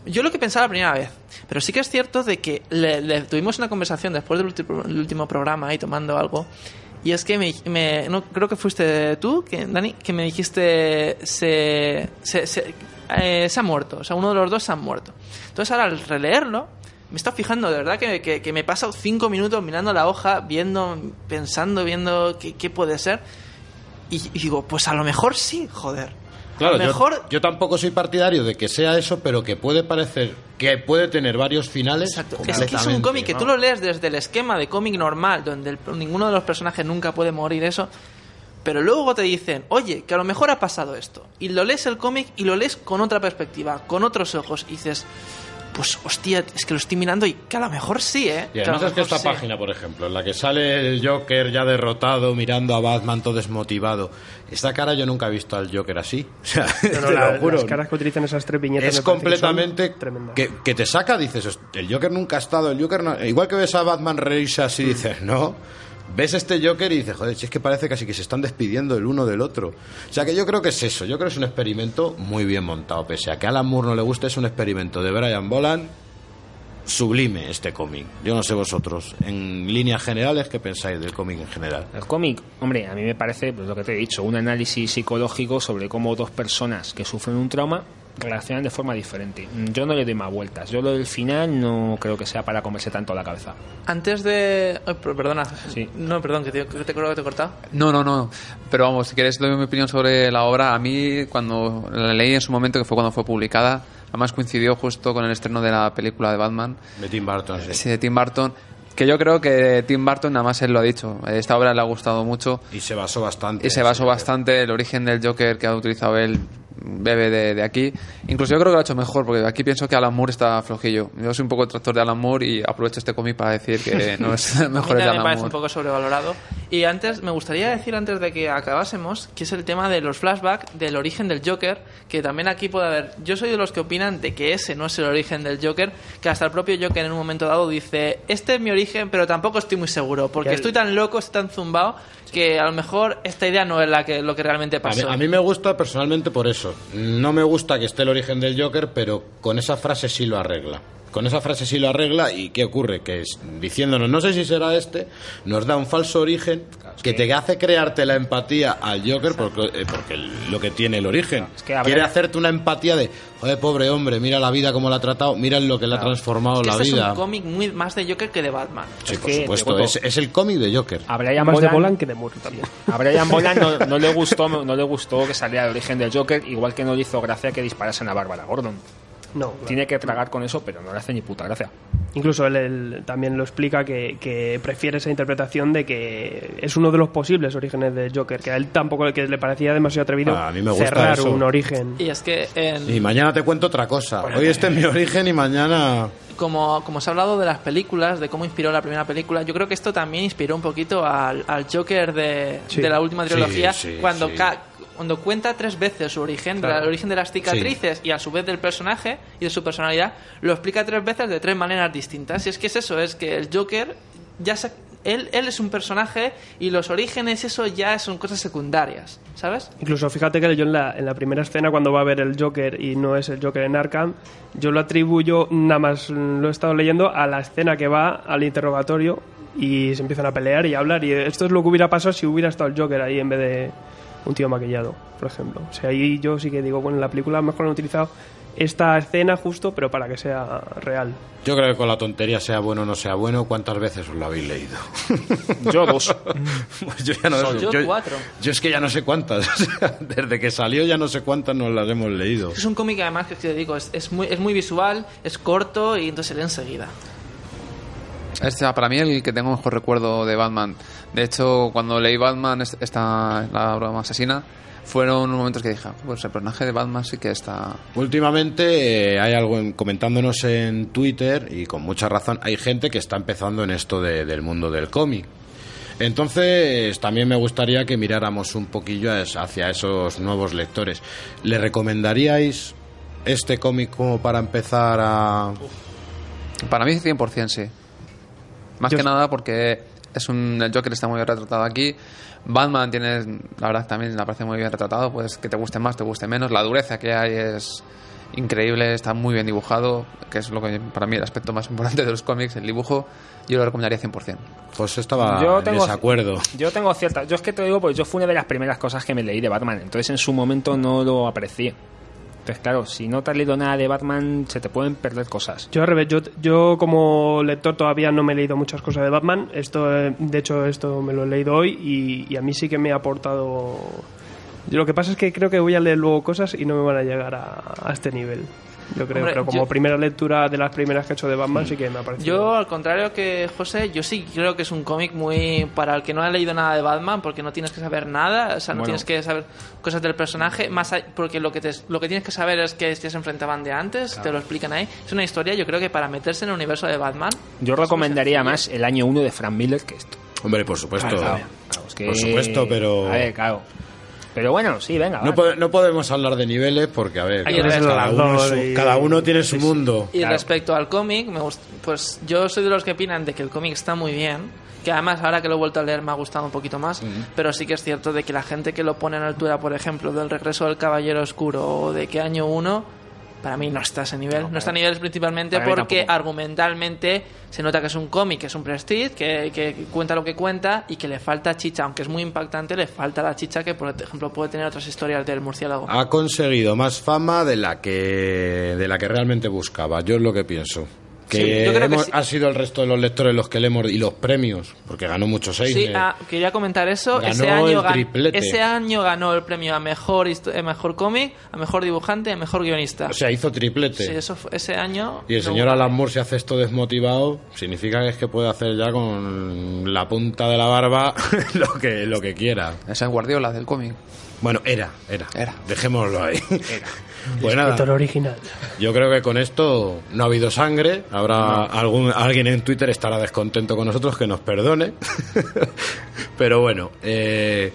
[SPEAKER 4] Yo lo que pensaba la primera vez, pero sí que es cierto de que le, le- tuvimos una conversación después del último, el último programa ahí tomando algo y es que me, me- no creo que fuiste tú, que Dani, que me dijiste se se, se, eh, se ha muerto, o sea, uno de los dos se ha muerto. Entonces ahora al releerlo me está fijando, de verdad que, que, que me he pasado cinco minutos mirando la hoja, viendo, pensando, viendo qué, qué puede ser y, y digo, pues a lo mejor sí, joder.
[SPEAKER 2] Claro,
[SPEAKER 4] a lo
[SPEAKER 2] yo-
[SPEAKER 4] mejor
[SPEAKER 2] yo, tampoco soy partidario de que sea eso, pero que puede parecer que puede tener varios finales.
[SPEAKER 4] Exacto. Es que es un cómic que
[SPEAKER 2] ¿no?
[SPEAKER 4] tú lo lees desde el esquema de cómic normal, donde el- ninguno de los personajes nunca puede morir eso, pero luego te dicen, oye, que a lo mejor ha pasado esto. Y lo lees el cómic y lo lees con otra perspectiva, con otros ojos, y dices, pues hostia, es que lo estoy mirando y que a lo mejor sí, ¿eh?
[SPEAKER 2] Y
[SPEAKER 4] Que
[SPEAKER 2] además es que esta
[SPEAKER 4] sí.
[SPEAKER 2] página, por ejemplo, en la que sale el Joker ya derrotado, mirando a Batman todo desmotivado, esta cara yo nunca he visto al Joker así. O sea,
[SPEAKER 7] No, no,
[SPEAKER 2] te
[SPEAKER 7] la-
[SPEAKER 2] lo juro.
[SPEAKER 7] Las caras que utilizan esas tres viñetas
[SPEAKER 2] es
[SPEAKER 7] que
[SPEAKER 2] completamente que, que te saca, dices, el Joker nunca ha estado, el Joker no- igual que ves a Batman reírse así, dices, no, ves este Joker y dices, joder, si es que parece casi que se están despidiendo el uno del otro. O sea que yo creo que es eso, yo creo que es un experimento muy bien montado, pese a que a Alan Moore no le guste, es un experimento de Brian Boland sublime este cómic. Yo no sé vosotros, en líneas generales, ¿qué pensáis del cómic en general?
[SPEAKER 5] El cómic, hombre, a mí me parece, pues lo que te he dicho, un análisis psicológico sobre cómo dos personas que sufren un trauma reaccionan de forma diferente. Yo no le doy más vueltas. Yo lo del final no creo que sea para comerse tanto la cabeza.
[SPEAKER 4] Antes de... per- perdona.
[SPEAKER 5] Sí.
[SPEAKER 4] No, perdón, que te, que te creo que te he cortado.
[SPEAKER 6] No, no, no. Pero vamos, si quieres doy mi opinión sobre la obra. A mí, cuando la leí en su momento, que fue cuando fue publicada, además coincidió justo con el estreno de la película de Batman,
[SPEAKER 2] De Tim Burton, sí.
[SPEAKER 6] sí, de Tim Burton, que yo creo que Tim Burton, nada más él lo ha dicho, esta obra le ha gustado mucho
[SPEAKER 2] Y se basó bastante.
[SPEAKER 6] y se basó bastante el origen del Joker que ha utilizado él bebe de, de aquí. Incluso yo creo que lo ha hecho mejor porque aquí pienso que Alan Moore está flojillo. Yo soy un poco detractor de Alan Moore y aprovecho este cómic para decir que no es el mejor de
[SPEAKER 4] también me
[SPEAKER 6] Alan
[SPEAKER 4] parece un poco sobrevalorado. Y antes, me gustaría decir, antes de que acabásemos, que es el tema de los flashbacks del origen del Joker, que también aquí puede haber... Yo soy de los que opinan de que ese no es el origen del Joker, que hasta el propio Joker en un momento dado dice, este es mi origen, pero tampoco estoy muy seguro, porque estoy tan loco, estoy tan zumbado, que a lo mejor esta idea no es la que, lo que realmente
[SPEAKER 2] A mí,
[SPEAKER 4] pasó.
[SPEAKER 2] a mí me gusta personalmente por eso. No me gusta que esté el origen del Joker, pero con esa frase sí lo arregla. con esa frase sí lo arregla y ¿qué ocurre? Que es, diciéndonos, no sé si será este, nos da un falso origen que te hace crearte la empatía al Joker porque, eh, porque lo que tiene el origen.
[SPEAKER 5] que habría-
[SPEAKER 2] Quiere hacerte una empatía de, joder, pobre hombre, mira la vida como la ha tratado, mira en lo que le ha transformado
[SPEAKER 4] Es que
[SPEAKER 2] la
[SPEAKER 4] este es
[SPEAKER 2] vida.
[SPEAKER 4] un cómic muy más de Joker que de Batman.
[SPEAKER 2] Sí,
[SPEAKER 5] Es
[SPEAKER 2] por
[SPEAKER 5] que,
[SPEAKER 2] supuesto, es, es el cómic de Joker.
[SPEAKER 5] A Brian
[SPEAKER 7] Más de Bolan que de Moore también.
[SPEAKER 5] A Brian Boland no, no le gustó, no le gustó que saliera el origen del Joker, igual que no le hizo gracia que disparasen a Bárbara Gordon.
[SPEAKER 7] No, claro.
[SPEAKER 5] Tiene que tragar con eso, pero no le hace ni puta gracia.
[SPEAKER 7] Incluso él, él también lo explica que, que prefiere esa interpretación de que es uno de los posibles orígenes de Joker, que a él tampoco que le parecía demasiado atrevido
[SPEAKER 2] Ah, a mí me gusta
[SPEAKER 7] cerrar
[SPEAKER 2] eso.
[SPEAKER 7] un origen.
[SPEAKER 4] Y es que en-
[SPEAKER 2] Y mañana te cuento otra cosa. Hoy este es mi origen y mañana...
[SPEAKER 4] como, como se ha hablado de las películas, de cómo inspiró la primera película, yo creo que esto también inspiró un poquito al, al Joker de,
[SPEAKER 7] Sí.
[SPEAKER 4] de la última trilogía,
[SPEAKER 2] sí,
[SPEAKER 4] cuando,
[SPEAKER 2] sí.
[SPEAKER 4] ca- cuando cuenta tres veces su origen,
[SPEAKER 7] Claro.
[SPEAKER 4] el origen de las cicatrices y a su vez del personaje y de su personalidad, lo explica tres veces de tres maneras distintas. Y es que es eso, es que el Joker ya se- él, él es un personaje y los orígenes, eso ya son cosas secundarias, ¿sabes?
[SPEAKER 7] Incluso fíjate que yo en la, en la primera escena cuando va a ver el Joker y no es el Joker en Arkham, yo lo atribuyo, nada más lo he estado leyendo, a la escena que va al interrogatorio y se empiezan a pelear y a hablar. Y esto es lo que hubiera pasado si hubiera estado el Joker ahí en vez de un tío maquillado, por ejemplo. O sea, ahí yo sí que digo, bueno, en la película mejor han utilizado esta escena justo, pero para que sea real.
[SPEAKER 2] Yo creo que con la tontería sea bueno o no sea bueno, ¿cuántas veces os lo habéis leído?
[SPEAKER 5] Yo dos.
[SPEAKER 2] Pues yo ya no
[SPEAKER 4] Yo cuatro.
[SPEAKER 2] Yo es que ya no sé cuántas. Desde que salió ya no sé cuántas nos las hemos leído.
[SPEAKER 4] Es un cómic además que te digo, es, es muy, es muy visual, es corto y entonces se lee enseguida.
[SPEAKER 6] Este, para mí el que tengo mejor recuerdo de Batman. De hecho, cuando leí Batman, es- esta, la broma asesina, fueron momentos que dije, "Ah, pues el personaje de Batman sí que está...
[SPEAKER 2] Últimamente eh, hay algo en- comentándonos en Twitter y con mucha razón hay gente que está empezando en esto de- del mundo del cómic. Entonces también me gustaría que miráramos un poquillo hacia esos nuevos lectores. ¿Le recomendaríais este cómic como para empezar a...
[SPEAKER 6] Para mí 100% sí. Más
[SPEAKER 7] Yo
[SPEAKER 6] que nada porque es un, el Joker está muy bien retratado aquí. Batman tiene, la verdad, también la parece muy bien retratado. Pues que te guste más, te guste menos. La dureza que hay es increíble, está muy bien dibujado, que es lo que para mí el aspecto más importante de los cómics, el dibujo. Yo lo recomendaría 100%.
[SPEAKER 2] Pues estaba
[SPEAKER 5] Yo
[SPEAKER 2] en
[SPEAKER 5] tengo-
[SPEAKER 2] desacuerdo.
[SPEAKER 5] Yo tengo cierta. Yo es que te digo, porque yo fue una de las primeras cosas que me leí de Batman. Entonces en su momento no lo aprecié. Entonces, claro, si no te has leído nada de Batman, se te pueden perder cosas.
[SPEAKER 7] Yo al revés, yo, yo como lector todavía no me he leído muchas cosas de Batman. Esto, eh, de hecho, esto me lo he leído hoy y, y a mí sí que me ha aportado. Lo que pasa es que creo que voy a leer luego cosas y no me van a llegar a, a este nivel. Yo creo,
[SPEAKER 4] Hombre,
[SPEAKER 7] pero como
[SPEAKER 4] yo-
[SPEAKER 7] primera lectura de las primeras que he hecho de Batman sí que me ha parecido.
[SPEAKER 4] Yo, al contrario que José, yo sí creo que es un cómic muy para el que no ha leído nada de Batman, porque no tienes que saber nada, o sea, no
[SPEAKER 5] Bueno.
[SPEAKER 4] tienes que saber cosas del personaje, más a- porque lo que te- lo que tienes que saber es que se enfrentaban de antes, te lo explican ahí. Es una historia, yo creo que para meterse en el universo de Batman,
[SPEAKER 5] Yo recomendaría más el año 1 de Frank Miller que esto.
[SPEAKER 2] Hombre, por supuesto.
[SPEAKER 5] Claro, claro, es que-
[SPEAKER 2] Por supuesto, pero...
[SPEAKER 5] A ver, claro. Pero bueno, sí, venga.
[SPEAKER 2] No, pode- no podemos hablar de niveles porque, a ver,
[SPEAKER 4] Hay que
[SPEAKER 2] cada, cada uno, su- cada uno tiene su mundo.
[SPEAKER 4] Y respecto al cómic, me gust- pues yo soy de los que opinan de que el cómic está muy bien, que además ahora que lo he vuelto a leer me ha gustado un poquito más, pero sí que es cierto de que la gente que lo pone en altura, por ejemplo, del regreso del Caballero Oscuro o de qué año uno, para mí no está a ese nivel. No, está a nivel principalmente porque
[SPEAKER 5] tampoco.
[SPEAKER 4] argumentalmente se nota que es un cómic, que es un prestige, que, que cuenta lo que cuenta y que le falta chicha, aunque es muy impactante, le falta la chicha que, por ejemplo, puede tener otras historias del murciélago.
[SPEAKER 2] Ha conseguido más fama de la que de la que realmente buscaba. Yo es lo que pienso. Que,
[SPEAKER 4] Sí, yo creo que
[SPEAKER 2] hemos-
[SPEAKER 4] sí.
[SPEAKER 2] ha sido el resto de los lectores los que le hemos y los premios, porque ganó muchos seis.
[SPEAKER 4] Sí,
[SPEAKER 2] eh.
[SPEAKER 4] ah, quería comentar eso.
[SPEAKER 2] Ganó
[SPEAKER 4] ese, año
[SPEAKER 2] el triplete.
[SPEAKER 4] ese año ganó el premio a mejor, mejor cómic, a mejor dibujante a mejor guionista.
[SPEAKER 2] O sea, hizo triplete.
[SPEAKER 4] sí, eso fue- ese año.
[SPEAKER 2] Y el
[SPEAKER 4] no
[SPEAKER 2] señor Alan Moore se hace esto desmotivado, significa que es que puede hacer ya con la punta de la barba lo que lo que quiera.
[SPEAKER 6] Es el Guardiola del cómic.
[SPEAKER 2] Bueno, era, era.
[SPEAKER 6] Era.
[SPEAKER 2] Dejémoslo ahí. Pues nada,
[SPEAKER 7] original.
[SPEAKER 2] yo creo que con esto no ha habido sangre. Habrá algún alguien en Twitter estará descontento con nosotros que nos perdone. Pero bueno, eh,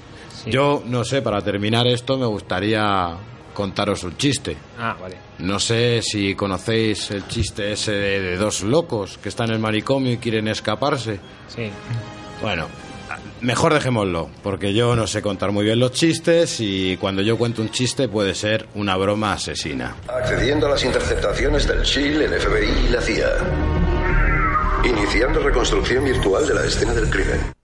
[SPEAKER 2] yo no sé, para terminar esto me gustaría contaros un chiste.
[SPEAKER 5] Ah, vale.
[SPEAKER 2] No sé si conocéis el chiste ese de, de dos locos que están en el manicomio y quieren escaparse.
[SPEAKER 5] Sí.
[SPEAKER 2] Bueno, Mejor dejémoslo, porque yo no sé contar muy bien los chistes y cuando yo cuento un chiste puede ser una broma asesina.
[SPEAKER 8] Accediendo a las interceptaciones del SHIELD, el FBI y la CIA. Iniciando reconstrucción virtual de la escena del crimen.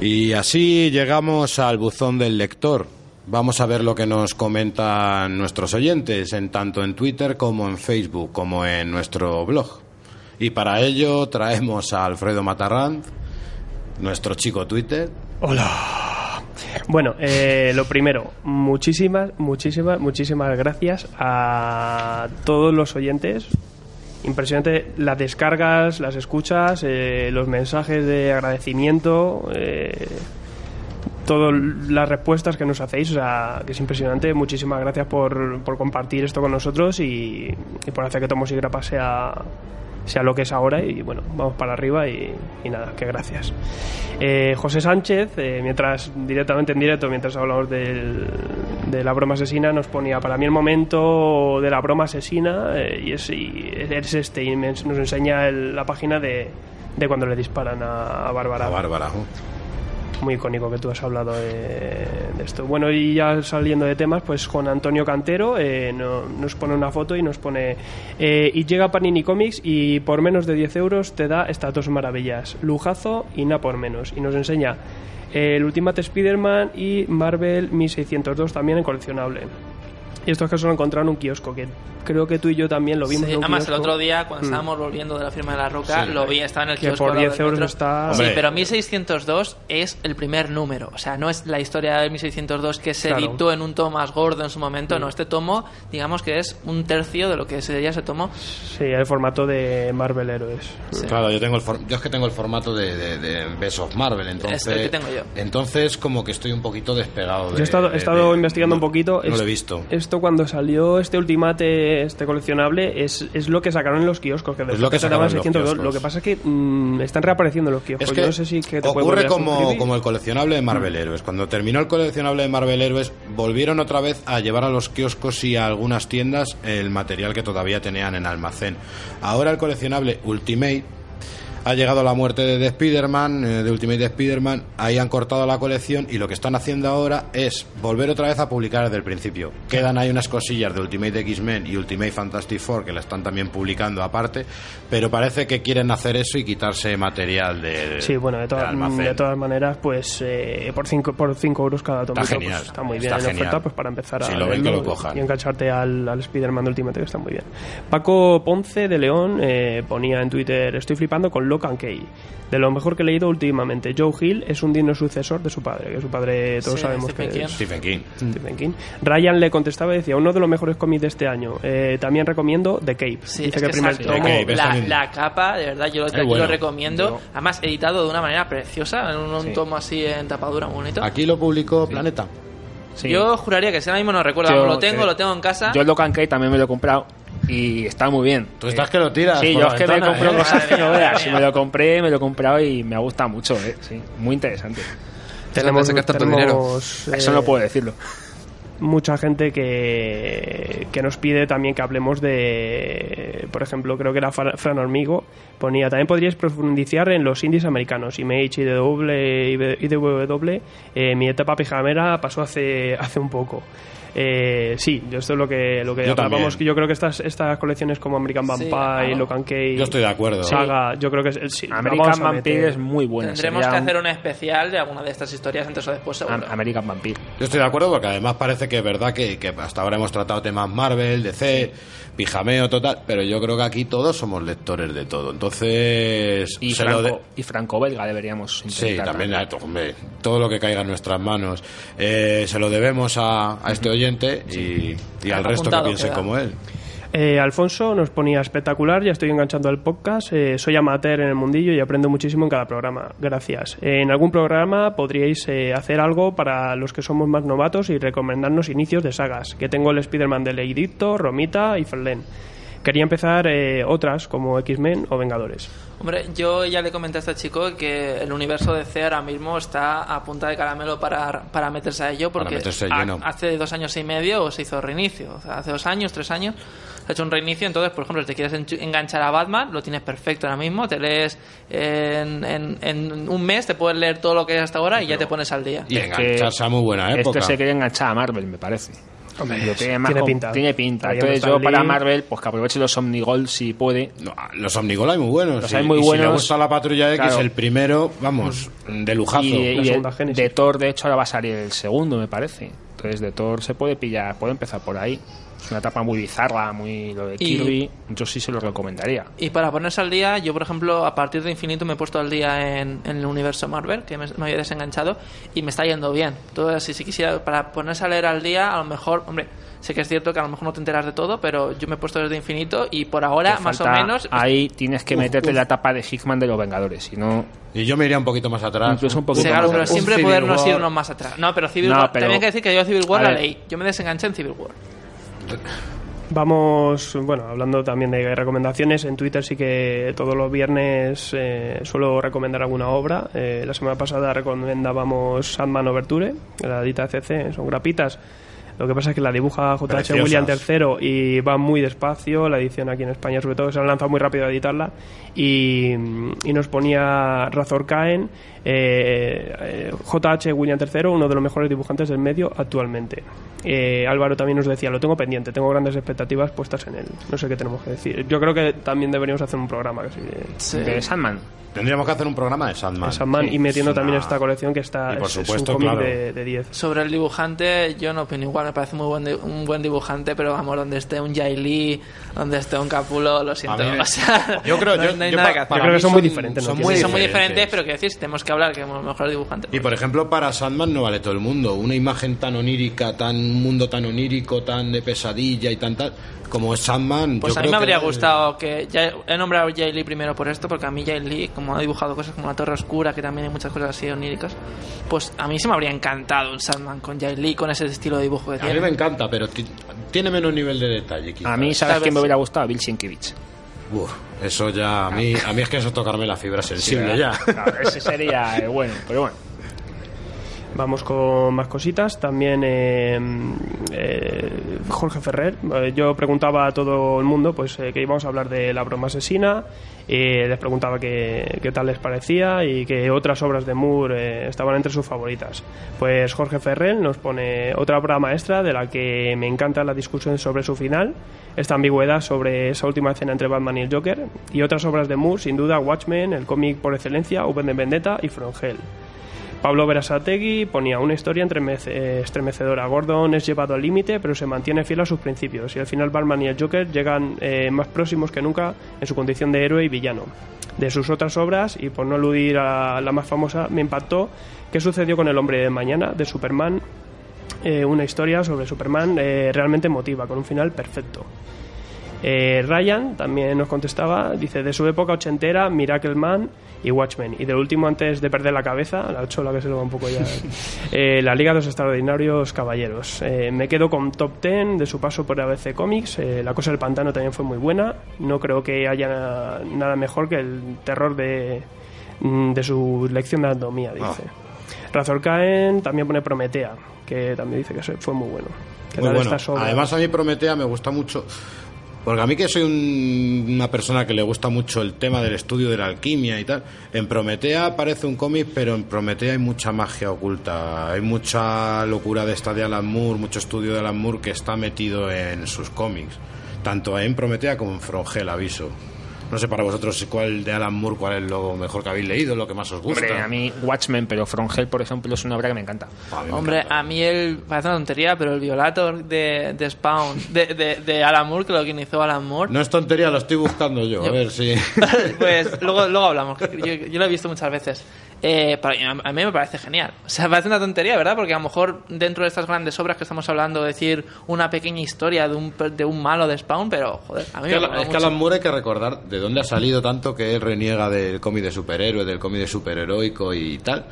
[SPEAKER 2] Y así llegamos al buzón del lector. Vamos a ver lo que nos comentan nuestros oyentes, en tanto en Twitter como en Facebook, como en nuestro blog. Y para ello traemos a Alfredo Matarranz, nuestro chico Twitter.
[SPEAKER 7] Hola. Bueno, eh, lo primero, muchísimas, muchísimas, muchísimas gracias a todos los oyentes. Impresionante las descargas, las escuchas, eh, los mensajes de agradecimiento, eh, todas las respuestas que nos hacéis, o sea, que es impresionante. Muchísimas gracias por, por compartir esto con nosotros y, por hacer que Tomos y Grapa sea, sea lo que es ahora. Y bueno, vamos para arriba y, nada, que gracias. Eh, José Sánchez, eh, mientras directamente en directo, mientras hablamos del- de la broma asesina, nos ponía para mí el momento de la broma asesina eh, y, es, y es este y nos enseña el- la página de, de cuando le disparan a, a Bárbara.
[SPEAKER 2] A Bárbara.
[SPEAKER 7] Muy icónico que tú has hablado de, esto. Bueno, y ya saliendo de temas, pues con Antonio Cantero eh, no- nos pone una foto y nos pone eh, y llega Panini Comics y por menos de 10 euros te da estas dos maravillas, lujazo y nada por menos. Y nos enseña eh, el Ultimate Spider-Man y Marvel 1602 también en coleccionable. Y estos casos lo encontraron en un kiosco, que creo que tú y yo también lo vimos
[SPEAKER 4] Sí,
[SPEAKER 7] en un
[SPEAKER 4] además, el
[SPEAKER 7] kiosco.
[SPEAKER 4] otro día, cuando
[SPEAKER 7] Mm.
[SPEAKER 4] estábamos volviendo de la firma de la Roca,
[SPEAKER 2] Sí.
[SPEAKER 4] lo vi, estaba en el
[SPEAKER 7] Que
[SPEAKER 4] kiosco.
[SPEAKER 7] por
[SPEAKER 4] al lado
[SPEAKER 7] 10
[SPEAKER 4] del
[SPEAKER 7] euros está-
[SPEAKER 4] Sí,
[SPEAKER 2] Hombre.
[SPEAKER 4] pero 1602 es el primer número. O sea, no es la historia de 1602 que se
[SPEAKER 7] Claro.
[SPEAKER 4] editó en un tomo más gordo en su momento. No, este tomo, digamos que es un tercio de lo que sería ese tomo.
[SPEAKER 7] Sí, el formato de Marvel Heroes.
[SPEAKER 2] Claro, yo tengo el for- yo es que tengo el formato de, de, de Best of Marvel, entonces
[SPEAKER 4] Es el que tengo yo.
[SPEAKER 2] entonces como que estoy un poquito despegado. De,
[SPEAKER 7] Yo he estado, he estado
[SPEAKER 2] de-
[SPEAKER 7] investigando
[SPEAKER 2] no-
[SPEAKER 7] un poquito.
[SPEAKER 2] No lo
[SPEAKER 7] Es-
[SPEAKER 2] he visto.
[SPEAKER 7] Esto cuando salió este Ultimate, este coleccionable, es, es lo que sacaron en los kioscos. Que
[SPEAKER 2] Es lo que
[SPEAKER 7] te daban
[SPEAKER 2] sacaron en los
[SPEAKER 7] 602.
[SPEAKER 2] kioscos.
[SPEAKER 7] Lo que pasa es que mm, están reapareciendo en los kioscos.
[SPEAKER 2] Es que
[SPEAKER 7] Yo no sé si que te puede
[SPEAKER 2] ocurre como, como el coleccionable de Marvel Heroes. Cuando terminó el coleccionable de Marvel Heroes, volvieron otra vez a llevar a los kioscos y a algunas tiendas el material que todavía tenían en almacén. Ahora el coleccionable Ultimate ha llegado la muerte de, de Spider-Man, eh, de Ultimate de Spider-Man, ahí han cortado la colección y lo que están haciendo ahora es volver otra vez a publicar desde el principio. Quedan ahí unas cosillas de Ultimate X-Men y Ultimate Fantastic Four que la están también publicando aparte, pero parece que quieren hacer eso y quitarse material de,
[SPEAKER 7] Sí, bueno, de, todas- de todas maneras, pues eh, por 5 por cinco euros cada tomito,
[SPEAKER 2] Está
[SPEAKER 7] pues,
[SPEAKER 2] genial,
[SPEAKER 7] está muy bien
[SPEAKER 2] está
[SPEAKER 7] en oferta
[SPEAKER 2] genial.
[SPEAKER 7] pues para empezar a
[SPEAKER 2] lo ven,
[SPEAKER 7] verlo
[SPEAKER 2] que lo cojan.
[SPEAKER 7] y engancharte al, al Spider-Man de Ultimate, que está muy bien. Paco Ponce de León eh, ponía en Twitter, estoy flipando con Locan Key. De lo mejor que he leído últimamente, Joe Hill es un digno sucesor de su padre, que su padre todos
[SPEAKER 4] Sí,
[SPEAKER 7] sabemos
[SPEAKER 4] Stephen
[SPEAKER 7] que
[SPEAKER 4] King.
[SPEAKER 7] es
[SPEAKER 2] Stephen King.
[SPEAKER 7] Stephen King. Ryan le contestaba y decía, uno de los mejores cómics de este año. Eh, también recomiendo The Cape.
[SPEAKER 4] Sí,
[SPEAKER 7] Dice
[SPEAKER 4] es
[SPEAKER 7] que el primer tomo...
[SPEAKER 2] The Cape,
[SPEAKER 4] la, la capa, de verdad, yo lo, yo
[SPEAKER 2] bueno.
[SPEAKER 4] lo recomiendo. Además, editado de una manera preciosa, en un, un
[SPEAKER 5] Sí.
[SPEAKER 4] tomo así en tapadura muy bonito.
[SPEAKER 2] Aquí lo publicó Planeta.
[SPEAKER 5] Sí.
[SPEAKER 4] Yo juraría que si ahora mismo no recuerdo,
[SPEAKER 5] Yo,
[SPEAKER 4] lo tengo,
[SPEAKER 5] eh,
[SPEAKER 4] lo tengo en casa.
[SPEAKER 5] Yo el Locan Key también me lo he comprado y está muy bien.
[SPEAKER 2] Tú estás que lo tiras.
[SPEAKER 5] Sí, yo es que me compro
[SPEAKER 2] ¿eh?
[SPEAKER 5] cosas que no veas. Me lo compré, me lo he comprado y me ha gustado mucho, ¿eh? Sí, muy interesante.
[SPEAKER 7] Tenemos,
[SPEAKER 6] sacar tanto
[SPEAKER 7] tenemos,
[SPEAKER 5] Eso
[SPEAKER 7] eh,
[SPEAKER 5] no puedo decirlo.
[SPEAKER 7] Mucha gente que, que nos pide también que hablemos de, por ejemplo, creo que era Fra- Fran Hormigo, ponía, también podríais profundizar en los indies americanos, Image, IDW, IDW, eh, mi etapa pijamera pasó hace, hace un poco. Eh, sí, yo esto es lo que, lo que
[SPEAKER 2] Yo
[SPEAKER 7] hablábamos,
[SPEAKER 2] también.
[SPEAKER 7] que yo creo que estas, estas colecciones como American
[SPEAKER 4] Sí,
[SPEAKER 7] Vampire,
[SPEAKER 4] claro.
[SPEAKER 7] Locan Key,
[SPEAKER 2] Yo estoy de acuerdo.
[SPEAKER 7] Saga, yo creo que es, sí,
[SPEAKER 5] American
[SPEAKER 7] vamos
[SPEAKER 5] Vampire es muy buena.
[SPEAKER 4] Tendremos que hacer
[SPEAKER 5] un-
[SPEAKER 4] un especial de alguna de estas historias antes o después, seguro.
[SPEAKER 5] American Vampire.
[SPEAKER 2] Yo estoy de acuerdo porque además parece que es verdad que, que hasta ahora hemos tratado temas Marvel, DC, pijameo total, pero yo creo que aquí todos somos lectores de todo. Entonces,
[SPEAKER 5] Y Franco,
[SPEAKER 2] de-
[SPEAKER 5] y Franco Belga deberíamos
[SPEAKER 2] Sí,
[SPEAKER 5] intentar.
[SPEAKER 2] también, eh, hombre, todo lo que caiga en nuestras manos eh, se lo debemos a, a este oyente y, y al resto que piensen
[SPEAKER 4] queda.
[SPEAKER 2] como él.
[SPEAKER 7] Eh, Alfonso nos ponía espectacular, ya estoy enganchando al podcast, eh, soy amateur en el mundillo y aprendo muchísimo en cada programa. Gracias. Eh, en algún programa podríais eh, hacer algo para los que somos más novatos y recomendarnos inicios de sagas, que tengo el Spider-Man de Leidito, Romita y Ferlen. quería empezar eh, otras como X-Men o Vengadores.
[SPEAKER 4] Hombre, yo ya le comenté a este chico que el universo de C ahora mismo está a punta de caramelo para, para meterse a ello, porque hace dos años y medio se hizo reinicio. O sea, hace dos años, tres años, se ha hecho un reinicio. Entonces, por ejemplo, si te quieres enganchar a Batman, lo tienes perfecto ahora mismo. Te lees en, en- en un mes, te puedes leer todo lo que hay hasta ahora y ya te pones al día.
[SPEAKER 2] Y engancharse a muy buena época.
[SPEAKER 5] Este se quiere enganchar a Marvel, me parece.
[SPEAKER 7] Hombre,
[SPEAKER 5] Lo tiene, más
[SPEAKER 7] tiene
[SPEAKER 5] com-
[SPEAKER 7] pinta.
[SPEAKER 5] Tiene pinta. Entonces yo para. Marvel, pues que aproveche los Omnigol si puede.
[SPEAKER 2] Los Omnigol hay muy buenos.
[SPEAKER 5] Los
[SPEAKER 2] y-
[SPEAKER 5] hay muy
[SPEAKER 2] y Si le
[SPEAKER 5] buenos.
[SPEAKER 2] gusta la Patrulla X,
[SPEAKER 5] Claro.
[SPEAKER 2] el primero, vamos, de lujazo.
[SPEAKER 5] Y, de Thor, de hecho, ahora va a salir el segundo, me parece. Entonces de Thor se puede pillar, puede empezar por ahí. Una etapa muy bizarra, muy lo de
[SPEAKER 4] Y-
[SPEAKER 5] Kirby. Yo sí se lo recomendaría.
[SPEAKER 4] Y para ponerse al día, yo por ejemplo, a partir de Infinito me he puesto al día en, en el universo Marvel, que me, me había desenganchado, y me está yendo bien. Entonces, si, si quisiera, para ponerse a leer al día, a lo mejor, hombre, sé que es cierto que a lo mejor no te enteras de todo, pero yo me he puesto desde Infinito y por ahora,
[SPEAKER 5] Te
[SPEAKER 4] más o menos,
[SPEAKER 5] Ahí tienes que
[SPEAKER 2] Uf,
[SPEAKER 5] meterte en
[SPEAKER 2] uf.
[SPEAKER 5] la etapa de Hickman de los Vengadores. Si no,
[SPEAKER 2] Y yo me iría un poquito más atrás.
[SPEAKER 5] incluso un poquito
[SPEAKER 4] Sí, claro,
[SPEAKER 5] más
[SPEAKER 4] pero
[SPEAKER 5] atrás.
[SPEAKER 4] siempre podernos irnos más atrás. No, pero Civil
[SPEAKER 5] No,
[SPEAKER 4] War,
[SPEAKER 5] pero-
[SPEAKER 4] también hay que decir que yo Civil War
[SPEAKER 5] a
[SPEAKER 4] la
[SPEAKER 5] ver.
[SPEAKER 4] leí. Yo me desenganché en Civil War.
[SPEAKER 7] Vamos, bueno, hablando también de recomendaciones, en Twitter sí que todos los viernes eh, suelo recomendar alguna obra. Eh, la semana pasada recomendábamos Sandman Overture, la edita CC, son grapitas. Lo que pasa es que la dibuja JH
[SPEAKER 2] Preciosas.
[SPEAKER 7] William III y va muy despacio. La edición aquí en España, sobre todo, se han lanzado muy rápido a editarla. Y, y nos ponía Razor Caen, eh, eh, JH William III, uno de los mejores dibujantes del medio actualmente. Eh, Álvaro también nos decía, lo tengo pendiente, tengo grandes expectativas puestas en él. No sé qué tenemos que decir. Yo creo que también deberíamos hacer un programa de,
[SPEAKER 5] De Sandman.
[SPEAKER 2] Tendríamos que hacer un programa de Sandman.
[SPEAKER 7] de Sandman
[SPEAKER 2] Sí.
[SPEAKER 7] y metiendo
[SPEAKER 2] Es
[SPEAKER 7] también
[SPEAKER 2] una-
[SPEAKER 7] esta colección que está
[SPEAKER 2] Y por
[SPEAKER 7] es, es
[SPEAKER 2] supuesto,
[SPEAKER 7] un cómic
[SPEAKER 2] claro.
[SPEAKER 7] de, de 10.
[SPEAKER 4] Sobre el dibujante, yo no opino igual, me parece muy buen di- un buen dibujante, pero vamos, donde esté un Jay Lee, donde esté un Capulo, lo siento.
[SPEAKER 2] Me-
[SPEAKER 4] o sea,
[SPEAKER 2] Yo creo-
[SPEAKER 4] no,
[SPEAKER 2] yo-
[SPEAKER 4] no hay
[SPEAKER 2] yo
[SPEAKER 4] nada que
[SPEAKER 7] Yo creo que son muy diferentes, ¿no?
[SPEAKER 2] Son
[SPEAKER 7] Sí,
[SPEAKER 2] muy
[SPEAKER 4] Sí, son muy
[SPEAKER 2] diferentes.
[SPEAKER 4] diferentes, pero que decir, tenemos que hablar que somos los mejores dibujantes.
[SPEAKER 2] Y por ejemplo, para Sandman no vale todo el mundo. Una imagen tan onírica, tan un mundo tan onírico, tan de pesadilla y tan tal, como es Sandman.
[SPEAKER 4] Pues
[SPEAKER 2] yo
[SPEAKER 4] a mí
[SPEAKER 2] creo
[SPEAKER 4] me habría
[SPEAKER 2] que-
[SPEAKER 4] gustado que ya he nombrado a Jay Lee primero por esto, porque a mí Jay Lee, como ha dibujado cosas como la Torre Oscura, que también hay muchas cosas así oníricas, pues a mí se me habría encantado un Sandman con Jay Lee, con ese estilo de dibujo que
[SPEAKER 2] A mí me encanta, pero ti- tiene menos nivel de detalle. quizás.
[SPEAKER 5] A mí, ¿sabes
[SPEAKER 4] Tal
[SPEAKER 5] quién me hubiera gustado? Bill Sienkiewicz.
[SPEAKER 2] Uf, eso ya, a mí, a mí es que eso es tocarme la fibra sensible ya.
[SPEAKER 5] Ese sería eh, bueno, pero bueno.
[SPEAKER 7] Vamos con más cositas. También eh, eh, Jorge Ferrer. Eh, yo preguntaba a todo el mundo pues eh, que íbamos a hablar de La broma asesina. Y les preguntaba qué, qué tal les parecía y que otras obras de Moore eh, estaban entre sus favoritas. Pues Jorge Ferrer nos pone otra obra maestra de la que me encanta la discusión sobre su final, esta ambigüedad sobre esa última escena entre Batman y el Joker. Y otras obras de Moore, sin duda, Watchmen, el cómic por excelencia, Open de Vendetta y From. Pablo Berasategui ponía una historia eh, estremecedora. Gordon es llevado al límite, pero se mantiene fiel a sus principios. Y al final Batman y el Joker llegan eh, más próximos que nunca en su condición de héroe y villano. De sus otras obras, y por no aludir a la más famosa, me impactó qué sucedió con El Hombre de Mañana, de Superman. Eh, una historia sobre Superman eh, realmente emotiva, con un final perfecto. Eh, Ryan también nos contestaba, dice, de su época ochentera, Miracle Man y Watchmen. Y del último, antes de perder la cabeza, la chola que se lo va un poco ya, eh, la Liga de los Extraordinarios Caballeros. Eh, me quedo con Top Ten de su paso por ABC Comics. Eh, la Cosa del Pantano también fue muy buena. No creo que haya na- nada mejor que el terror de, mm, de su lección de anatomía, dice. Razor Caen también pone Prometea, que también dice que fue muy bueno. Que
[SPEAKER 2] Muy bueno. Además, a mí Prometea me gusta mucho. Porque a mí que soy un- una persona que le gusta mucho el tema del estudio de la alquimia y tal, en Prometea parece un cómic, pero en Prometea hay mucha magia oculta, hay mucha locura de esta de Alan Moore, mucho estudio de Alan Moore que está metido en sus cómics, tanto en Prometea como en Frongel, aviso. No sé para vosotros cuál de Alan Moore, cuál es lo mejor que habéis leído, lo que más os gusta.
[SPEAKER 5] Hombre, a mí Watchmen, pero From Hell, por ejemplo, es una obra que me encanta.
[SPEAKER 2] A mí me
[SPEAKER 4] Hombre,
[SPEAKER 2] encanta.
[SPEAKER 4] a mí el, parece una tontería, pero el Violator de, de Spawn, de, de, de Alan Moore, que lo que inició Alan Moore,
[SPEAKER 2] No es tontería, lo estoy buscando yo, a ver si...
[SPEAKER 4] pues luego, luego hablamos. que Yo, yo lo he visto muchas veces. Eh, para- a mí me parece genial. O sea, parece una tontería, ¿verdad? Porque a lo mejor dentro de estas grandes obras que estamos hablando, decir una pequeña historia de un, de un malo de Spawn, pero joder, a mí
[SPEAKER 2] Es
[SPEAKER 4] me
[SPEAKER 2] que, es que
[SPEAKER 4] mucho.
[SPEAKER 2] Alan Moore hay que recordar de dónde ha salido tanto que él reniega del cómic de superhéroe, del cómic de superheroico y tal.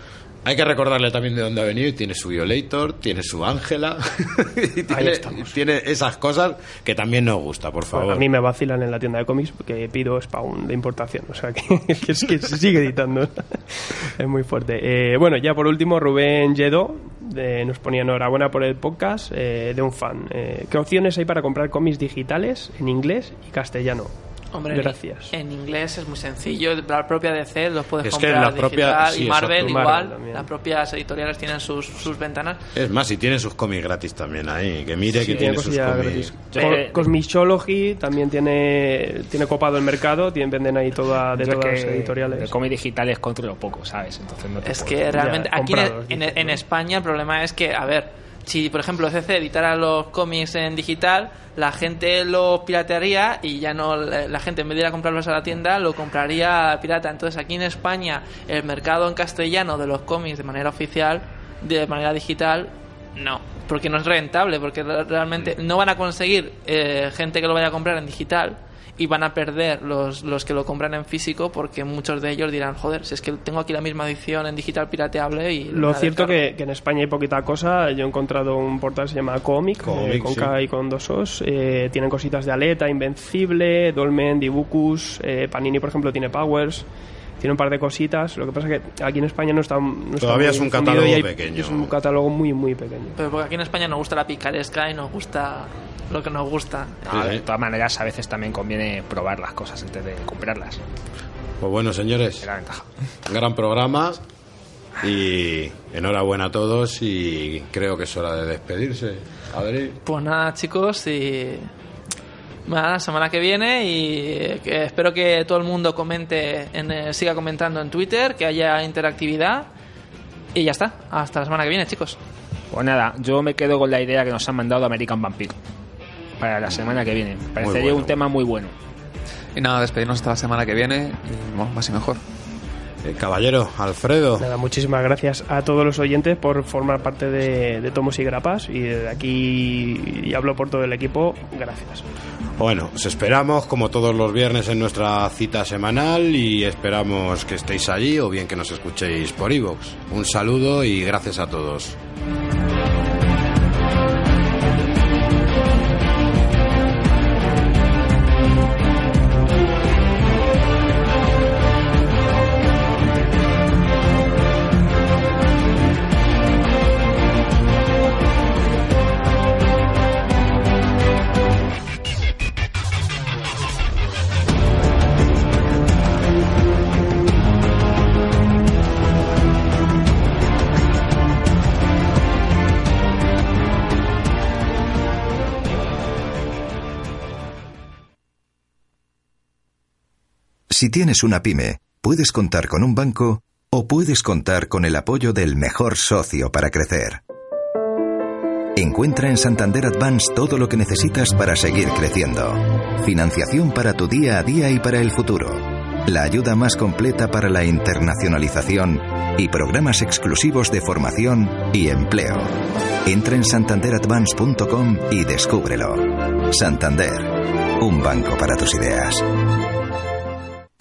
[SPEAKER 2] Hay que recordarle también de dónde ha venido tiene su Violator, tiene su Ángela y tiene, tiene esas cosas que también nos gusta, por favor.
[SPEAKER 7] Bueno, a mí me vacilan en la tienda de cómics porque pido Spawn de importación, o sea que, que es que se sigue editando. es muy fuerte. Eh, bueno, ya por último, Rubén Yedo eh, nos ponía enhorabuena por el podcast eh, de un fan. Eh, ¿Qué opciones hay para comprar cómics digitales en inglés y castellano?
[SPEAKER 4] Hombre, en-
[SPEAKER 7] Gracias.
[SPEAKER 4] En, inglés es muy sencillo. La propia DC los puedes
[SPEAKER 2] Es que
[SPEAKER 4] comprar
[SPEAKER 2] la propia-
[SPEAKER 4] digital
[SPEAKER 2] sí,
[SPEAKER 4] y Marvel
[SPEAKER 2] exacto.
[SPEAKER 4] igual.
[SPEAKER 7] Marvel
[SPEAKER 4] las propias editoriales tienen sus, sus ventanas.
[SPEAKER 2] Es más, y tiene sus cómics gratis también ahí. Que mire
[SPEAKER 7] Sí,
[SPEAKER 2] que tiene sus cómics.
[SPEAKER 7] gratis. Co- Cosmixology también tiene, tiene copado el mercado, tienen, venden ahí toda, de todas
[SPEAKER 5] que
[SPEAKER 7] las editoriales.
[SPEAKER 5] De cómic digitales controlo poco, ¿sabes? Entonces no te
[SPEAKER 4] Es
[SPEAKER 5] puedo-
[SPEAKER 4] que realmente
[SPEAKER 7] Ya,
[SPEAKER 4] aquí en. España el problema es que, a ver, si por ejemplo CC editara los cómics en digital, la gente lo piratearía y ya no, la gente en vez de ir a comprarlos a la tienda, lo compraría pirata. Entonces aquí en España el mercado en castellano de los cómics de manera oficial, de manera digital, no. Porque no es rentable, porque re- realmente no van a conseguir eh, gente que lo vaya a comprar en digital y van a perder los, los que lo compran en físico porque muchos de ellos dirán, joder, si es que tengo aquí la misma edición en digital pirateable y...
[SPEAKER 7] Lo cierto
[SPEAKER 4] descargo".
[SPEAKER 7] que, que en España hay poquita cosa. Yo he encontrado un portal que se llama Comic,
[SPEAKER 2] Comic,
[SPEAKER 7] eh, con
[SPEAKER 2] sí.
[SPEAKER 7] K y con dos Os. Eh, tienen cositas de Aleta, Invencible, Dolmen, Dibucus. eh, Panini, por ejemplo, tiene Powers. Tiene un par de cositas. Lo que pasa es que aquí en España no está. no está
[SPEAKER 2] Todavía
[SPEAKER 7] muy
[SPEAKER 2] es un catálogo
[SPEAKER 7] hay-
[SPEAKER 2] pequeño.
[SPEAKER 7] Es un catálogo muy, muy pequeño.
[SPEAKER 4] Pero porque aquí en España nos gusta la picaresca y nos gusta lo que nos gusta.
[SPEAKER 5] No, de todas maneras, a veces también conviene probar las cosas antes de comprarlas.
[SPEAKER 2] Pues bueno, señores,
[SPEAKER 5] Es la ventaja.
[SPEAKER 2] gran programa y enhorabuena a todos y creo que es hora de despedirse. Adri.
[SPEAKER 4] Pues nada, chicos, y nada, la semana que viene y que espero que todo el mundo comente, en, eh, siga comentando en Twitter, que haya interactividad y ya está. Hasta la semana que viene, chicos.
[SPEAKER 5] Pues nada, yo me quedo con la idea que nos han mandado American Vampire para la semana que viene. Parecería
[SPEAKER 2] bueno.
[SPEAKER 5] un tema muy bueno.
[SPEAKER 6] Y nada, despedirnos hasta la semana que viene y bueno, más y mejor.
[SPEAKER 2] Eh, caballero, Alfredo.
[SPEAKER 7] Nada, muchísimas gracias a todos los oyentes por formar parte de, de Tomos y Grapas. Y desde aquí, y hablo por todo el equipo, gracias.
[SPEAKER 2] Bueno, os esperamos como todos los viernes en nuestra cita semanal y esperamos que estéis allí o bien que nos escuchéis por iVoox. Un saludo y gracias a todos.
[SPEAKER 10] Si tienes una pyme, puedes contar con un banco o puedes contar con el apoyo del mejor socio para crecer. Encuentra en Santander Advance todo lo que necesitas para seguir creciendo. Financiación para tu día a día y para el futuro. La ayuda más completa para la internacionalización y programas exclusivos de formación y empleo. Entra en santanderadvance.com y descúbrelo. Santander, un banco para tus ideas.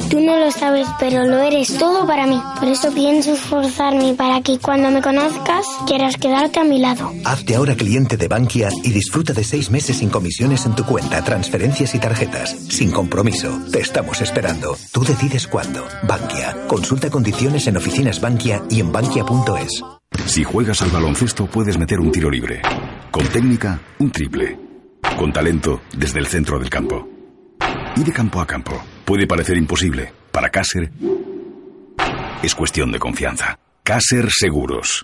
[SPEAKER 11] Tú no lo sabes, pero lo eres todo para mí. Por eso pienso esforzarme para que cuando me conozcas quieras quedarte a mi lado.
[SPEAKER 12] Hazte ahora cliente de Bankia y disfruta de seis meses sin comisiones en tu cuenta, transferencias y tarjetas. Sin compromiso. Te estamos esperando. Tú decides cuándo. Bankia. Consulta condiciones en oficinas Bankia y en bankia.es.
[SPEAKER 13] Si juegas al baloncesto puedes meter un tiro libre. Con técnica, un triple. Con talento, desde el centro del campo. Y de campo a campo. Puede parecer imposible. Para Caser es cuestión de confianza. Caser Seguros.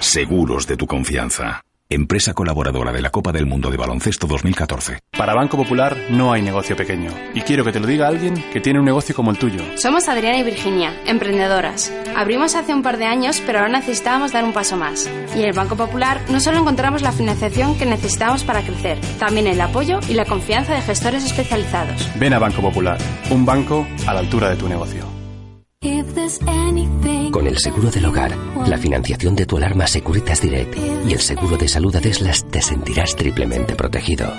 [SPEAKER 13] Seguros de tu confianza. Empresa colaboradora de la Copa del Mundo de Baloncesto 2014.
[SPEAKER 14] Para Banco Popular no hay negocio pequeño. Y quiero que te lo diga alguien que tiene un negocio como el tuyo.
[SPEAKER 15] Somos Adriana y Virginia, emprendedoras. Abrimos hace un par de años, pero ahora necesitábamos dar un paso más. Y en el Banco Popular no solo encontramos la financiación que necesitábamos para crecer, también el apoyo y la confianza de gestores especializados.
[SPEAKER 14] Ven a Banco Popular, un banco a la altura de tu negocio.
[SPEAKER 16] Con el seguro del hogar, la financiación de tu alarma Securitas Direct y el seguro de salud Adeslas te sentirás triplemente protegido.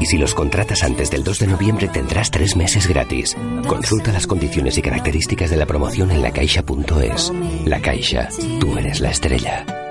[SPEAKER 16] Y si los contratas antes del 2 de noviembre tendrás tres meses gratis. Consulta las condiciones y características de la promoción en lacaixa.es. La Caixa, tú eres la estrella.